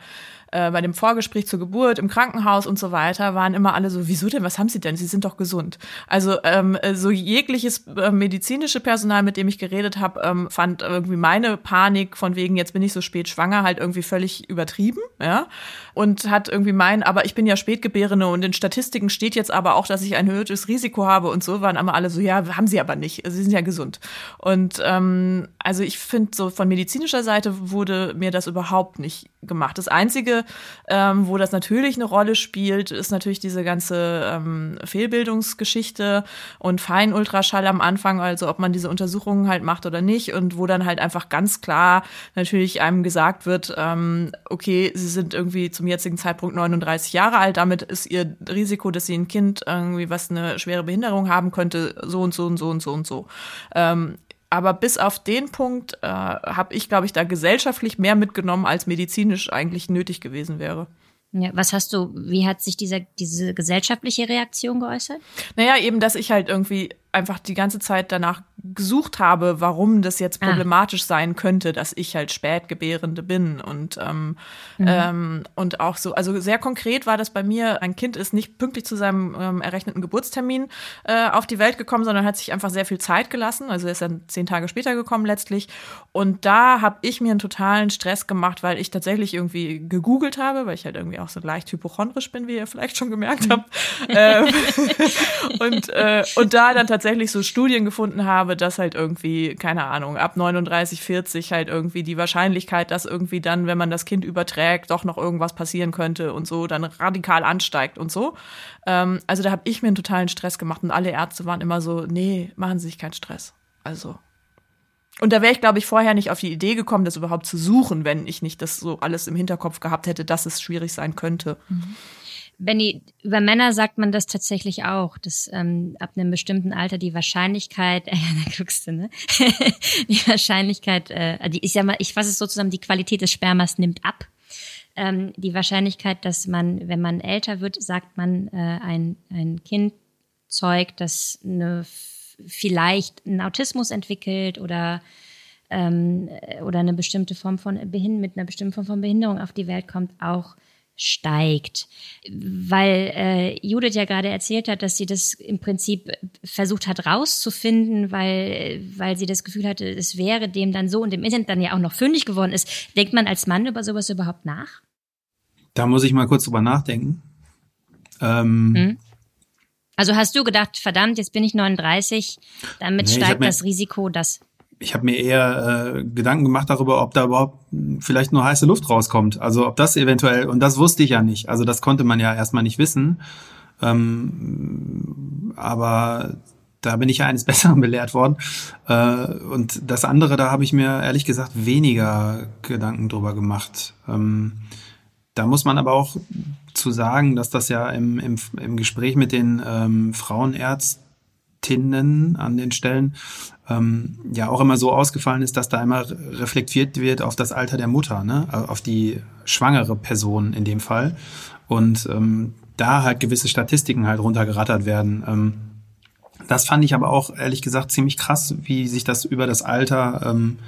[SPEAKER 3] äh, bei dem Vorgespräch zur Geburt im Krankenhaus und so weiter, waren immer alle so, wieso denn, was haben Sie denn? Sie sind doch gesund. Also ähm, so jegliches äh, medizinische Personal, mit dem ich geredet habe, ähm, fand irgendwie meine Panik von wegen, jetzt bin ich so spät schwanger, halt irgendwie völlig übertrieben, ja. Und hat irgendwie mein, aber ich bin ja Spätgebärende und in Statistiken steht jetzt aber auch, dass ich ein erhöhtes Risiko habe und so, waren immer alle so, ja, haben sie aber nicht. Sie sind ja gesund. Und ähm, also ich finde, so von medizinischer Seite wurde mir das überhaupt nicht gemacht. Das Einzige, ähm, wo das natürlich eine Rolle spielt, ist natürlich diese ganze ähm, Fehlbildungsgeschichte und Feinultraschall am Anfang, also ob man diese Untersuchungen halt macht oder nicht und wo dann halt einfach ganz klar natürlich einem gesagt wird, ähm, okay, sie sind irgendwie zum jetzigen Zeitpunkt 39 Jahre alt, damit ist ihr Risiko, dass sie ein Kind irgendwie was eine schwere Behinderung haben könnte, so und so und so und so und so. Ähm, aber bis auf den Punkt äh, habe ich, glaube ich, da gesellschaftlich mehr mitgenommen, als medizinisch eigentlich nötig gewesen wäre.
[SPEAKER 1] Ja, was hast du, wie hat sich dieser, diese gesellschaftliche Reaktion geäußert?
[SPEAKER 3] Naja, eben, dass ich halt irgendwie einfach die ganze Zeit danach gesucht habe, warum das jetzt ah. problematisch ah. sein könnte, dass ich halt Spätgebärende bin und ähm, mhm. ähm, und auch so, also sehr konkret war das bei mir. Ein Kind ist nicht pünktlich zu seinem ähm, errechneten Geburtstermin äh, auf die Welt gekommen, sondern hat sich einfach sehr viel Zeit gelassen. Also ist dann zehn Tage später gekommen letztlich. Und da habe ich mir einen totalen Stress gemacht, weil ich tatsächlich irgendwie gegoogelt habe, weil ich halt irgendwie auch so leicht hypochondrisch bin, wie ihr vielleicht schon gemerkt habt. ähm, und äh, und da dann tatsächlich tatsächlich so Studien gefunden habe, dass halt irgendwie, keine Ahnung, ab 39, 40 halt irgendwie die Wahrscheinlichkeit, dass irgendwie dann, wenn man das Kind überträgt, doch noch irgendwas passieren könnte und so, dann radikal ansteigt und so. Ähm, also da habe ich mir einen totalen Stress gemacht und alle Ärzte waren immer so, nee, machen Sie sich keinen Stress. Also. Und da wäre ich, glaube ich, vorher nicht auf die Idee gekommen, das überhaupt zu suchen, wenn ich nicht das so alles im Hinterkopf gehabt hätte, dass es schwierig sein könnte. Mhm.
[SPEAKER 1] Benny, über Männer sagt man das tatsächlich auch, dass ähm, ab einem bestimmten Alter die Wahrscheinlichkeit, äh, da guckst du, ne? die Wahrscheinlichkeit, äh, die, ich sag mal, ich fasse es so zusammen, die Qualität des Spermas nimmt ab. Ähm, die Wahrscheinlichkeit, dass man, wenn man älter wird, sagt man, äh, ein, ein Kind zeugt, das eine, vielleicht einen Autismus entwickelt oder ähm, oder eine bestimmte Form von Behind mit einer bestimmten Form von Behinderung auf die Welt kommt, auch steigt. Weil äh, Judith ja gerade erzählt hat, dass sie das im Prinzip versucht hat rauszufinden, weil, weil sie das Gefühl hatte, es wäre dem dann so und im Internet dann ja auch noch fündig geworden ist. Denkt man als Mann über sowas überhaupt nach?
[SPEAKER 4] Da muss ich mal kurz drüber nachdenken. Ähm, hm.
[SPEAKER 1] Also hast du gedacht, verdammt, jetzt bin ich 39, damit nee, steigt das Risiko, dass
[SPEAKER 4] ich habe mir eher äh, Gedanken gemacht darüber, ob da überhaupt vielleicht nur heiße Luft rauskommt. Also ob das eventuell, und das wusste ich ja nicht. Also das konnte man ja erstmal nicht wissen. Ähm, aber da bin ich ja eines Besseren belehrt worden. Äh, und das andere, da habe ich mir ehrlich gesagt weniger Gedanken drüber gemacht. Ähm, da muss man aber auch zu sagen, dass das ja im, im, im Gespräch mit den ähm, Frauenärztinnen an den Stellen ähm, ja auch immer so ausgefallen ist, dass da immer reflektiert wird auf das Alter der Mutter, ne? Auf die schwangere Person in dem Fall. Und ähm, da halt gewisse Statistiken halt runtergerattert werden. Ähm, das fand ich aber auch ehrlich gesagt ziemlich krass, wie sich das über das Alter ähm,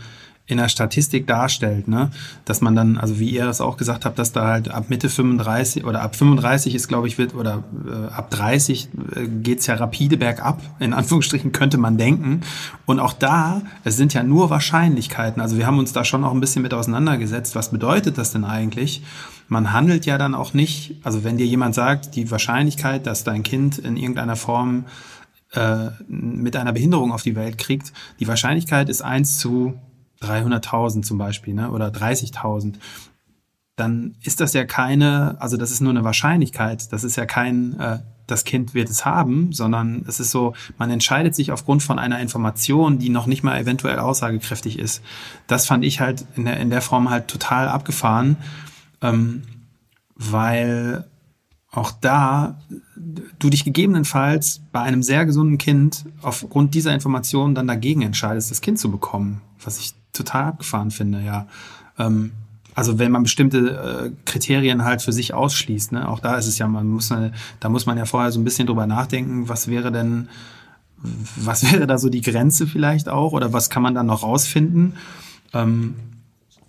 [SPEAKER 4] in der Statistik darstellt, ne? Dass man dann, also wie ihr das auch gesagt habt, dass da halt ab Mitte 35 oder ab 35 ist, glaube ich, wird oder äh, ab 30 äh, geht's ja rapide bergab, in Anführungsstrichen könnte man denken. Und auch da, es sind ja nur Wahrscheinlichkeiten. Also wir haben uns da schon auch ein bisschen mit auseinandergesetzt. Was bedeutet das denn eigentlich? Man handelt ja dann auch nicht, also wenn dir jemand sagt, die Wahrscheinlichkeit, dass dein Kind in irgendeiner Form äh, mit einer Behinderung auf die Welt kriegt, die Wahrscheinlichkeit ist eins zu 300.000 zum Beispiel, ne? oder 30.000. dann ist das ja keine, also das ist nur eine Wahrscheinlichkeit, das ist ja kein, äh, das Kind wird es haben, sondern es ist so, man entscheidet sich aufgrund von einer Information, die noch nicht mal eventuell aussagekräftig ist. Das fand ich halt in der, in der Form halt total abgefahren, ähm, weil auch da du dich gegebenenfalls bei einem sehr gesunden Kind aufgrund dieser Information dann dagegen entscheidest, das Kind zu bekommen, was ich total abgefahren finde, ja. Ähm, also wenn man bestimmte äh, Kriterien halt für sich ausschließt, ne? auch da ist es ja, man muss, da muss man ja vorher so ein bisschen drüber nachdenken, was wäre denn, was wäre da so die Grenze vielleicht auch oder was kann man dann noch rausfinden? Ähm,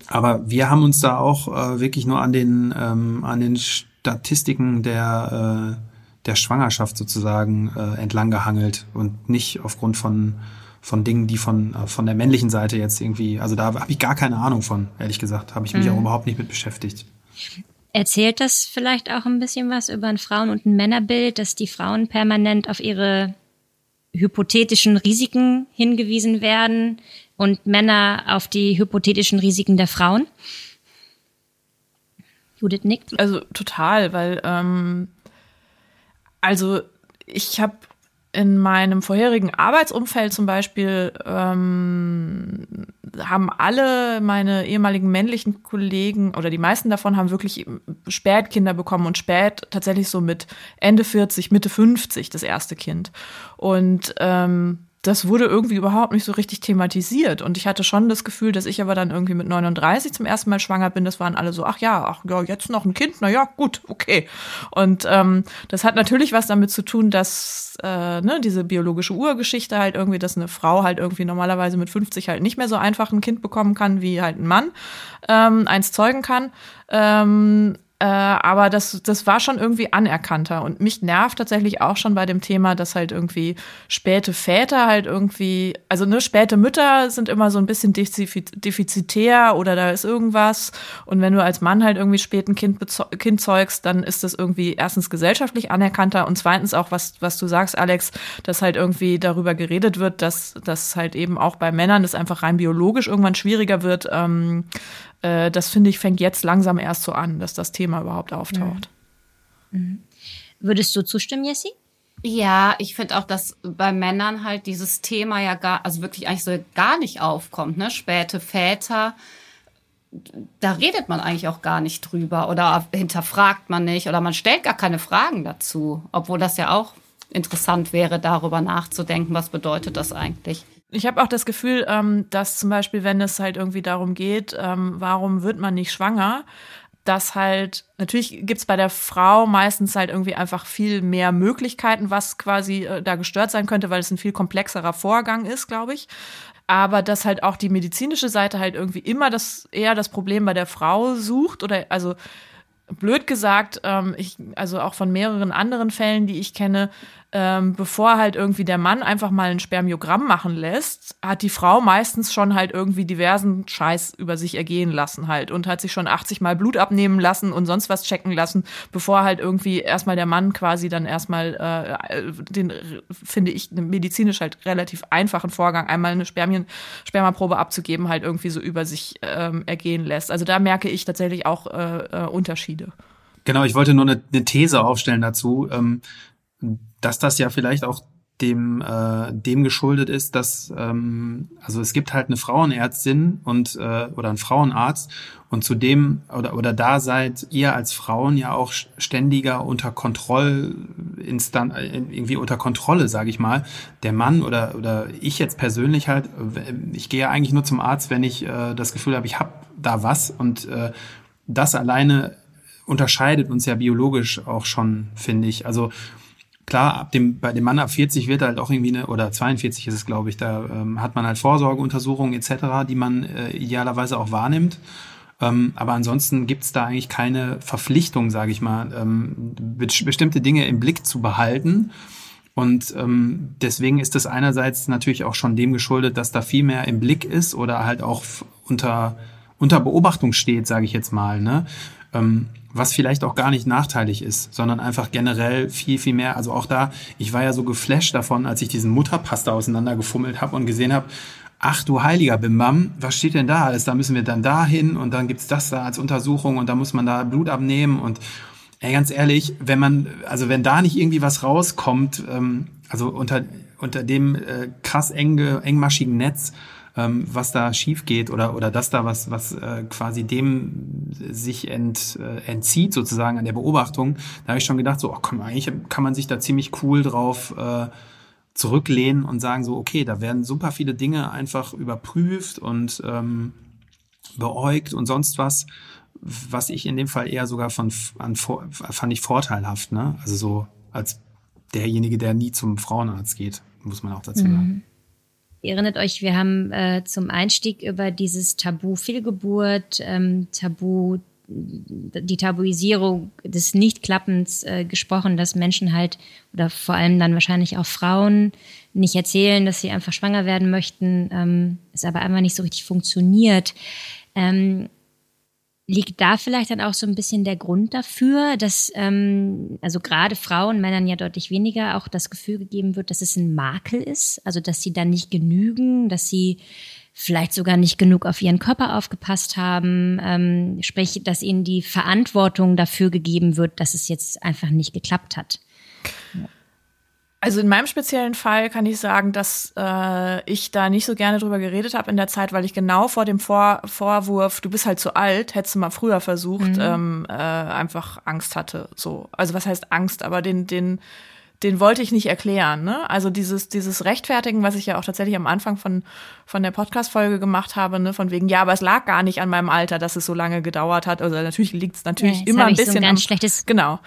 [SPEAKER 4] aber wir haben uns da auch äh, wirklich nur an den, ähm, an den Statistiken der, äh, der Schwangerschaft sozusagen äh, entlang gehangelt und nicht aufgrund von von Dingen, die von, äh, von der männlichen Seite jetzt irgendwie, also da habe ich gar keine Ahnung von, ehrlich gesagt, habe ich mich mhm. auch überhaupt nicht mit beschäftigt.
[SPEAKER 1] Erzählt das vielleicht auch ein bisschen was über ein Frauen- und ein Männerbild, dass die Frauen permanent auf ihre hypothetischen Risiken hingewiesen werden und Männer auf die hypothetischen Risiken der Frauen? Judith nickt.
[SPEAKER 3] Also total, weil ähm, also ich habe in meinem vorherigen Arbeitsumfeld zum Beispiel ähm, haben alle meine ehemaligen männlichen Kollegen oder die meisten davon haben wirklich spät Kinder bekommen und spät tatsächlich so mit Ende 40, Mitte 50 das erste Kind. Und ähm, das wurde irgendwie überhaupt nicht so richtig thematisiert. Und ich hatte schon das Gefühl, dass ich aber dann irgendwie mit 39 zum ersten Mal schwanger bin. Das waren alle so, ach ja, ach ja, jetzt noch ein Kind, na ja, gut, okay. Und ähm, das hat natürlich was damit zu tun, dass äh, ne, diese biologische Urgeschichte halt irgendwie, dass eine Frau halt irgendwie normalerweise mit 50 halt nicht mehr so einfach ein Kind bekommen kann, wie halt ein Mann ähm, eins zeugen kann. Ähm, äh, aber das, das war schon irgendwie anerkannter. Und mich nervt tatsächlich auch schon bei dem Thema, dass halt irgendwie späte Väter halt irgendwie, also ne, späte Mütter sind immer so ein bisschen defizitär oder da ist irgendwas. Und wenn du als Mann halt irgendwie spät ein Kind, kind zeugst, dann ist das irgendwie erstens gesellschaftlich anerkannter und zweitens auch, was, was du sagst, Alex, dass halt irgendwie darüber geredet wird, dass, dass halt eben auch bei Männern das einfach rein biologisch irgendwann schwieriger wird, ähm, äh, das finde ich, fängt jetzt langsam erst so an, dass das Thema überhaupt auftaucht.
[SPEAKER 1] Mhm. mhm. Würdest du zustimmen, Jessie?
[SPEAKER 2] Ja, ich finde auch, dass bei Männern halt dieses Thema ja gar, also wirklich eigentlich so gar nicht aufkommt, ne? Späte Väter, da redet man eigentlich auch gar nicht drüber oder hinterfragt man nicht oder man stellt gar keine Fragen dazu, obwohl das ja auch interessant wäre, darüber nachzudenken, was bedeutet das eigentlich.
[SPEAKER 3] Ich habe auch das Gefühl, ähm, dass zum Beispiel, wenn es halt irgendwie darum geht, ähm, warum wird man nicht schwanger, dass halt, natürlich gibt's bei der Frau meistens halt irgendwie einfach viel mehr Möglichkeiten, was quasi äh, da gestört sein könnte, weil es ein viel komplexerer Vorgang ist, glaube ich. Aber dass halt auch die medizinische Seite halt irgendwie immer das eher das Problem bei der Frau sucht oder also blöd gesagt, ähm, ich, also auch von mehreren anderen Fällen, die ich kenne, ähm, bevor halt irgendwie der Mann einfach mal ein Spermiogramm machen lässt, hat die Frau meistens schon halt irgendwie diversen Scheiß über sich ergehen lassen halt und hat sich schon 80 Mal Blut abnehmen lassen und sonst was checken lassen, bevor halt irgendwie erstmal der Mann quasi dann erstmal äh, den, finde ich, medizinisch halt relativ einfachen Vorgang, einmal eine Spermien, Spermaprobe abzugeben, halt irgendwie so über sich ähm, ergehen lässt. Also da merke ich tatsächlich auch äh, äh, Unterschiede.
[SPEAKER 4] Genau, ich wollte nur eine, eine These aufstellen dazu. Ähm, dass das ja vielleicht auch dem äh, dem geschuldet ist, dass ähm, also es gibt halt eine Frauenärztin und äh, oder einen Frauenarzt und zudem oder oder da seid ihr als Frauen ja auch ständiger unter Kontrollinstan äh, irgendwie unter Kontrolle, sage ich mal. Der Mann oder oder ich jetzt persönlich halt, ich gehe ja eigentlich nur zum Arzt, wenn ich äh, das Gefühl habe, ich habe da was und äh, das alleine unterscheidet uns ja biologisch auch schon, finde ich. Also klar, ab dem, bei dem Mann ab 40 wird halt auch irgendwie eine, oder 42 ist es, glaube ich, da ähm, hat man halt Vorsorgeuntersuchungen etc., die man äh, idealerweise auch wahrnimmt. Ähm, aber ansonsten gibt's da eigentlich keine Verpflichtung, sage ich mal, ähm, bestimmte Dinge im Blick zu behalten. Und ähm, deswegen ist es einerseits natürlich auch schon dem geschuldet, dass da viel mehr im Blick ist oder halt auch unter, unter Beobachtung steht, sage ich jetzt mal. Ne? Ähm, was vielleicht auch gar nicht nachteilig ist, sondern einfach generell viel, viel mehr. Also auch da, ich war ja so geflasht davon, als ich diesen Mutterpasta auseinandergefummelt habe und gesehen habe, ach du heiliger Bimbam, was steht denn da alles? Da müssen wir dann da hin und dann gibt's das da als Untersuchung und da muss man da Blut abnehmen und ey, ganz ehrlich, wenn man, also wenn da nicht irgendwie was rauskommt, ähm, also unter, unter dem äh, krass enge, engmaschigen Netz, ähm, was da schief geht oder, oder dass da was, was äh, quasi dem sich ent, äh, entzieht sozusagen an der Beobachtung, da habe ich schon gedacht, so, ach komm, eigentlich kann man sich da ziemlich cool drauf äh, zurücklehnen und sagen so, okay, da werden super viele Dinge einfach überprüft und ähm, beäugt und sonst was, was ich in dem Fall eher sogar von an, fand ich vorteilhaft, ne? Also so als derjenige, der nie zum Frauenarzt geht, muss man auch dazu sagen.
[SPEAKER 1] Ihr erinnert euch, wir haben äh, zum Einstieg über dieses Tabu Fehlgeburt, ähm, Tabu die Tabuisierung des Nichtklappens äh, gesprochen, dass Menschen halt oder vor allem dann wahrscheinlich auch Frauen nicht erzählen, dass sie einfach schwanger werden möchten, ähm, es aber einfach nicht so richtig funktioniert. Ähm, liegt da vielleicht dann auch so ein bisschen der Grund dafür, dass ähm, also gerade Frauen, Männern ja deutlich weniger auch das Gefühl gegeben wird, dass es ein Makel ist, also dass sie dann nicht genügen, dass sie vielleicht sogar nicht genug auf ihren Körper aufgepasst haben, ähm, sprich, dass ihnen die Verantwortung dafür gegeben wird, dass es jetzt einfach nicht geklappt hat.
[SPEAKER 3] Also in meinem speziellen Fall kann ich sagen, dass äh, ich da nicht so gerne drüber geredet habe in der Zeit, weil ich genau vor dem vor Vorwurf, du bist halt zu alt, hättest du mal früher versucht, mhm. ähm, äh, einfach Angst hatte. So, also was heißt Angst? Aber den den den wollte ich nicht erklären. Ne? Also dieses, dieses Rechtfertigen, was ich ja auch tatsächlich am Anfang von, von der Podcast-Folge gemacht habe, ne? von wegen, ja, aber es lag gar nicht an meinem Alter, dass es so lange gedauert hat. Also natürlich liegt es natürlich ja, immer ein bisschen. So ein
[SPEAKER 1] ganz am, schlechtes,
[SPEAKER 3] genau.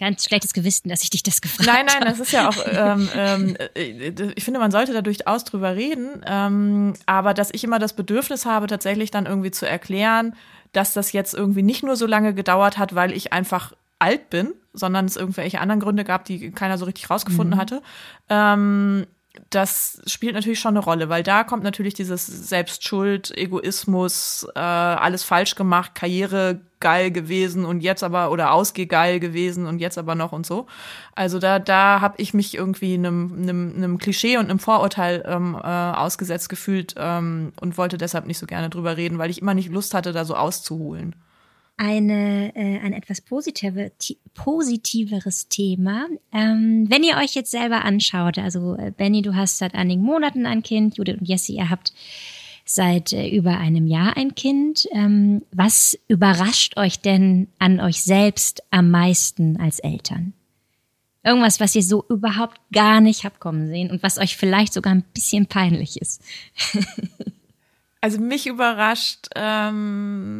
[SPEAKER 1] Ganz schlechtes Gewissen, dass ich dich das gefragt
[SPEAKER 3] habe. Nein, nein, das ist ja auch, ähm, ähm, äh, ich finde, man sollte da durchaus drüber reden. Ähm, aber dass ich immer das Bedürfnis habe, tatsächlich dann irgendwie zu erklären, dass das jetzt irgendwie nicht nur so lange gedauert hat, weil ich einfach alt bin, sondern es irgendwelche anderen Gründe gab, die keiner so richtig rausgefunden mhm. hatte. Ähm, das spielt natürlich schon eine Rolle, weil da kommt natürlich dieses Selbstschuld, Egoismus, äh, alles falsch gemacht, Karriere geil gewesen und jetzt aber oder Ausgeh geil gewesen und jetzt aber noch und so. Also da da habe ich mich irgendwie einem, einem, einem Klischee und einem Vorurteil ähm, äh, ausgesetzt gefühlt ähm, und wollte deshalb nicht so gerne drüber reden, weil ich immer nicht Lust hatte, da so auszuholen
[SPEAKER 1] eine, äh, ein etwas positive, positiveres Thema. Ähm, wenn ihr euch jetzt selber anschaut, also äh, Benny, du hast seit einigen Monaten ein Kind, Judith und Jesse, ihr habt seit äh, über einem Jahr ein Kind. Ähm, was überrascht euch denn an euch selbst am meisten als Eltern? Irgendwas, was ihr so überhaupt gar nicht habt kommen sehen und was euch vielleicht sogar ein bisschen peinlich ist.
[SPEAKER 3] Also mich überrascht, ähm,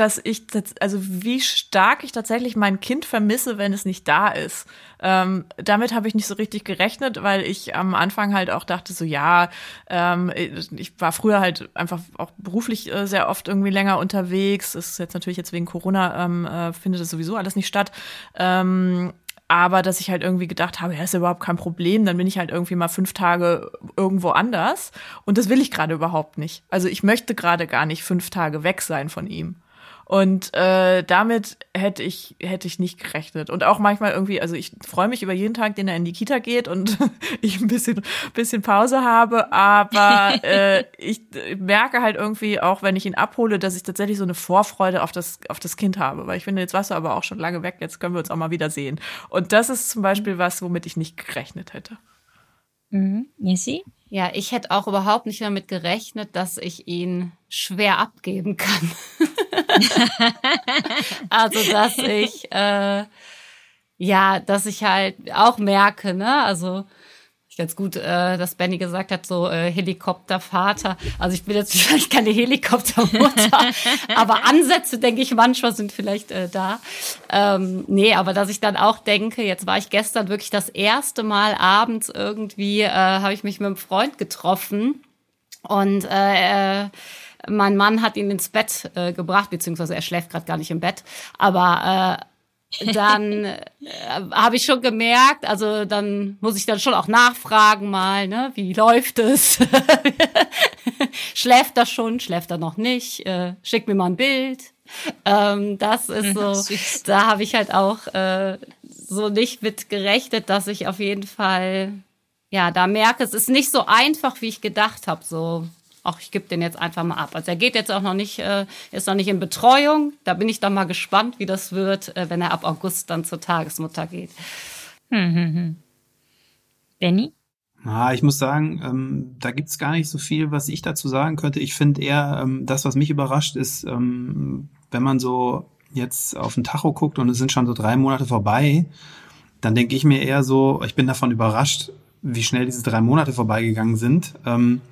[SPEAKER 3] dass ich, also wie stark ich tatsächlich mein Kind vermisse, wenn es nicht da ist. Ähm, damit habe ich nicht so richtig gerechnet, weil ich am Anfang halt auch dachte, so ja, ähm, ich war früher halt einfach auch beruflich äh, sehr oft irgendwie länger unterwegs. Das ist jetzt natürlich jetzt wegen Corona ähm, äh, findet das sowieso alles nicht statt. Ähm, aber dass ich halt irgendwie gedacht habe, ja, ist ja überhaupt kein Problem, dann bin ich halt irgendwie mal fünf Tage irgendwo anders. Und das will ich gerade überhaupt nicht. Also ich möchte gerade gar nicht fünf Tage weg sein von ihm. Und äh, damit hätte ich hätte ich nicht gerechnet. Und auch manchmal irgendwie, also ich freue mich über jeden Tag, den er in die Kita geht und ich ein bisschen bisschen Pause habe. Aber äh, ich merke halt irgendwie auch, wenn ich ihn abhole, dass ich tatsächlich so eine Vorfreude auf das auf das Kind habe. Weil ich finde, jetzt warst du aber auch schon lange weg. Jetzt können wir uns auch mal wieder sehen. Und das ist zum Beispiel was, womit ich nicht gerechnet hätte.
[SPEAKER 1] Mhm. Jessie?
[SPEAKER 2] Ja, ich hätte auch überhaupt nicht damit gerechnet, dass ich ihn schwer abgeben kann. also, dass ich, äh, ja, dass ich halt auch merke, ne, also, ganz gut, äh, dass Benny gesagt hat, so äh, Helikoptervater. Also ich bin jetzt vielleicht keine Helikoptermutter, aber Ansätze, denke ich, manchmal sind vielleicht äh, da. Ähm, nee, aber dass ich dann auch denke, jetzt war ich gestern wirklich das erste Mal abends irgendwie, äh, habe ich mich mit einem Freund getroffen und äh, äh mein Mann hat ihn ins Bett äh, gebracht, beziehungsweise er schläft gerade gar nicht im Bett. Aber äh, dann äh, habe ich schon gemerkt, also dann muss ich dann schon auch nachfragen mal, ne, wie läuft es? schläft er schon, schläft er noch nicht? Äh, schick mir mal ein Bild. Ähm, das ist so, Süß. da habe ich halt auch äh, so nicht mit gerechnet, dass ich auf jeden Fall ja, da merke, es ist nicht so einfach, wie ich gedacht habe. So, ach, ich gebe den jetzt einfach mal ab. Also er geht jetzt auch noch nicht, äh, ist noch nicht in Betreuung. Da bin ich dann mal gespannt, wie das wird, äh, wenn er ab August dann zur Tagesmutter geht. Hm, hm,
[SPEAKER 1] hm. Benny?
[SPEAKER 4] Ah, ich muss sagen, ähm, da gibt's gar nicht so viel, was ich dazu sagen könnte. Ich finde eher, ähm, das, was mich überrascht, ist, ähm, wenn man so jetzt auf den Tacho guckt und es sind schon so drei Monate vorbei, dann denke ich mir eher so, ich bin davon überrascht, wie schnell diese drei Monate vorbeigegangen sind. Ähm,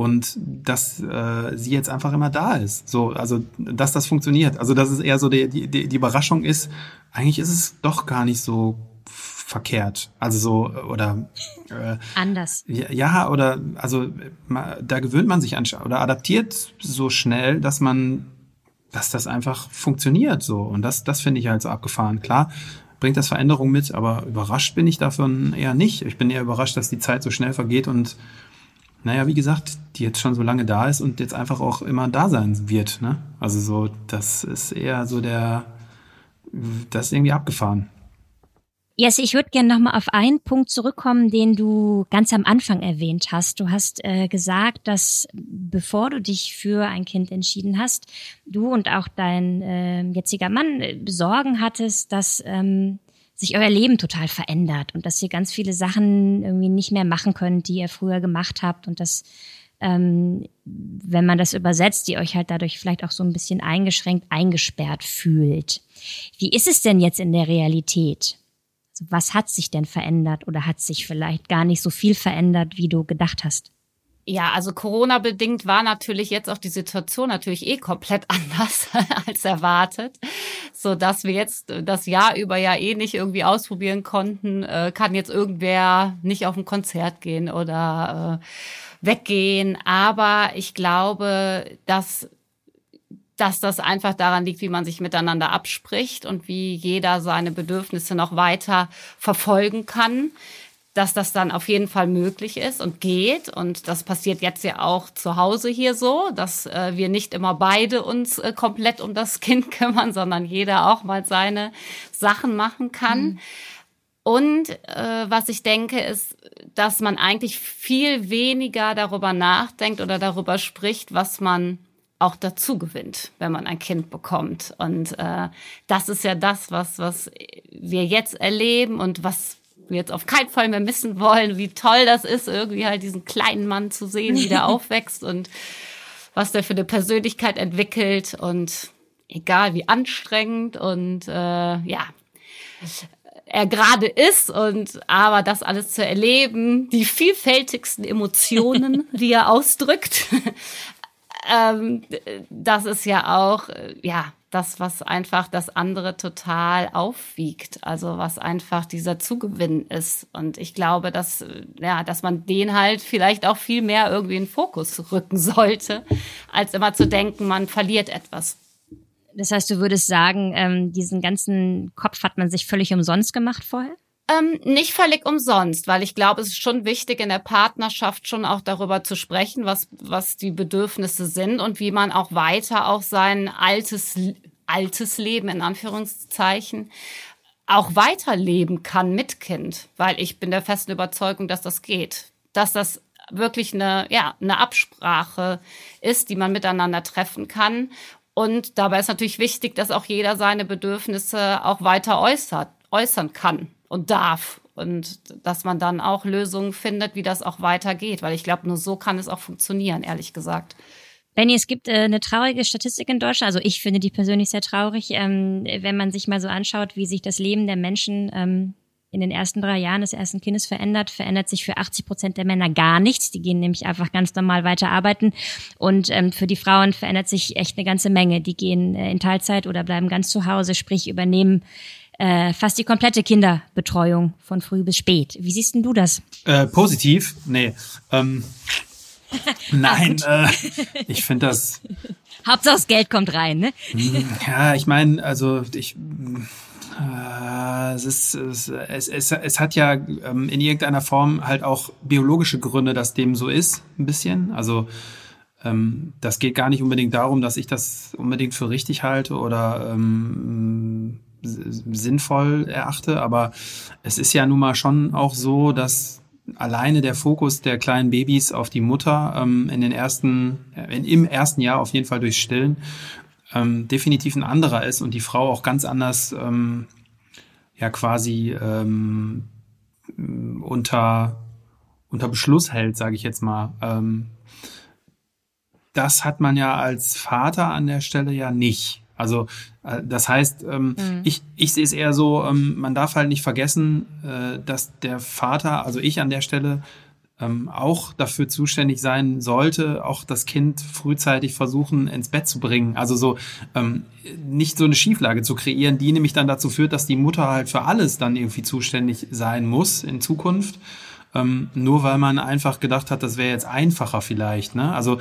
[SPEAKER 4] und dass äh, sie jetzt einfach immer da ist. So, also dass das funktioniert. Also dass es eher so die, die, die Überraschung ist, eigentlich ist es doch gar nicht so verkehrt. Also so oder
[SPEAKER 1] äh, anders.
[SPEAKER 4] Ja, oder also da gewöhnt man sich an oder adaptiert so schnell, dass man dass das einfach funktioniert so und das das finde ich halt so abgefahren. Klar, bringt das Veränderung mit, aber überrascht bin ich davon eher nicht. Ich bin eher überrascht, dass die Zeit so schnell vergeht und naja, wie gesagt, die jetzt schon so lange da ist und jetzt einfach auch immer da sein wird. Ne? Also so, das ist eher so der, das ist irgendwie abgefahren.
[SPEAKER 1] Yes, ich würde gerne nochmal auf einen Punkt zurückkommen, den du ganz am Anfang erwähnt hast. Du hast äh, gesagt, dass bevor du dich für ein Kind entschieden hast, du und auch dein äh, jetziger Mann äh, Sorgen hattest, dass ähm, sich euer Leben total verändert und dass ihr ganz viele Sachen irgendwie nicht mehr machen könnt, die ihr früher gemacht habt und dass ähm, wenn man das übersetzt, die euch halt dadurch vielleicht auch so ein bisschen eingeschränkt, eingesperrt fühlt. Wie ist es denn jetzt in der Realität? Also was hat sich denn verändert oder hat sich vielleicht gar nicht so viel verändert, wie du gedacht hast?
[SPEAKER 2] Ja, also Corona-bedingt war natürlich jetzt auch die Situation natürlich eh komplett anders als erwartet, so dass wir jetzt das Jahr über ja eh nicht irgendwie ausprobieren konnten, äh, kann jetzt irgendwer nicht auf ein Konzert gehen oder äh, weggehen. Aber ich glaube, dass dass das einfach daran liegt, wie man sich miteinander abspricht und wie jeder seine Bedürfnisse noch weiter verfolgen kann dass das dann auf jeden Fall möglich ist und geht. Und das passiert jetzt ja auch zu Hause hier so, dass äh, wir nicht immer beide uns äh, komplett um das Kind kümmern, sondern jeder auch mal seine Sachen machen kann. Mhm. Und äh, was ich denke, ist, dass man eigentlich viel weniger darüber nachdenkt oder darüber spricht, was man auch dazu gewinnt, wenn man ein Kind bekommt. Und äh, das ist ja das, was, was wir jetzt erleben und was wir jetzt auf keinen Fall mehr missen wollen, wie toll das ist, irgendwie halt diesen kleinen Mann zu sehen, wie der aufwächst und was der für eine Persönlichkeit entwickelt und egal wie anstrengend und äh, ja er gerade ist und aber das alles zu erleben, die vielfältigsten Emotionen, die er ausdrückt, ähm, das ist ja auch ja das, was einfach das andere total aufwiegt. Also was einfach dieser Zugewinn ist. Und ich glaube, dass, ja, dass man den halt vielleicht auch viel mehr irgendwie in den Fokus rücken sollte, als immer zu denken, man verliert etwas.
[SPEAKER 1] Das heißt, du würdest sagen, ähm, diesen ganzen Kopf hat man sich völlig umsonst gemacht vorher?
[SPEAKER 2] Ähm, nicht völlig umsonst, weil ich glaube, es ist schon wichtig, in der Partnerschaft schon auch darüber zu sprechen, was, was die Bedürfnisse sind und wie man auch weiter auch sein altes, altes Leben in Anführungszeichen auch weiterleben kann mit Kind, weil ich bin der festen Überzeugung, dass das geht, dass das wirklich eine, ja, eine Absprache ist, die man miteinander treffen kann. Und dabei ist natürlich wichtig, dass auch jeder seine Bedürfnisse auch weiter äußert, äußern kann und darf. Und dass man dann auch Lösungen findet, wie das auch weitergeht. Weil ich glaube, nur so kann es auch funktionieren, ehrlich gesagt.
[SPEAKER 1] Benny, es gibt äh, eine traurige Statistik in Deutschland. Also ich finde die persönlich sehr traurig, ähm, wenn man sich mal so anschaut, wie sich das Leben der Menschen ähm, in den ersten drei Jahren des ersten Kindes verändert, verändert sich für 80 Prozent der Männer gar nichts. Die gehen nämlich einfach ganz normal weiter arbeiten. Und ähm, für die Frauen verändert sich echt eine ganze Menge. Die gehen äh, in Teilzeit oder bleiben ganz zu Hause, sprich übernehmen äh, fast die komplette Kinderbetreuung von früh bis spät. Wie siehst denn du das?
[SPEAKER 4] Äh, positiv? Nee. Ähm, nein, äh, ich finde das.
[SPEAKER 1] Hauptsache das Geld kommt rein, ne?
[SPEAKER 4] Hm, ja, ich meine, also ich. Es, ist, es, es, es hat ja ähm, in irgendeiner Form halt auch biologische Gründe, dass dem so ist, ein bisschen. Also ähm, das geht gar nicht unbedingt darum, dass ich das unbedingt für richtig halte oder ähm, sinnvoll erachte, aber es ist ja nun mal schon auch so, dass alleine der Fokus der kleinen Babys auf die Mutter ähm, in den ersten, äh, in, im ersten Jahr auf jeden Fall durch Stillen ähm, definitiv ein anderer ist und die Frau auch ganz anders ähm, ja quasi ähm, unter unter Beschluss hält, sage ich jetzt mal. Ähm, das hat man ja als Vater an der Stelle ja nicht. Also äh, das heißt, ähm, mhm. ich, ich sehe es eher so, ähm, man darf halt nicht vergessen, äh, dass der Vater, also ich an der Stelle, ähm, auch dafür zuständig sein sollte, auch das Kind frühzeitig versuchen ins Bett zu bringen. Also so ähm, nicht so eine Schieflage zu kreieren, die nämlich dann dazu führt, dass die Mutter halt für alles dann irgendwie zuständig sein muss in Zukunft. Ähm, nur weil man einfach gedacht hat, das wäre jetzt einfacher vielleicht. Ne? Also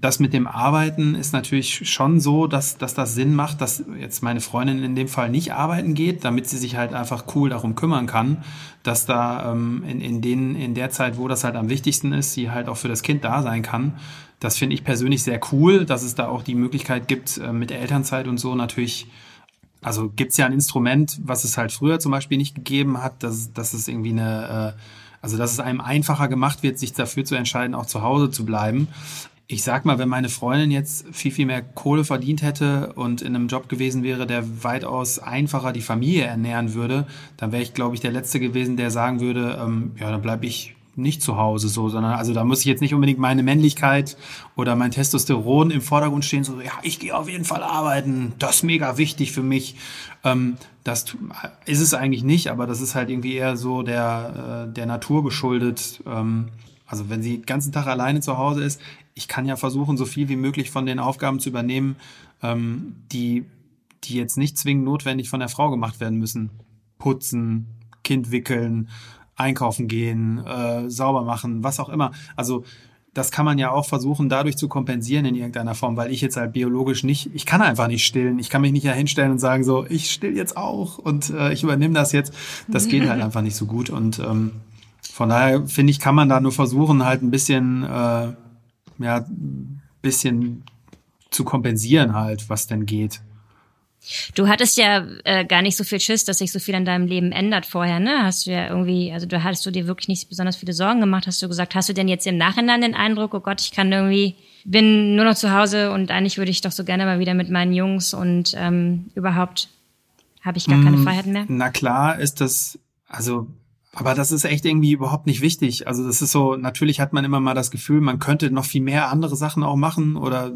[SPEAKER 4] das mit dem Arbeiten ist natürlich schon so, dass, dass das Sinn macht, dass jetzt meine Freundin in dem Fall nicht arbeiten geht, damit sie sich halt einfach cool darum kümmern kann, dass da ähm, in, in, den, in der Zeit, wo das halt am wichtigsten ist, sie halt auch für das Kind da sein kann. Das finde ich persönlich sehr cool, dass es da auch die Möglichkeit gibt, äh, mit Elternzeit und so natürlich also gibt's ja ein Instrument, was es halt früher zum Beispiel nicht gegeben hat, dass, dass es irgendwie eine, äh, also dass es einem einfacher gemacht wird, sich dafür zu entscheiden, auch zu Hause zu bleiben ich sag mal, wenn meine Freundin jetzt viel, viel mehr Kohle verdient hätte und in einem Job gewesen wäre, der weitaus einfacher die Familie ernähren würde, dann wäre ich, glaube ich, der Letzte gewesen, der sagen würde, ähm, ja, dann bleibe ich nicht zu Hause so, sondern also da muss ich jetzt nicht unbedingt meine Männlichkeit oder mein Testosteron im Vordergrund stehen, so ja, ich gehe auf jeden Fall arbeiten, das ist mega wichtig für mich. Ähm, das ist es eigentlich nicht, aber das ist halt irgendwie eher so der, äh, der Natur geschuldet. Ähm, also wenn sie den ganzen Tag alleine zu Hause ist, ich kann ja versuchen, so viel wie möglich von den Aufgaben zu übernehmen, ähm, die, die jetzt nicht zwingend notwendig von der Frau gemacht werden müssen. Putzen, Kind wickeln, einkaufen gehen, äh, sauber machen, was auch immer. Also das kann man ja auch versuchen, dadurch zu kompensieren in irgendeiner Form, weil ich jetzt halt biologisch nicht, ich kann einfach nicht stillen. Ich kann mich nicht ja hinstellen und sagen so, ich still jetzt auch und äh, ich übernehme das jetzt. Das geht halt einfach nicht so gut. Und ähm, von daher finde ich, kann man da nur versuchen, halt ein bisschen äh, ja, bisschen zu kompensieren halt, was denn geht.
[SPEAKER 1] Du hattest ja äh, gar nicht so viel Schiss, dass sich so viel an deinem Leben ändert vorher, ne? Hast du ja irgendwie, also du hattest du dir wirklich nicht besonders viele Sorgen gemacht, hast du gesagt, hast du denn jetzt im Nachhinein den Eindruck, oh Gott, ich kann irgendwie, bin nur noch zu Hause und eigentlich würde ich doch so gerne mal wieder mit meinen Jungs und ähm, überhaupt habe ich gar keine mm, Freiheiten mehr?
[SPEAKER 4] Na klar ist das, also aber das ist echt irgendwie überhaupt nicht wichtig. Also das ist so, natürlich hat man immer mal das Gefühl, man könnte noch viel mehr andere Sachen auch machen oder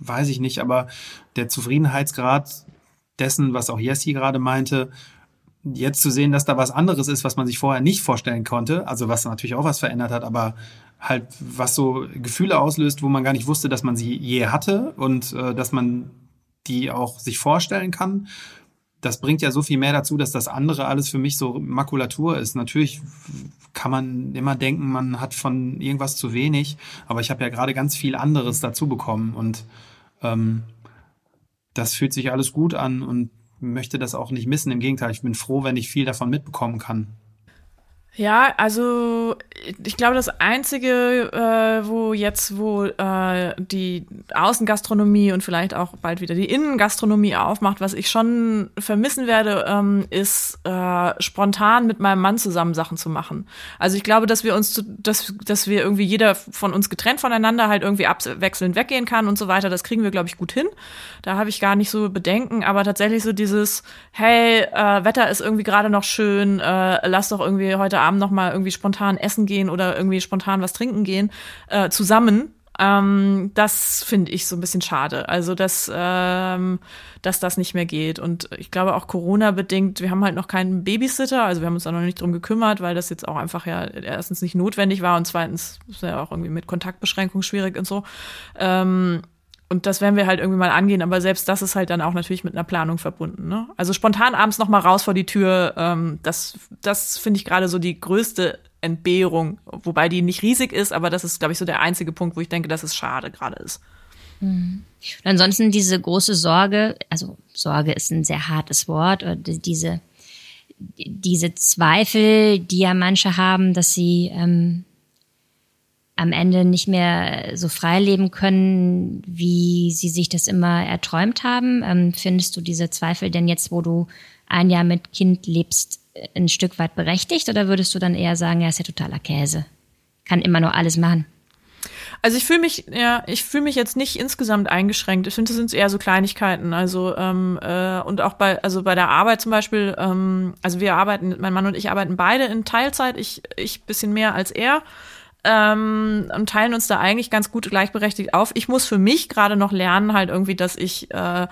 [SPEAKER 4] weiß ich nicht, aber der Zufriedenheitsgrad dessen, was auch Jessi gerade meinte, jetzt zu sehen, dass da was anderes ist, was man sich vorher nicht vorstellen konnte, also was natürlich auch was verändert hat, aber halt was so Gefühle auslöst, wo man gar nicht wusste, dass man sie je hatte und äh, dass man die auch sich vorstellen kann das bringt ja so viel mehr dazu, dass das andere alles für mich so Makulatur ist. Natürlich kann man immer denken, man hat von irgendwas zu wenig, aber ich habe ja gerade ganz viel anderes dazu bekommen und ähm, das fühlt sich alles gut an und möchte das auch nicht missen. Im Gegenteil, ich bin froh, wenn ich viel davon mitbekommen kann.
[SPEAKER 3] Ja, also ich glaube, das Einzige, äh, wo jetzt, wo äh, die Außengastronomie und vielleicht auch bald wieder die Innengastronomie aufmacht, was ich schon vermissen werde, ähm, ist äh, spontan mit meinem Mann zusammen Sachen zu machen. Also ich glaube, dass wir uns, zu, dass, dass wir irgendwie jeder von uns getrennt voneinander halt irgendwie abwechselnd weggehen kann und so weiter. Das kriegen wir, glaube ich, gut hin. Da habe ich gar nicht so Bedenken. Aber tatsächlich so dieses, hey, äh, Wetter ist irgendwie gerade noch schön, äh, lass doch irgendwie heute Abend noch mal irgendwie spontan essen gehen oder irgendwie spontan was trinken gehen, äh, zusammen. Ähm, das finde ich so ein bisschen schade. Also, dass, ähm, dass das nicht mehr geht. Und ich glaube auch Corona-bedingt, wir haben halt noch keinen Babysitter, also wir haben uns da noch nicht drum gekümmert, weil das jetzt auch einfach ja erstens nicht notwendig war und zweitens ist ja auch irgendwie mit Kontaktbeschränkung schwierig und so. Ähm, und das werden wir halt irgendwie mal angehen, aber selbst das ist halt dann auch natürlich mit einer Planung verbunden. Ne? Also spontan abends noch mal raus vor die Tür, ähm, das, das finde ich gerade so die größte Entbehrung, wobei die nicht riesig ist, aber das ist, glaube ich, so der einzige Punkt, wo ich denke, dass es schade gerade ist.
[SPEAKER 1] Mhm. Und ansonsten diese große Sorge, also Sorge ist ein sehr hartes Wort, oder diese, diese Zweifel, die ja manche haben, dass sie ähm, am Ende nicht mehr so frei leben können, wie sie sich das immer erträumt haben. Ähm, findest du diese Zweifel denn jetzt, wo du ein Jahr mit Kind lebst, ein Stück weit berechtigt oder würdest du dann eher sagen, ja, ist ja totaler Käse? Kann immer nur alles machen.
[SPEAKER 3] Also ich fühle mich, ja, ich fühle mich jetzt nicht insgesamt eingeschränkt. Ich finde, das sind eher so Kleinigkeiten. Also ähm, äh, und auch bei, also bei der Arbeit zum Beispiel, ähm, also wir arbeiten, mein Mann und ich arbeiten beide in Teilzeit, ich, ich bisschen mehr als er. Ähm, und teilen uns da eigentlich ganz gut gleichberechtigt auf. Ich muss für mich gerade noch lernen, halt irgendwie, dass ich äh,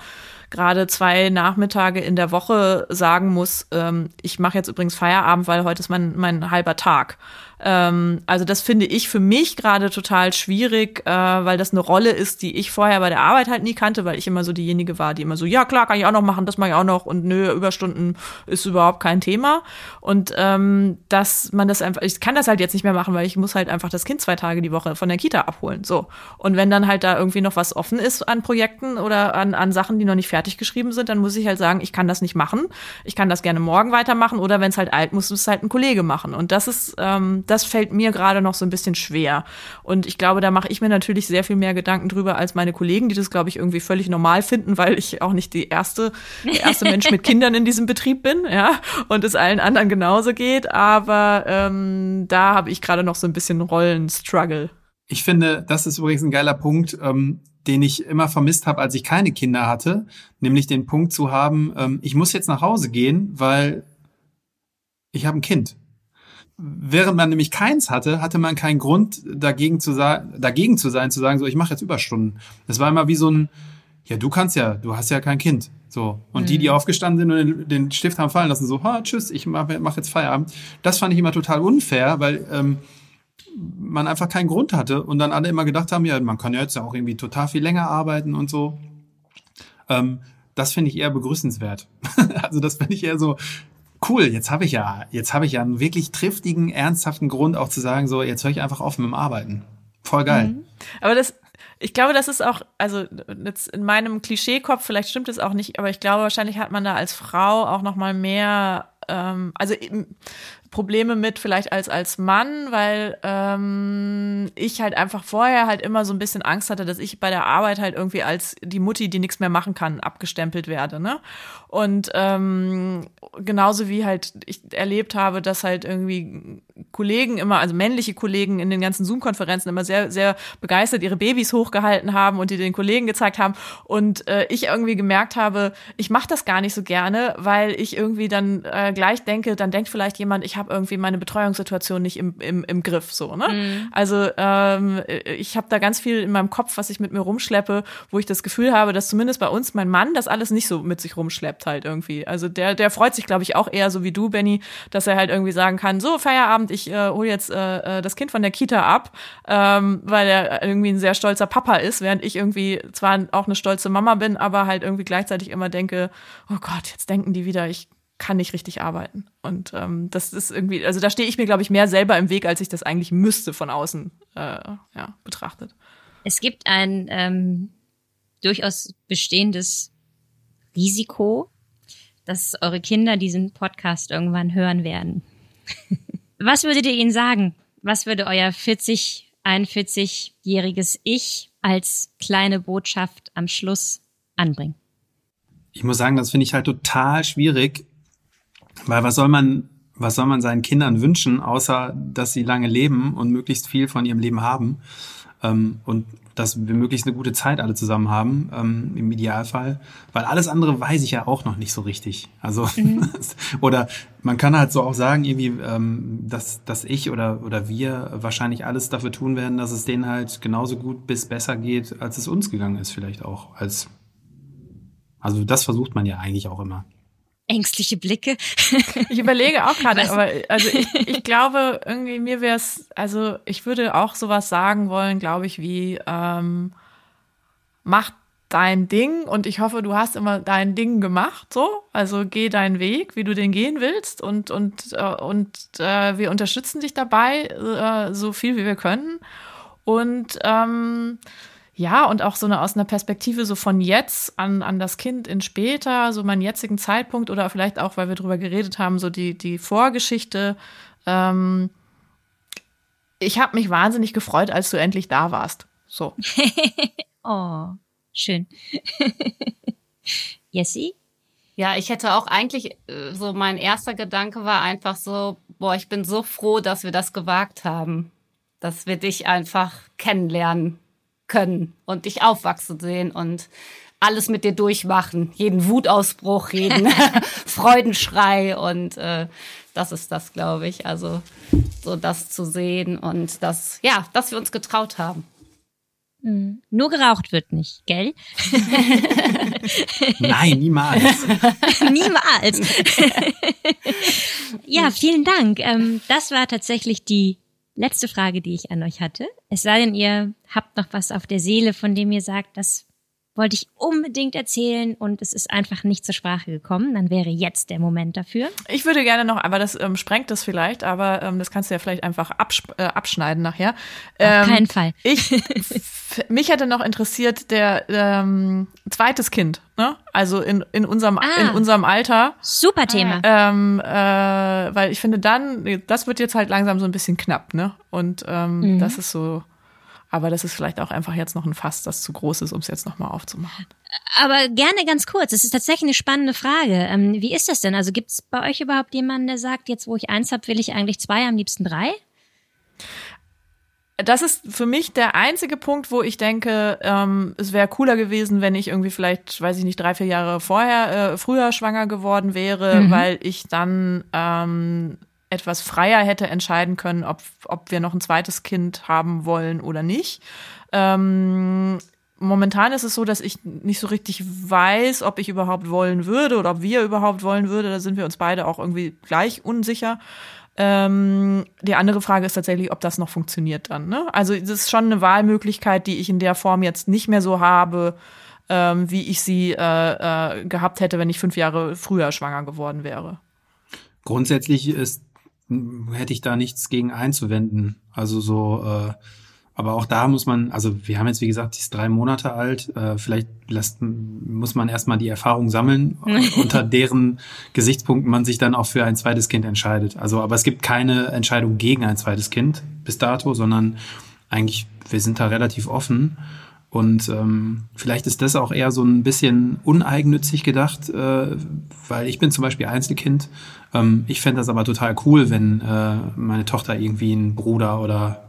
[SPEAKER 3] gerade zwei Nachmittage in der Woche sagen muss, ähm, ich mache jetzt übrigens Feierabend, weil heute ist mein, mein halber Tag. Ähm, also das finde ich für mich gerade total schwierig, äh, weil das eine Rolle ist, die ich vorher bei der Arbeit halt nie kannte, weil ich immer so diejenige war, die immer so, ja klar, kann ich auch noch machen, das mache ich auch noch und nö, Überstunden ist überhaupt kein Thema. Und ähm, dass man das einfach, ich kann das halt jetzt nicht mehr machen, weil ich muss halt einfach das Kind zwei Tage die Woche von der Kita abholen. So. Und wenn dann halt da irgendwie noch was offen ist an Projekten oder an, an Sachen, die noch nicht fertig geschrieben sind, dann muss ich halt sagen, ich kann das nicht machen. Ich kann das gerne morgen weitermachen oder wenn es halt alt muss, muss es halt ein Kollege machen. Und das ist, ähm, das fällt mir gerade noch so ein bisschen schwer. Und ich glaube, da mache ich mir natürlich sehr viel mehr Gedanken drüber als meine Kollegen, die das, glaube ich, irgendwie völlig normal finden, weil ich auch nicht die erste, der erste Mensch mit Kindern in diesem Betrieb bin, ja, und es allen anderen genauso geht. Aber ähm, da habe ich gerade noch so ein bisschen Rollenstruggle.
[SPEAKER 4] Ich finde, das ist übrigens ein geiler Punkt, ähm, den ich immer vermisst habe, als ich keine Kinder hatte, nämlich den Punkt zu haben, ähm, ich muss jetzt nach Hause gehen, weil ich habe ein Kind. Während man nämlich keins hatte, hatte man keinen Grund dagegen zu, dagegen zu sein, zu sagen, so ich mache jetzt Überstunden. Das war immer wie so ein, ja, du kannst ja, du hast ja kein Kind. So. Und mhm. die, die mhm. aufgestanden sind und den, den, Stift haben fallen lassen, so, ha, tschüss, ich mache mach jetzt Feierabend. Das fand ich immer total unfair, weil ähm, man einfach keinen Grund hatte und dann alle immer gedacht haben, ja, man kann ja jetzt ja auch irgendwie total viel länger arbeiten und so. Ähm, das finde ich eher begrüßenswert. also das finde ich eher so, cool, jetzt habe ich ja, jetzt habe ich ja einen wirklich triftigen, ernsthaften Grund auch zu sagen, so, jetzt höre ich einfach auf mit dem Arbeiten. Voll geil. Mhm.
[SPEAKER 3] Aber das, ich glaube, das ist auch, also jetzt in meinem Klischeekopf, vielleicht stimmt es auch nicht, aber ich glaube, wahrscheinlich hat man da als Frau auch noch mal mehr, ähm, also Probleme mit vielleicht als als Mann, weil ähm, ich halt einfach vorher halt immer so ein bisschen Angst hatte, dass ich bei der Arbeit halt irgendwie als die Mutti, die nichts mehr machen kann, abgestempelt werde, ne? Und ähm, genauso wie halt ich erlebt habe, dass halt irgendwie Kollegen immer, also männliche Kollegen in den ganzen Zoom-Konferenzen immer sehr, sehr begeistert ihre Babys hochgehalten haben und die den Kollegen gezeigt haben. Und äh, ich irgendwie gemerkt habe, ich mache das gar nicht so gerne, weil ich irgendwie dann äh, gleich denke, dann denkt vielleicht jemand, ich habe irgendwie meine Betreuungssituation nicht im, im, im Griff. so. Ne? Mhm. Also ähm, ich habe da ganz viel in meinem Kopf, was ich mit mir rumschleppe, wo ich das Gefühl habe, dass zumindest bei uns mein Mann das alles nicht so mit sich rumschleppt halt irgendwie. Also der, der freut sich, glaube ich, auch eher so wie du, Benny, dass er halt irgendwie sagen kann, so Feierabend, ich äh, hole jetzt äh, äh, das Kind von der Kita ab, ähm, weil er irgendwie ein sehr stolzer Papa ist, während ich irgendwie zwar auch eine stolze Mama bin, aber halt irgendwie gleichzeitig immer denke, oh Gott, jetzt denken die wieder, ich kann nicht richtig arbeiten. Und ähm, das ist irgendwie, also da stehe ich mir, glaube ich, mehr selber im Weg, als ich das eigentlich müsste von außen äh, ja, betrachtet.
[SPEAKER 1] Es gibt ein ähm, durchaus bestehendes Risiko, dass eure Kinder diesen Podcast irgendwann hören werden. Was würdet ihr ihnen sagen? Was würde euer 40, 41-jähriges Ich als kleine Botschaft am Schluss anbringen?
[SPEAKER 4] Ich muss sagen, das finde ich halt total schwierig, weil was soll man, was soll man seinen Kindern wünschen, außer dass sie lange leben und möglichst viel von ihrem Leben haben ähm, und dass wir möglichst eine gute Zeit alle zusammen haben, ähm, im Idealfall. Weil alles andere weiß ich ja auch noch nicht so richtig. Also, mhm. oder man kann halt so auch sagen, irgendwie, ähm, dass, dass ich oder, oder wir wahrscheinlich alles dafür tun werden, dass es denen halt genauso gut bis besser geht, als es uns gegangen ist, vielleicht auch. Als, also das versucht man ja eigentlich auch immer
[SPEAKER 1] ängstliche Blicke.
[SPEAKER 3] ich überlege auch gerade, aber also ich, ich glaube, irgendwie mir wäre es, also ich würde auch sowas sagen wollen, glaube ich, wie ähm, mach dein Ding und ich hoffe, du hast immer dein Ding gemacht, so. Also geh deinen Weg, wie du den gehen willst und und äh, und äh, wir unterstützen dich dabei äh, so viel wie wir können und ähm, ja, und auch so eine aus einer Perspektive so von jetzt an, an das Kind in später, so meinen jetzigen Zeitpunkt oder vielleicht auch, weil wir drüber geredet haben, so die, die Vorgeschichte. Ähm, ich habe mich wahnsinnig gefreut, als du endlich da warst. So.
[SPEAKER 1] oh, schön. Jessie?
[SPEAKER 2] Ja, ich hätte auch eigentlich äh, so mein erster Gedanke war einfach so, boah, ich bin so froh, dass wir das gewagt haben, dass wir dich einfach kennenlernen können und dich aufwachsen sehen und alles mit dir durchmachen, jeden Wutausbruch, jeden Freudenschrei und äh, das ist das, glaube ich. Also so das zu sehen und das, ja, dass wir uns getraut haben.
[SPEAKER 1] Mhm. Nur geraucht wird nicht, gell?
[SPEAKER 4] Nein, niemals.
[SPEAKER 1] niemals. ja, vielen Dank. Ähm, das war tatsächlich die letzte Frage, die ich an euch hatte. Es sei denn, ihr habt noch was auf der Seele, von dem ihr sagt, das wollte ich unbedingt erzählen und es ist einfach nicht zur Sprache gekommen, dann wäre jetzt der Moment dafür.
[SPEAKER 3] Ich würde gerne noch, aber das ähm, sprengt das vielleicht, aber ähm, das kannst du ja vielleicht einfach absch äh, abschneiden nachher.
[SPEAKER 1] Ähm, Auf keinen Fall.
[SPEAKER 3] Ich, mich hätte noch interessiert der ähm, zweites Kind, ne? Also in, in unserem ah, in unserem Alter.
[SPEAKER 1] Super Thema.
[SPEAKER 3] Ähm, äh, weil ich finde dann, das wird jetzt halt langsam so ein bisschen knapp, ne? Und ähm, mhm. das ist so aber das ist vielleicht auch einfach jetzt noch ein Fass, das zu groß ist, um es jetzt nochmal aufzumachen.
[SPEAKER 1] Aber gerne ganz kurz. Es ist tatsächlich eine spannende Frage. Ähm, wie ist das denn? Also gibt es bei euch überhaupt jemanden, der sagt, jetzt wo ich eins habe, will ich eigentlich zwei, am liebsten drei?
[SPEAKER 3] Das ist für mich der einzige Punkt, wo ich denke, ähm, es wäre cooler gewesen, wenn ich irgendwie vielleicht, weiß ich nicht, drei, vier Jahre vorher, äh, früher schwanger geworden wäre, mhm. weil ich dann ähm, etwas freier hätte entscheiden können, ob, ob wir noch ein zweites Kind haben wollen oder nicht. Ähm, momentan ist es so, dass ich nicht so richtig weiß, ob ich überhaupt wollen würde oder ob wir überhaupt wollen würde. Da sind wir uns beide auch irgendwie gleich unsicher. Ähm, die andere Frage ist tatsächlich, ob das noch funktioniert dann. Ne? Also es ist schon eine Wahlmöglichkeit, die ich in der Form jetzt nicht mehr so habe, ähm, wie ich sie äh, äh, gehabt hätte, wenn ich fünf Jahre früher schwanger geworden wäre.
[SPEAKER 4] Grundsätzlich ist hätte ich da nichts gegen einzuwenden. Also so, äh, aber auch da muss man, also wir haben jetzt wie gesagt, die ist drei Monate alt. Äh, vielleicht lässt, muss man erstmal die Erfahrung sammeln, unter deren Gesichtspunkten man sich dann auch für ein zweites Kind entscheidet. Also, aber es gibt keine Entscheidung gegen ein zweites Kind bis dato, sondern eigentlich wir sind da relativ offen. Und ähm, vielleicht ist das auch eher so ein bisschen uneigennützig gedacht, äh, weil ich bin zum Beispiel Einzelkind. Ähm, ich fände das aber total cool, wenn äh, meine Tochter irgendwie einen Bruder oder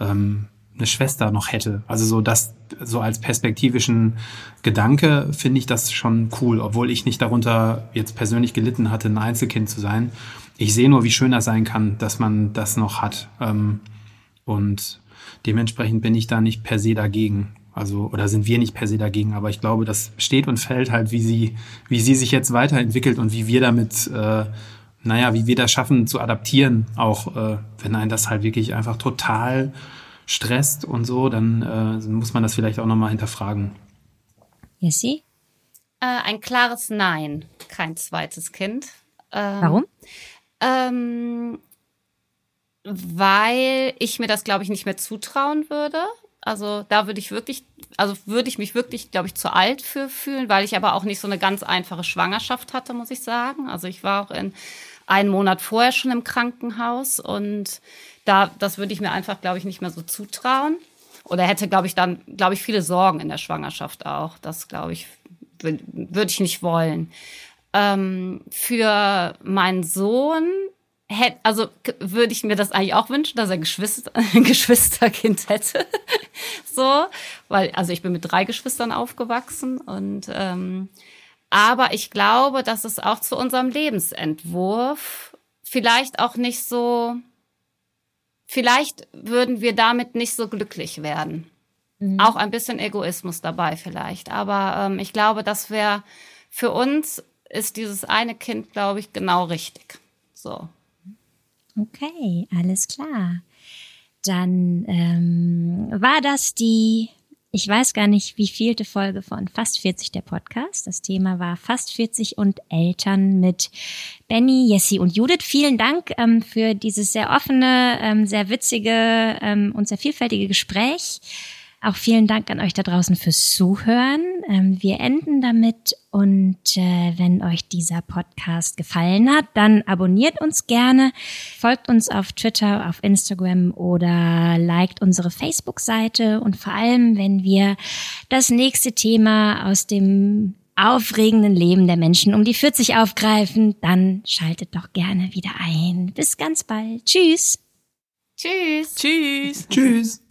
[SPEAKER 4] ähm, eine Schwester noch hätte. Also so das, so als perspektivischen Gedanke finde ich das schon cool, obwohl ich nicht darunter jetzt persönlich gelitten hatte, ein Einzelkind zu sein. Ich sehe nur, wie schön das sein kann, dass man das noch hat. Ähm, und dementsprechend bin ich da nicht per se dagegen. Also, oder sind wir nicht per se dagegen, aber ich glaube, das steht und fällt halt, wie sie, wie sie sich jetzt weiterentwickelt und wie wir damit, äh, naja, wie wir das schaffen zu adaptieren, auch äh, wenn einen das halt wirklich einfach total stresst und so, dann äh, muss man das vielleicht auch nochmal hinterfragen.
[SPEAKER 1] Jessie?
[SPEAKER 2] Äh, ein klares Nein, kein zweites Kind.
[SPEAKER 1] Ähm, Warum?
[SPEAKER 2] Ähm, weil ich mir das, glaube ich, nicht mehr zutrauen würde. Also da würde ich wirklich, also würde ich mich wirklich, glaube ich, zu alt für fühlen, weil ich aber auch nicht so eine ganz einfache Schwangerschaft hatte, muss ich sagen. Also ich war auch in einen Monat vorher schon im Krankenhaus und da, das würde ich mir einfach, glaube ich, nicht mehr so zutrauen. Oder hätte, glaube ich, dann, glaube ich, viele Sorgen in der Schwangerschaft auch. Das, glaube ich, würde ich nicht wollen. Ähm, für meinen Sohn hätte, also würde ich mir das eigentlich auch wünschen, dass er Geschwister, ein Geschwisterkind hätte. so, weil, also ich bin mit drei Geschwistern aufgewachsen und ähm, aber ich glaube, dass es auch zu unserem Lebensentwurf vielleicht auch nicht so, vielleicht würden wir damit nicht so glücklich werden. Mhm. Auch ein bisschen Egoismus dabei vielleicht. Aber ähm, ich glaube, dass wir für uns ist dieses eine Kind, glaube ich, genau richtig. So.
[SPEAKER 1] Okay, alles klar. Dann ähm, war das die, ich weiß gar nicht, wie vielte Folge von Fast 40 der Podcast. Das Thema war Fast 40 und Eltern mit Benny, Jessie und Judith. Vielen Dank ähm, für dieses sehr offene, ähm, sehr witzige ähm, und sehr vielfältige Gespräch. Auch vielen Dank an euch da draußen fürs Zuhören. Ähm, wir enden damit und äh, wenn euch dieser Podcast gefallen hat, dann abonniert uns gerne, folgt uns auf Twitter, auf Instagram oder liked unsere Facebook-Seite und vor allem, wenn wir das nächste Thema aus dem aufregenden Leben der Menschen um die 40 aufgreifen, dann schaltet doch gerne wieder ein. Bis ganz bald. Tschüss.
[SPEAKER 2] Tschüss.
[SPEAKER 3] Tschüss.
[SPEAKER 4] Tschüss.